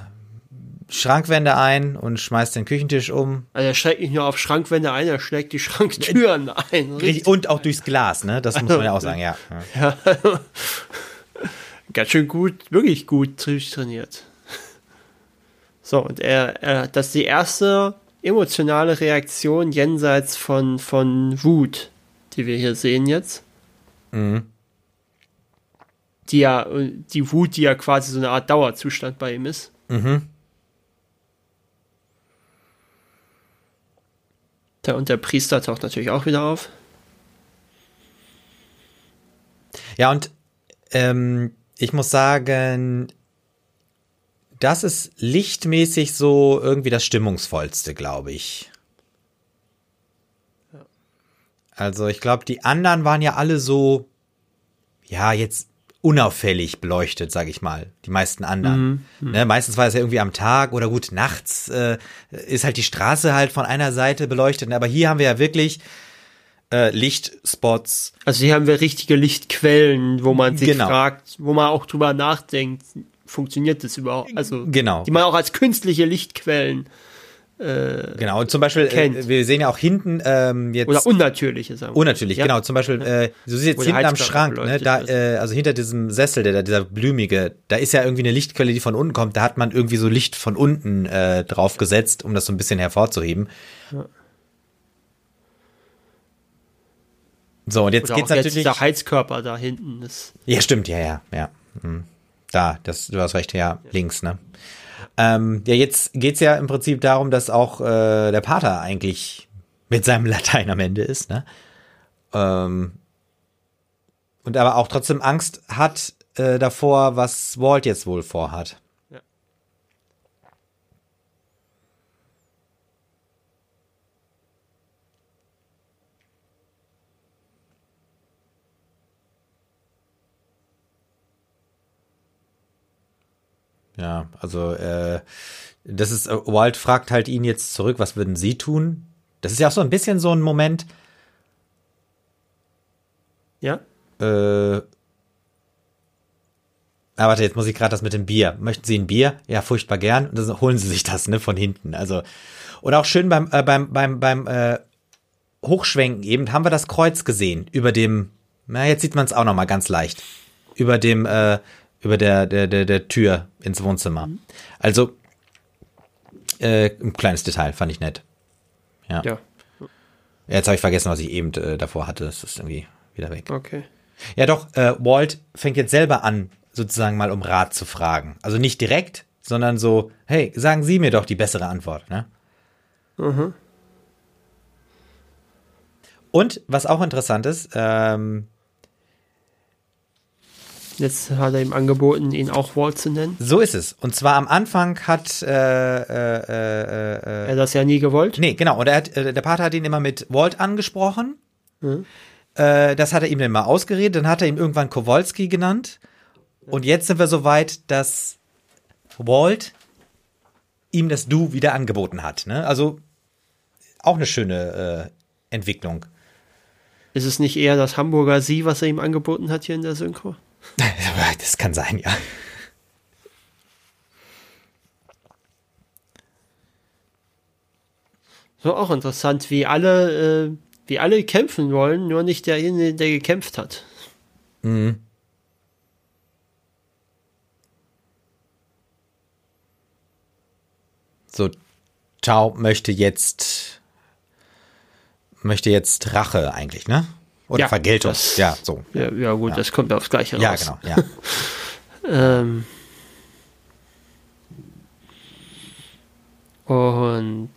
Schrankwände ein und schmeißt den Küchentisch um. Also er schlägt nicht nur auf Schrankwände ein, er schlägt die Schranktüren ein. Richtig. Und auch durchs Glas, ne? Das muss man ja auch sagen, ja. ja. Ganz schön gut, wirklich gut trainiert. So, und er, er, das ist die erste emotionale Reaktion jenseits von, von Wut, die wir hier sehen jetzt. Mhm. Die ja, die Wut, die ja quasi so eine Art Dauerzustand bei ihm ist. Mhm. Tja, Und der Priester taucht natürlich auch wieder auf. Ja, und ähm, ich muss sagen, das ist lichtmäßig so irgendwie das Stimmungsvollste, glaube ich. Also ich glaube, die anderen waren ja alle so, ja, jetzt unauffällig beleuchtet, sage ich mal. Die meisten anderen. Ne, meistens war es ja irgendwie am Tag oder gut, nachts äh, ist halt die Straße halt von einer Seite beleuchtet. Aber hier haben wir ja wirklich äh, Lichtspots, Also hier haben wir richtige Lichtquellen, wo man sich Genau. fragt, wo man auch drüber nachdenkt, funktioniert das überhaupt? Also Genau. die man auch als künstliche Lichtquellen Genau, und zum Beispiel, äh, wir sehen ja auch hinten ähm, jetzt. oder unnatürliche sagen. wir. Unnatürlich, Ja. genau. Zum Beispiel, äh, du siehst jetzt Wo hinten am Schrank, ne, da, äh, also hinter diesem Sessel, der, da- dieser blümige, da ist ja irgendwie eine Lichtquelle, die von unten kommt. Da hat man irgendwie so Licht von unten äh, drauf gesetzt, um das so ein bisschen hervorzuheben. So, und jetzt Oder geht's auch jetzt natürlich. dieser Heizkörper da hinten ist. Ja, stimmt, ja, ja, ja. Hm. Da, das, du hast recht, ja, links, ne? Ähm, ja, jetzt geht's ja im Prinzip darum, dass auch äh, der Pater eigentlich mit seinem Latein am Ende ist, ne? Ähm, und aber auch trotzdem Angst hat äh, davor, was Walt jetzt wohl vorhat. Ja. Also äh, das ist, äh, Walt fragt halt ihn jetzt zurück, was würden Sie tun? Das ist ja auch so ein bisschen so ein Moment, Ja? Äh. Ah, warte, jetzt muss ich gerade das mit dem Bier. Möchten Sie ein Bier? Ja, furchtbar gern. Und dann holen Sie sich das, ne, von hinten. Also, und auch schön beim, äh, beim, beim, beim äh, Hochschwenken eben haben wir das Kreuz gesehen. Über dem, na, jetzt sieht man es auch noch mal ganz leicht. Über dem, äh, über der, der, der, der Tür ins Wohnzimmer. Also, äh, ein kleines Detail, fand ich nett. Ja. Ja. Jetzt habe ich vergessen, was ich eben äh, davor hatte. Das ist irgendwie wieder weg. Okay. Ja, doch, äh, Walt fängt jetzt selber an, sozusagen mal um Rat zu fragen. Also nicht direkt, sondern so, hey, sagen Sie mir doch die bessere Antwort, ne? Und was auch interessant ist, ähm, Jetzt hat er ihm angeboten, ihn auch Walt zu nennen. so ist es. Und zwar am Anfang hat, äh, äh, äh, äh, Er hat das ja nie gewollt. nee, genau, und er hat, äh, der Pater hat ihn immer mit Walt angesprochen. Äh, das hat er ihm dann mal ausgeredet, dann hat er ihm irgendwann Kowalski genannt. Und jetzt sind wir so weit, dass Walt ihm das Du wieder angeboten hat. Ne? Also auch eine schöne Entwicklung. Ist es nicht eher das Hamburger Sie, was er ihm angeboten hat hier in der Synchro? Das kann sein, ja. So auch interessant, wie alle, äh, wie alle kämpfen wollen, nur nicht derjenige, der gekämpft hat. So, Chao möchte jetzt möchte jetzt Rache eigentlich, ne? Oder Ja, Vergeltung. das- ja, so. Ja, ja gut, das kommt aufs Gleiche Ja, raus. genau, ja. Ähm, und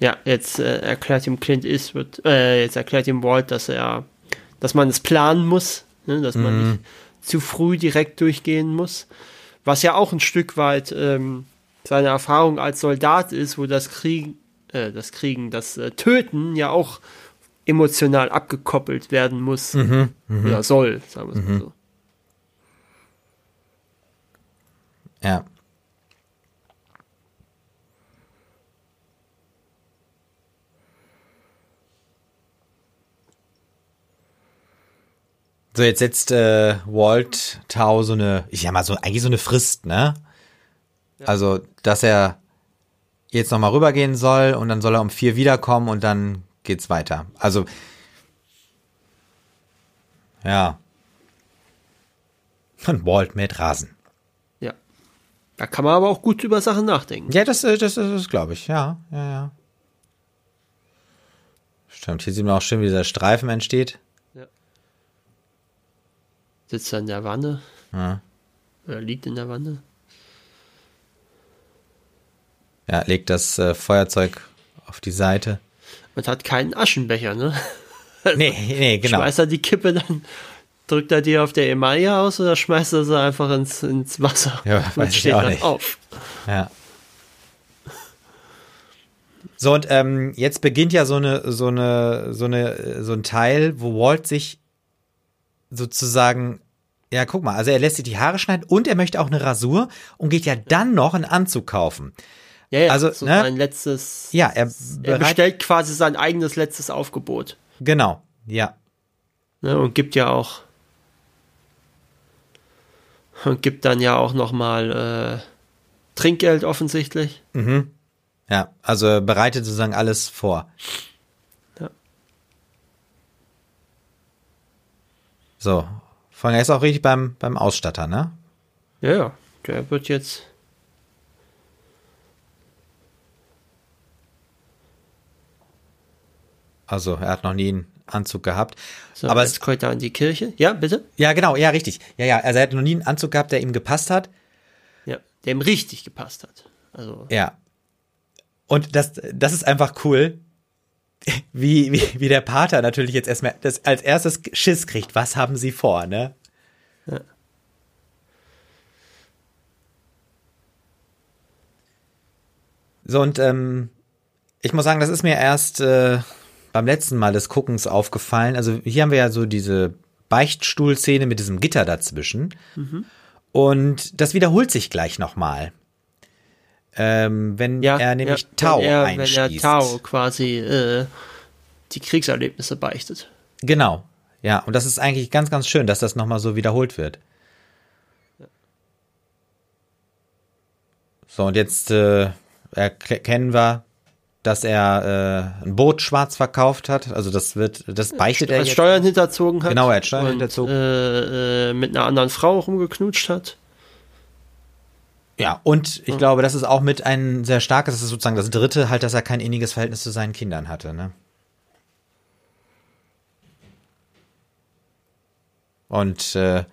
ja, jetzt äh, erklärt ihm Clint Eastwood, äh, jetzt erklärt ihm Walt, dass er, dass man es planen muss, ne, dass man nicht zu früh direkt durchgehen muss. Was ja auch ein Stück weit ähm, seine Erfahrung als Soldat ist, wo das Kriegen, äh, das Kriegen, das äh, Töten ja auch emotional abgekoppelt werden muss oder soll, sagen wir es mal so. Ja. So, jetzt setzt äh, Walt Tau so eine, ich sag mal so, eigentlich so eine Frist, ne? Also, dass er jetzt nochmal rübergehen soll und dann soll er um vier wiederkommen und dann geht's weiter. Also, ja. Und Walt mäht Rasen. Ja. Da kann man aber auch gut über Sachen nachdenken. Ja, das, äh, das, das, das glaube ich. Ja, ja, ja. Stimmt, hier sieht man auch schön, wie dieser Streifen entsteht. Sitzt er in der Wanne Ja, oder liegt in der Wanne. ja legt das äh, Feuerzeug auf die Seite. Und hat keinen Aschenbecher, ne? Nee, nee, genau. Schmeißt er die Kippe dann, drückt er die auf der Emaille aus oder schmeißt er sie einfach ins, ins Wasser Ja, und weiß ich steht auch dann nicht. auf? Ja. So, und ähm, jetzt beginnt ja so eine, so eine, so eine, so ein Teil, wo Walt sich sozusagen, ja, guck mal, also er lässt sich die Haare schneiden und er möchte auch eine Rasur und geht ja dann noch einen Anzug kaufen. Ja, ja, Also, so ne? sein letztes. Ja, er, er bestellt quasi sein eigenes letztes Aufgebot. genau, ja. Ne, und gibt ja auch. Und gibt dann ja auch nochmal äh, Trinkgeld offensichtlich. Ja, also er bereitet sozusagen alles vor. Ja. So, er ist auch richtig beim, beim Ausstatter, ne? Ja, ja. Der wird jetzt. Also er hat noch nie einen Anzug gehabt. So, Aber jetzt kommt er in die Kirche. Ja, bitte? ja, genau, ja, richtig. Ja, ja, also er hat noch nie einen Anzug gehabt, der ihm gepasst hat. Ja, der ihm richtig gepasst hat. Also, Ja. Und das, das ist einfach cool, wie, wie, wie der Pater natürlich jetzt erstmal das als erstes Schiss kriegt. Was haben sie vor, ne? Ja. So, und ähm, ich muss sagen, das ist mir erst äh, beim letzten Mal des Guckens aufgefallen. Also hier haben wir ja so diese Beichtstuhlszene mit diesem Gitter dazwischen. Und das wiederholt sich gleich nochmal. Ähm, wenn ja, er nämlich ja, Tau wenn er, einschließt. Wenn er Tau quasi äh, die Kriegserlebnisse beichtet. Genau. Ja, und das ist eigentlich ganz, ganz schön, dass das nochmal so wiederholt wird. So, und jetzt äh, erkennen wir, dass er äh, ein Boot schwarz verkauft hat. Also das wird, das beichtet er Als jetzt. Steuern hinterzogen hat. Genau, er hat Steuern und, hinterzogen. Äh, äh, mit einer anderen Frau rumgeknutscht hat. Ja, und ich glaube, das ist auch mit ein sehr starkes, das ist sozusagen das dritte, halt, dass er kein inniges Verhältnis zu seinen Kindern hatte, ne? Und äh,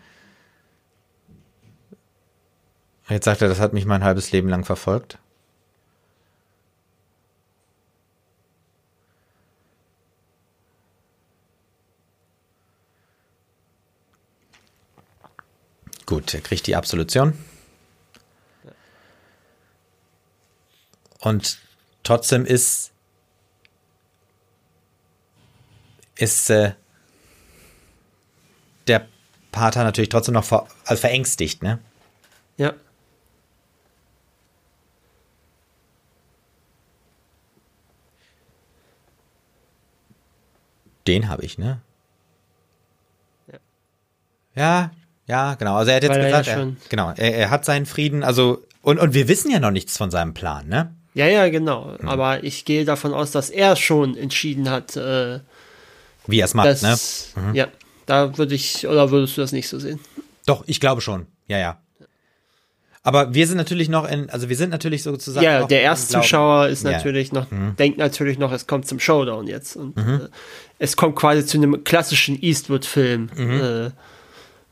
jetzt sagt er, das hat mich mein halbes Leben lang verfolgt. Gut, er kriegt die Absolution. Und trotzdem ist ist äh, der Pater natürlich trotzdem noch ver also verängstigt, ne? Ja. Den habe ich, ne? Ja. Ja, ja, genau. Also er hat jetzt Weil er gesagt, ja er, genau, er, er hat seinen Frieden, also und, und wir wissen ja noch nichts von seinem Plan, ne? Ja, ja, genau. Hm. Aber ich gehe davon aus, dass er schon entschieden hat, äh, Wie er es macht, ne? dass, ja, da würde ich, oder würdest du das nicht so sehen? Doch, ich glaube schon. Ja, ja. Aber wir sind natürlich noch in, also wir sind natürlich sozusagen. Ja, der Erstzuschauer ist Ja. Mhm. natürlich noch, denkt natürlich noch, es kommt zum Showdown jetzt. Und äh, es kommt quasi zu einem klassischen Eastwood-Film, Mhm. äh,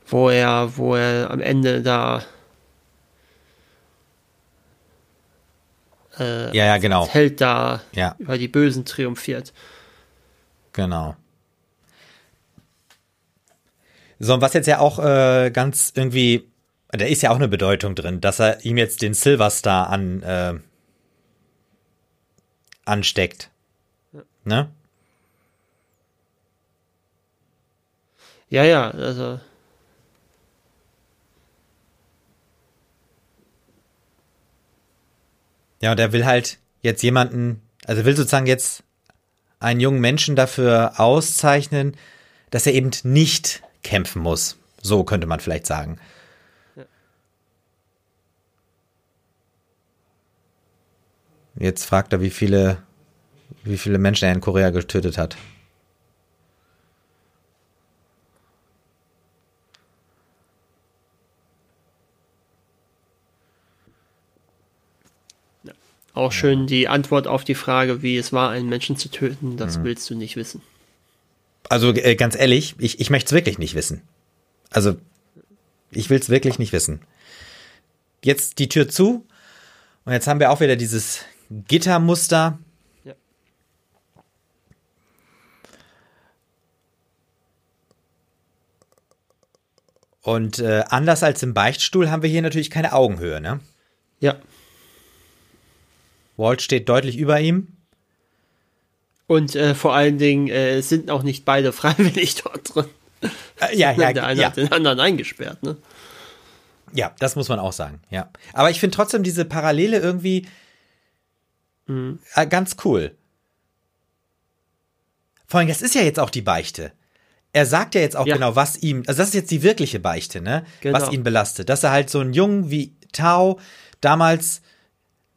wo er, wo er am Ende da Glauben. Ja, ja, genau. Held da Ja. über die Bösen triumphiert. Genau. So, und was jetzt ja auch äh, ganz irgendwie, da ist ja auch eine Bedeutung drin, dass er ihm jetzt den Silver Star an, äh, ansteckt. Ne? Ja, ja, also. Ja, und er will halt jetzt jemanden, also will sozusagen jetzt einen jungen Menschen dafür auszeichnen, dass er eben nicht kämpfen muss. So könnte man vielleicht sagen. Jetzt fragt er, wie viele, wie viele Menschen er in Korea getötet hat. Auch schön die Antwort auf die Frage, wie es war, einen Menschen zu töten, das Mhm. willst du nicht wissen. Also äh, ganz ehrlich, ich, ich möchte es wirklich nicht wissen. Also ich will es wirklich nicht wissen. Jetzt die Tür zu und jetzt haben wir auch wieder dieses Gittermuster. Ja. Und äh, anders als im Beichtstuhl haben wir hier natürlich keine Augenhöhe. Ne? Ja. Walt steht deutlich über ihm. Und äh, vor allen Dingen äh, sind auch nicht beide freiwillig dort drin. Äh, ja, ja, Der eine ja, hat den anderen eingesperrt, ne? ja, das muss man auch sagen. Ja, aber ich finde trotzdem diese Parallele irgendwie äh, ganz cool. Vor allem, das ist ja jetzt auch die Beichte. Er sagt ja jetzt auch Ja. genau, was ihm, also das ist jetzt die wirkliche Beichte, ne? Genau. Was ihn belastet. Dass er halt so einen Jungen wie Tao damals,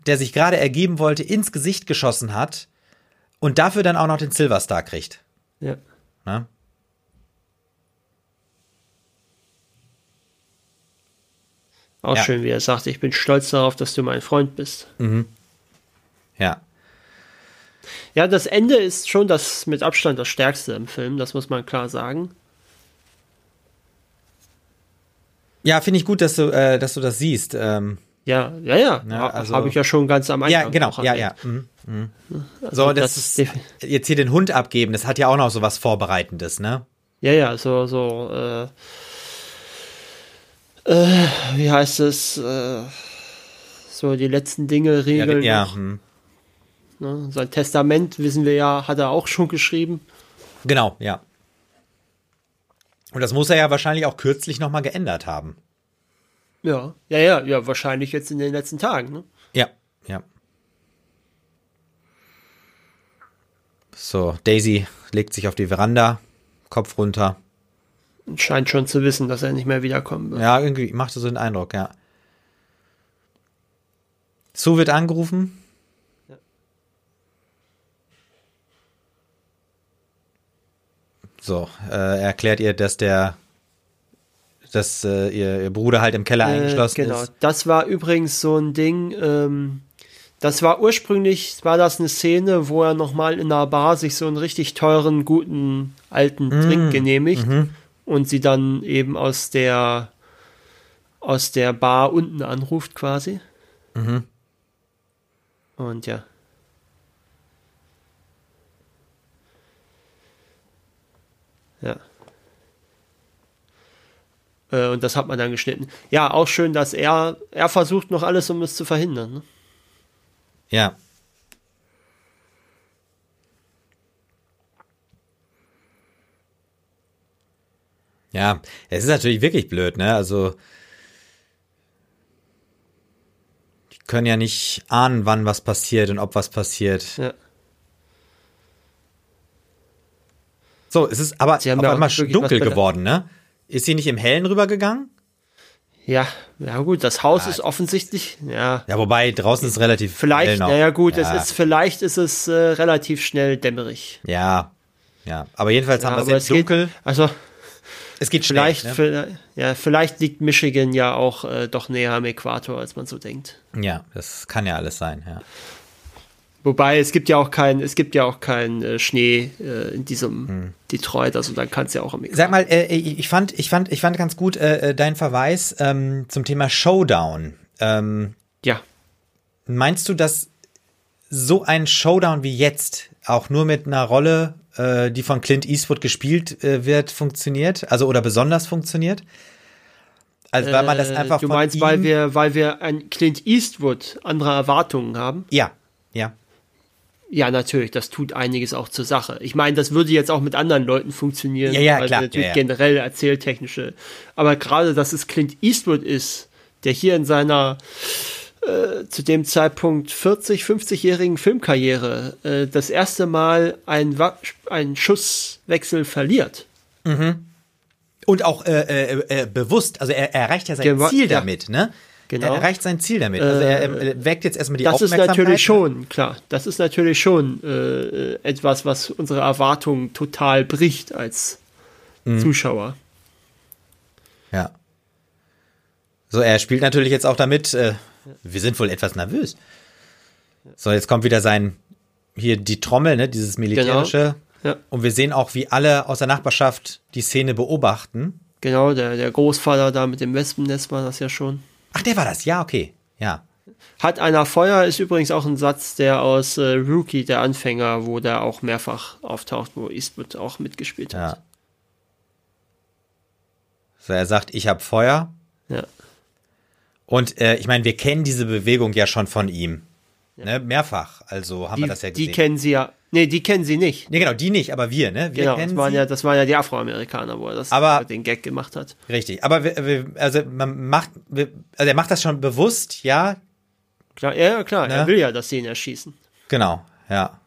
der sich gerade ergeben wollte, ins Gesicht geschossen hat und dafür dann auch noch den Silver Star kriegt. Ja. Ne? Auch Ja. schön, wie er sagt, ich bin stolz darauf, dass du mein Freund bist. Ja. Ja, das Ende ist schon das mit Abstand das stärkste im Film, das muss man klar sagen. Ja, finde ich gut, dass du, äh, dass du das siehst. Ähm, Ja, ja, ja. Ja, also- Habe ich ja schon ganz am Anfang. ja, genau, ja, ja. Mhm. Mhm. So, das, das ist jetzt hier den Hund abgeben, das hat ja auch noch so was Vorbereitendes, ne? Ja, ja, so, so, äh, äh, wie heißt es, äh, so die letzten Dinge Ja, regeln. ja, noch, hm. ne? Sein Testament, wissen wir ja, hat er auch schon geschrieben. genau, ja. Und das muss er ja wahrscheinlich auch kürzlich nochmal geändert haben. Ja, ja, ja, ja, wahrscheinlich jetzt in den letzten Tagen. Ne? Ja, ja. So, Daisy legt sich auf die Veranda, Kopf runter. Scheint schon zu wissen, dass er nicht mehr wiederkommen wird. Ja, irgendwie machte so den Eindruck, ja. Sue wird angerufen. So, äh, er erklärt ihr, dass der, dass äh, ihr, ihr Bruder halt im Keller eingeschlossen äh, genau. ist. Das war übrigens so ein Ding, ähm, das war ursprünglich, war das eine Szene, wo er nochmal in einer Bar sich so einen richtig teuren, guten, alten Mm, Trink genehmigt mhm. und sie dann eben aus der, aus der Bar unten anruft quasi. Mhm. Und. Ja. Äh, Und das hat man dann geschnitten. Ja, auch schön, dass er, er versucht noch alles, um es zu verhindern. Ne? Ja. Ja, es ist natürlich wirklich blöd, ne? Also, die können ja nicht ahnen, wann was passiert und ob was passiert. Ja. So, es ist aber ja wirklich was dunkel geworden, ne? Ist sie nicht im Hellen rübergegangen? Ja, ja gut, das Haus ist offensichtlich, ja, Ja, wobei draußen ist es relativ vielleicht, hell naja gut, ja, es ist, vielleicht ist es äh, relativ schnell dämmerig. Ja, ja. Aber jedenfalls haben wir es jetzt dunkel. Geht, also, Es geht Vielleicht, schnell, ne? vielleicht- ja, vielleicht liegt Michigan ja auch äh, doch näher am Äquator, als man so denkt. Ja, das kann ja alles sein, ja. Wobei es gibt ja auch kein, es gibt ja auch keinen äh, Schnee äh, in diesem Hm. Detroit, also dann kann es ja auch am Sag mal, äh, ich ich fand, ich fand, ich fand ganz gut äh, äh, dein Verweis ähm, zum Thema Showdown. Ähm, Ja, meinst du, dass so ein Showdown wie jetzt auch nur mit einer Rolle, äh, die von Clint Eastwood gespielt äh, wird, funktioniert? Also oder besonders funktioniert? Also weil man das Äh, einfach Du von meinst, weil wir, weil wir ein Clint Eastwood andere Erwartungen haben? ja, Ja, natürlich, das tut einiges auch zur Sache. Ich meine, das würde jetzt auch mit anderen Leuten funktionieren, Ja, ja, weil klar, natürlich ja, ja. generell erzähltechnische. Aber gerade, dass es Clint Eastwood ist, der hier in seiner äh, zu dem Zeitpunkt 40, 50-jährigen Filmkarriere äh, das erste Mal einen, einen Schusswechsel verliert. und auch äh, äh, äh, bewusst. Also er, er erreicht ja sein Gewa- Ziel damit, ne? Genau. Er erreicht sein Ziel damit. Also er, er weckt jetzt erstmal die Das ist Aufmerksamkeit. natürlich schon, klar, das ist natürlich schon äh, etwas, was unsere Erwartungen total bricht als Mhm. Zuschauer. Ja. So, er spielt natürlich jetzt auch damit, äh, wir sind wohl etwas nervös. So, jetzt kommt wieder sein, hier die Trommel, ne, dieses militärische. Ja. Und wir sehen auch, wie alle aus der Nachbarschaft die Szene beobachten. Genau, der, der Großvater da mit dem Wespennest war das ja schon. Ach, der war das, ja, okay. Ja. Hat einer Feuer ist übrigens auch ein Satz, der aus äh, Rookie, der Anfänger, wo der auch mehrfach auftaucht, wo Eastwood auch mitgespielt Ja. hat. So, er sagt, ich habe Feuer. Ja. Und äh, ich meine, wir kennen diese Bewegung ja schon von ihm. Ne, mehrfach. Also haben Die, wir das ja die gesehen. kennen sie ja. Nee, die kennen sie nicht. nee, genau, die nicht, aber wir, ne? Wir genau, das kennen waren, sie. ja, das waren ja die Afroamerikaner, wo er das Aber- den Gag gemacht hat. Richtig. Aber wir, wir, also man macht, wir, also er macht das schon bewusst, ja, Klar, ja, ja, klar, Ne? er will ja, dass sie ihn erschießen. genau, ja.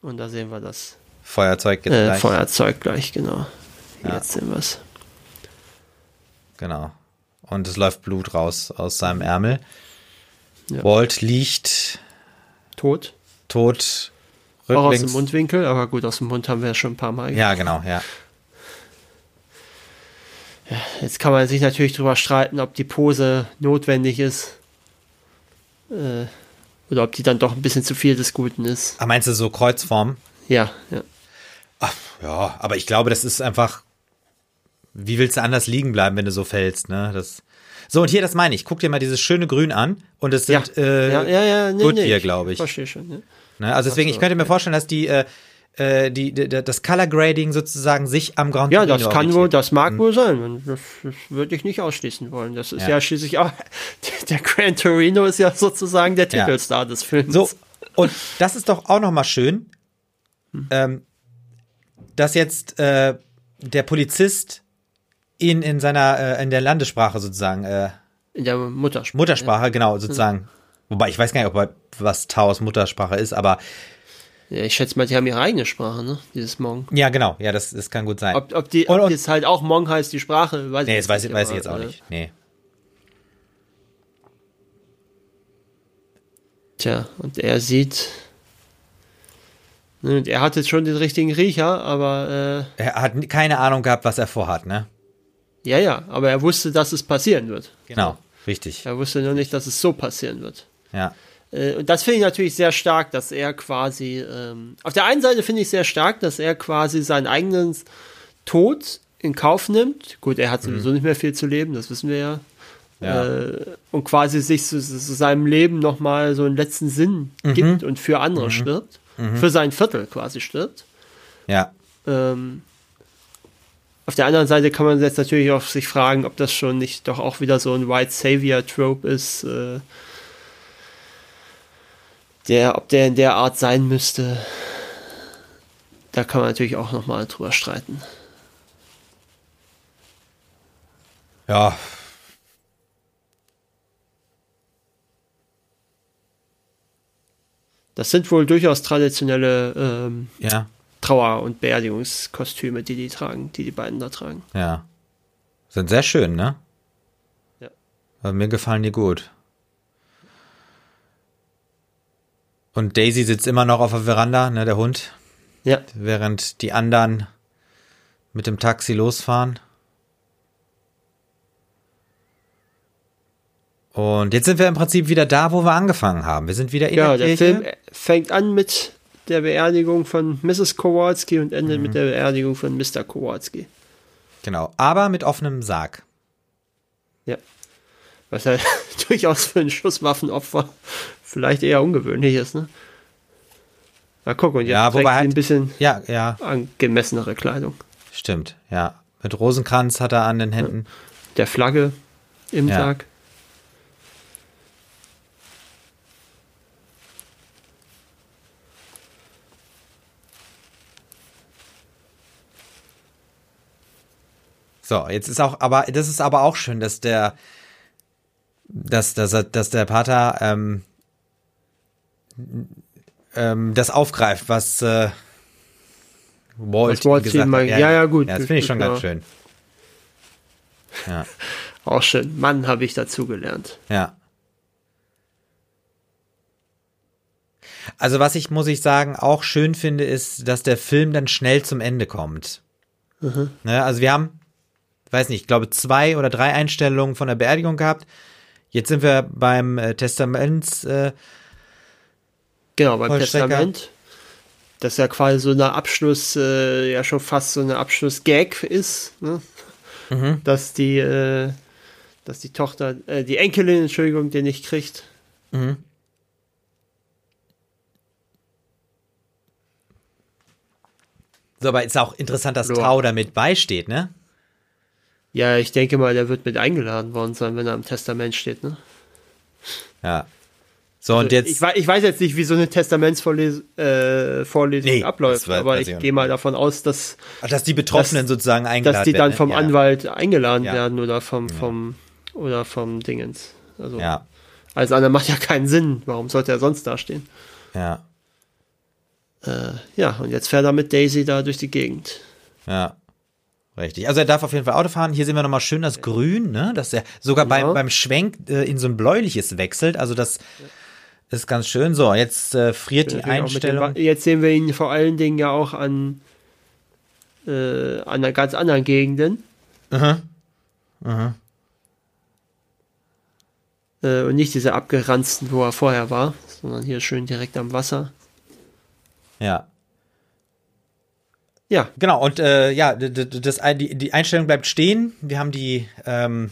Und da sehen wir das Feuerzeug jetzt äh, gleich. Feuerzeug gleich, genau. Ja. Jetzt sehen wir es. Genau. Und es läuft Blut raus aus seinem Ärmel. Ja. Walt liegt Tot. tot Auch aus dem Mundwinkel, aber gut, aus dem Mund haben wir ja schon ein paar Mal. Ja, genau, ja. Jetzt kann man sich natürlich drüber streiten, ob die Pose notwendig ist. Äh, oder ob die dann doch ein bisschen zu viel des Guten ist. Ach, meinst du so Kreuzform? Ja, ja. Ach, ja, aber ich glaube, das ist einfach. Wie willst du anders liegen bleiben, wenn du so fällst, ne? Das. So, und hier, das meine ich. Guck dir mal dieses schöne Grün an. Und es Ja, sind äh, ja, ja, ja, nee, Goodyear, nee, glaube ich. Verstehe schon, ja. Ne? Also deswegen, so, ich könnte mir vorstellen, dass die, äh, äh, die, die, das Color Grading sozusagen sich am Grand Ja, das kann wohl, das mag wohl sein. Das, das würde ich nicht ausschließen wollen. Das ist Ja. ja, schließlich auch, der Gran Torino ist ja sozusagen der Ja. Titelstar des Films. So, und das ist doch auch nochmal schön, ähm, dass jetzt äh, der Polizist ihn in seiner, äh, in der Landessprache sozusagen, äh, In der Muttersprache. Muttersprache, genau, sozusagen. Wobei, ich weiß gar nicht, ob was Taos Muttersprache ist, aber Ja, ich schätze mal, die haben ihre eigene Sprache, ne? Dieses Mong. ja, genau, ja, das, das kann gut sein. Ob, ob, die, Und- ob das halt auch Mong heißt, die Sprache, weiß nee, ich das weiß, ich- weiß ich jetzt auch äh, nicht. Nee. Tja, und er sieht. Ne, und er hat jetzt schon den richtigen Riecher, aber Er hat keine Ahnung gehabt, was er vorhat, ne? Ja, ja, aber er wusste, dass es passieren wird. Genau, richtig. Er wusste nur nicht, dass es so passieren wird. Ja. Äh, und das finde ich natürlich sehr stark, dass er quasi. Ähm, auf der einen Seite finde ich sehr stark, dass er quasi seinen eigenen Tod in Kauf nimmt. Gut, er hat sowieso nicht mehr viel zu leben, das wissen wir ja. Ja. Äh, und quasi sich zu, zu seinem Leben nochmal so einen letzten Sinn gibt und für andere stirbt. Für sein Viertel quasi stirbt. Ja. Ähm, auf der anderen Seite kann man jetzt natürlich auch sich fragen, ob das schon nicht doch auch wieder so ein White Savior Trope ist, äh, der, ob der in der Art sein müsste. Da kann man natürlich auch nochmal drüber streiten. Ja. Das sind wohl durchaus traditionelle ähm, Ja. Trauer- und Beerdigungskostüme, die die tragen, die die beiden da tragen. Ja. Sind sehr schön, ne? Ja. Aber mir gefallen die gut. Und Daisy sitzt immer noch auf der Veranda, ne, der Hund, Ja, während die anderen mit dem Taxi losfahren. Und jetzt sind wir im Prinzip wieder da, wo wir angefangen haben. Wir sind wieder in Ja, der der Kirche. Film fängt an mit der Beerdigung von Mrs. Kowalski und endet mit der Beerdigung von Mr. Kowalski. Genau, aber mit offenem Sarg. Ja. Was ja durchaus für ein Schusswaffenopfer vielleicht eher ungewöhnlich ist, ne? Na guck, und jetzt Ja, wobei halt- ein bisschen Ja, ja, angemessenere Kleidung. stimmt. Ja, mit Rosenkranz hat er an den Händen. Der Flagge im Ja. Sarg. So, jetzt ist auch, aber das ist aber auch schön, dass der, dass, dass, dass der Pater ähm, ähm, das aufgreift, was äh, Walt, Was Walt gesagt hat. ja, ja, gut, Ja, das finde ich schon ja. ganz schön. Ja, Auch schön. Mann, habe ich dazugelernt. ja. Also was ich, muss ich sagen, auch schön finde, ist, dass der Film dann schnell zum Ende kommt. Ne, also wir haben, weiß nicht, ich glaube zwei oder drei Einstellungen von der Beerdigung gehabt. Jetzt sind wir beim äh, Testaments, äh, Genau, beim. Testament. Das ja quasi so eine Abschluss, äh, ja schon fast so eine Abschluss-Gag ist, ne? Mhm. Dass die, äh, dass die Tochter, äh, die Enkelin, Entschuldigung, den nicht kriegt. so, aber ist auch interessant, dass. Tau damit beisteht, ne? Ja, ich denke mal, der wird mit eingeladen worden sein, wenn er im Testament steht, ne? Ja. So, und jetzt, Ich, ich weiß jetzt nicht, wie so eine Testamentsvorlesung äh, Nee, abläuft, weiß- aber ich gehe mal davon aus, dass, Ach, dass die Betroffenen dass- sozusagen eingeladen dass die dann werden, vom ja. Anwalt eingeladen Ja. werden oder vom, vom, oder vom Dingens. Also, Ja, alles andere macht ja keinen Sinn. Warum sollte er sonst dastehen? ja, Ja, und jetzt fährt er mit Daisy da durch die Gegend. ja. Richtig. Also er darf auf jeden Fall Auto fahren. Hier sehen wir nochmal schön das Grün, ne? Dass er sogar beim, Ja. beim Schwenk äh, in so ein bläuliches wechselt. Also das ist ganz schön. So, jetzt äh, friert die Einstellung. Jetzt sehen wir ihn vor allen Dingen ja auch an, äh, an einer ganz anderen Gegenden. Aha. Äh, und nicht diese abgeranzten, wo er vorher war, sondern hier schön direkt am Wasser. Ja. Ja, Genau, und äh, ja, das, die, die Einstellung bleibt stehen. Wir haben die ähm,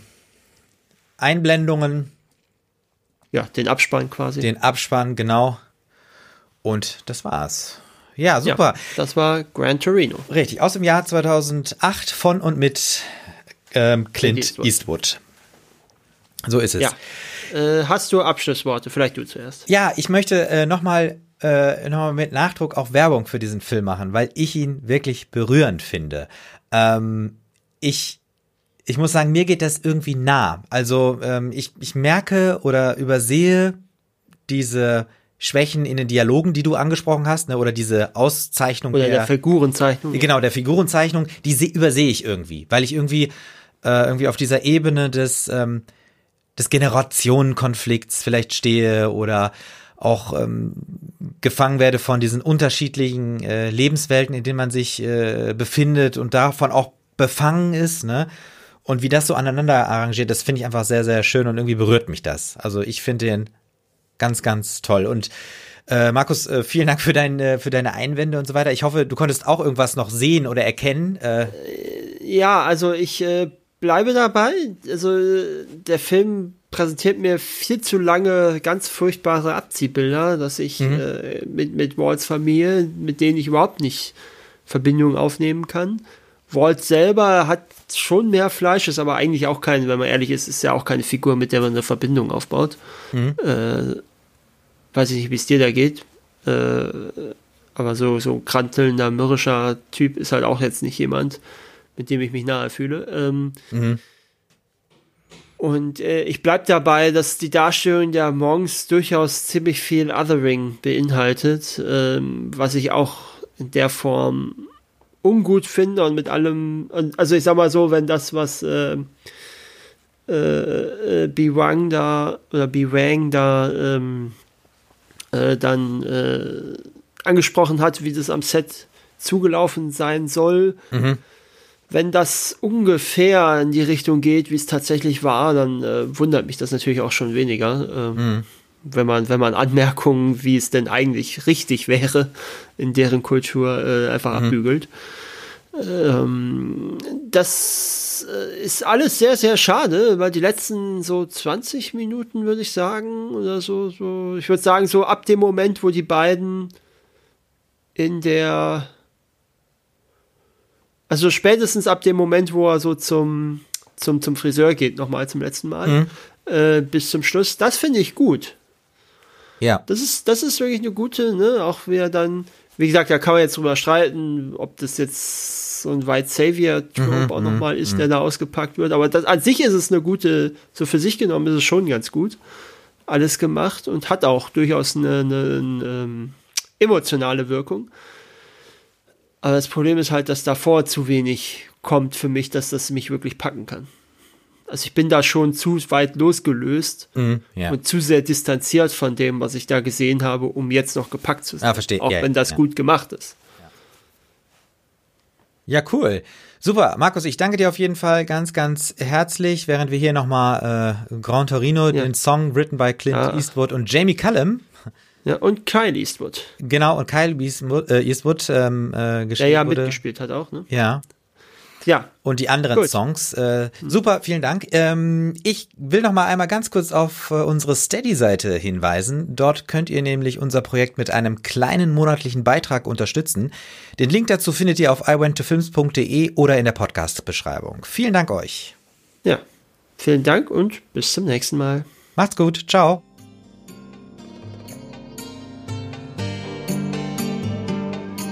Einblendungen, ja, den Abspann quasi. den Abspann, genau. Und das war's. Ja, super. Ja, das war Gran Torino. Richtig, aus dem Jahr 2008 von und mit ähm, Clint Eastwood. Eastwood. So ist es. Ja. Äh, hast du Abschlussworte? Vielleicht du zuerst. Ja, ich möchte äh, nochmal äh, noch mal mit Nachdruck auch Werbung für diesen Film machen, weil ich ihn wirklich berührend finde. Ähm, ich, ich muss sagen, mir geht das irgendwie nah. Also ähm, ich, ich merke oder übersehe diese Schwächen in den Dialogen, die du angesprochen hast, ne, oder diese Auszeichnung Oder der Figurenzeichnung. Genau, der Figurenzeichnung, die seh- übersehe ich irgendwie, weil ich irgendwie äh, irgendwie auf dieser Ebene des ähm, des Generationenkonflikts vielleicht stehe oder auch ähm, gefangen werde von diesen unterschiedlichen äh, Lebenswelten, in denen man sich äh, befindet und davon auch befangen ist, ne? Und wie das so aneinander arrangiert, das finde ich einfach sehr, sehr schön und irgendwie berührt mich das. Also ich finde den ganz, ganz toll. Und äh, Markus, äh, vielen Dank für, dein, äh, für deine Einwände und so weiter. Ich hoffe, du konntest auch irgendwas noch sehen oder erkennen. Äh, Ja, also ich äh, bleibe dabei. Also der Film präsentiert mir viel zu lange ganz furchtbare Abziehbilder, dass ich äh, mit, mit Walts Familie, mit denen ich überhaupt nicht Verbindungen aufnehmen kann. Walt selber hat schon mehr Fleisch, ist aber eigentlich auch keine, wenn man ehrlich ist, ist ja auch keine Figur, mit der man eine Verbindung aufbaut. Äh, weiß ich nicht, wie es dir da geht. Äh, aber so, so krantelnder, mürrischer Typ ist halt auch jetzt nicht jemand, mit dem ich mich nahe fühle. Ähm, Und äh, ich bleib dabei, dass die Darstellung der Monks durchaus ziemlich viel Othering beinhaltet, ähm, was ich auch in der Form ungut finde und mit allem, und, also ich sag mal so, wenn das, was äh, äh, äh, Bi Wang da oder Bi Wang da ähm, äh, dann äh, angesprochen hat, wie das am Set zugelaufen sein soll, wenn das ungefähr in die Richtung geht, wie es tatsächlich war, dann äh, wundert mich das natürlich auch schon weniger. Ähm, mhm. Wenn man, wenn man Anmerkungen, wie es denn eigentlich richtig wäre, in deren Kultur äh, einfach mhm. abbügelt. Ähm, das äh, ist alles sehr, sehr schade, weil die letzten so 20 Minuten, würde ich sagen, oder so, so, ich würde sagen, so ab dem Moment, wo die beiden in der, also spätestens ab dem Moment, wo er so zum, zum, zum Friseur geht, nochmal zum letzten Mal, mhm. äh, bis zum Schluss, das finde ich gut. Ja. Das ist, das ist wirklich eine gute, ne, auch wer dann, wie gesagt, da kann man jetzt drüber streiten, ob das jetzt so ein White Savior Trope mhm, auch nochmal mhm, ist, mhm. der da ausgepackt wird. Aber das, an sich ist es eine gute, so für sich genommen ist es schon ganz gut. Alles gemacht und hat auch durchaus eine, eine, eine ähm, emotionale Wirkung. Aber das Problem ist halt, dass davor zu wenig kommt für mich, dass das mich wirklich packen kann. Also ich bin da schon zu weit losgelöst mm, yeah. und zu sehr distanziert von dem, was ich da gesehen habe, um jetzt noch gepackt zu sein. Ah, verstehe. Auch ja, wenn das ja. gut gemacht ist. Ja, cool. Super, Markus, ich danke dir auf jeden Fall ganz, ganz herzlich, während wir hier nochmal äh, Grand Torino, ja. den Song written by Clint ah. Eastwood und Jamie Cullum. Ja, und Kyle Eastwood. Genau, und Kyle Eastwood, äh, Eastwood ähm, äh, gespielt Der ja wurde. mitgespielt hat auch, ne? Ja. Ja. Und die anderen Gut. Songs. Äh, super, vielen Dank. Ähm, ich will noch mal einmal ganz kurz auf äh, unsere Steady-Seite hinweisen. Dort könnt ihr nämlich unser Projekt mit einem kleinen monatlichen Beitrag unterstützen. Den Link dazu findet ihr auf iwenttofilms.de oder in der Podcast-Beschreibung. Vielen Dank euch. Ja, vielen Dank und bis zum nächsten Mal. Macht's gut. Ciao.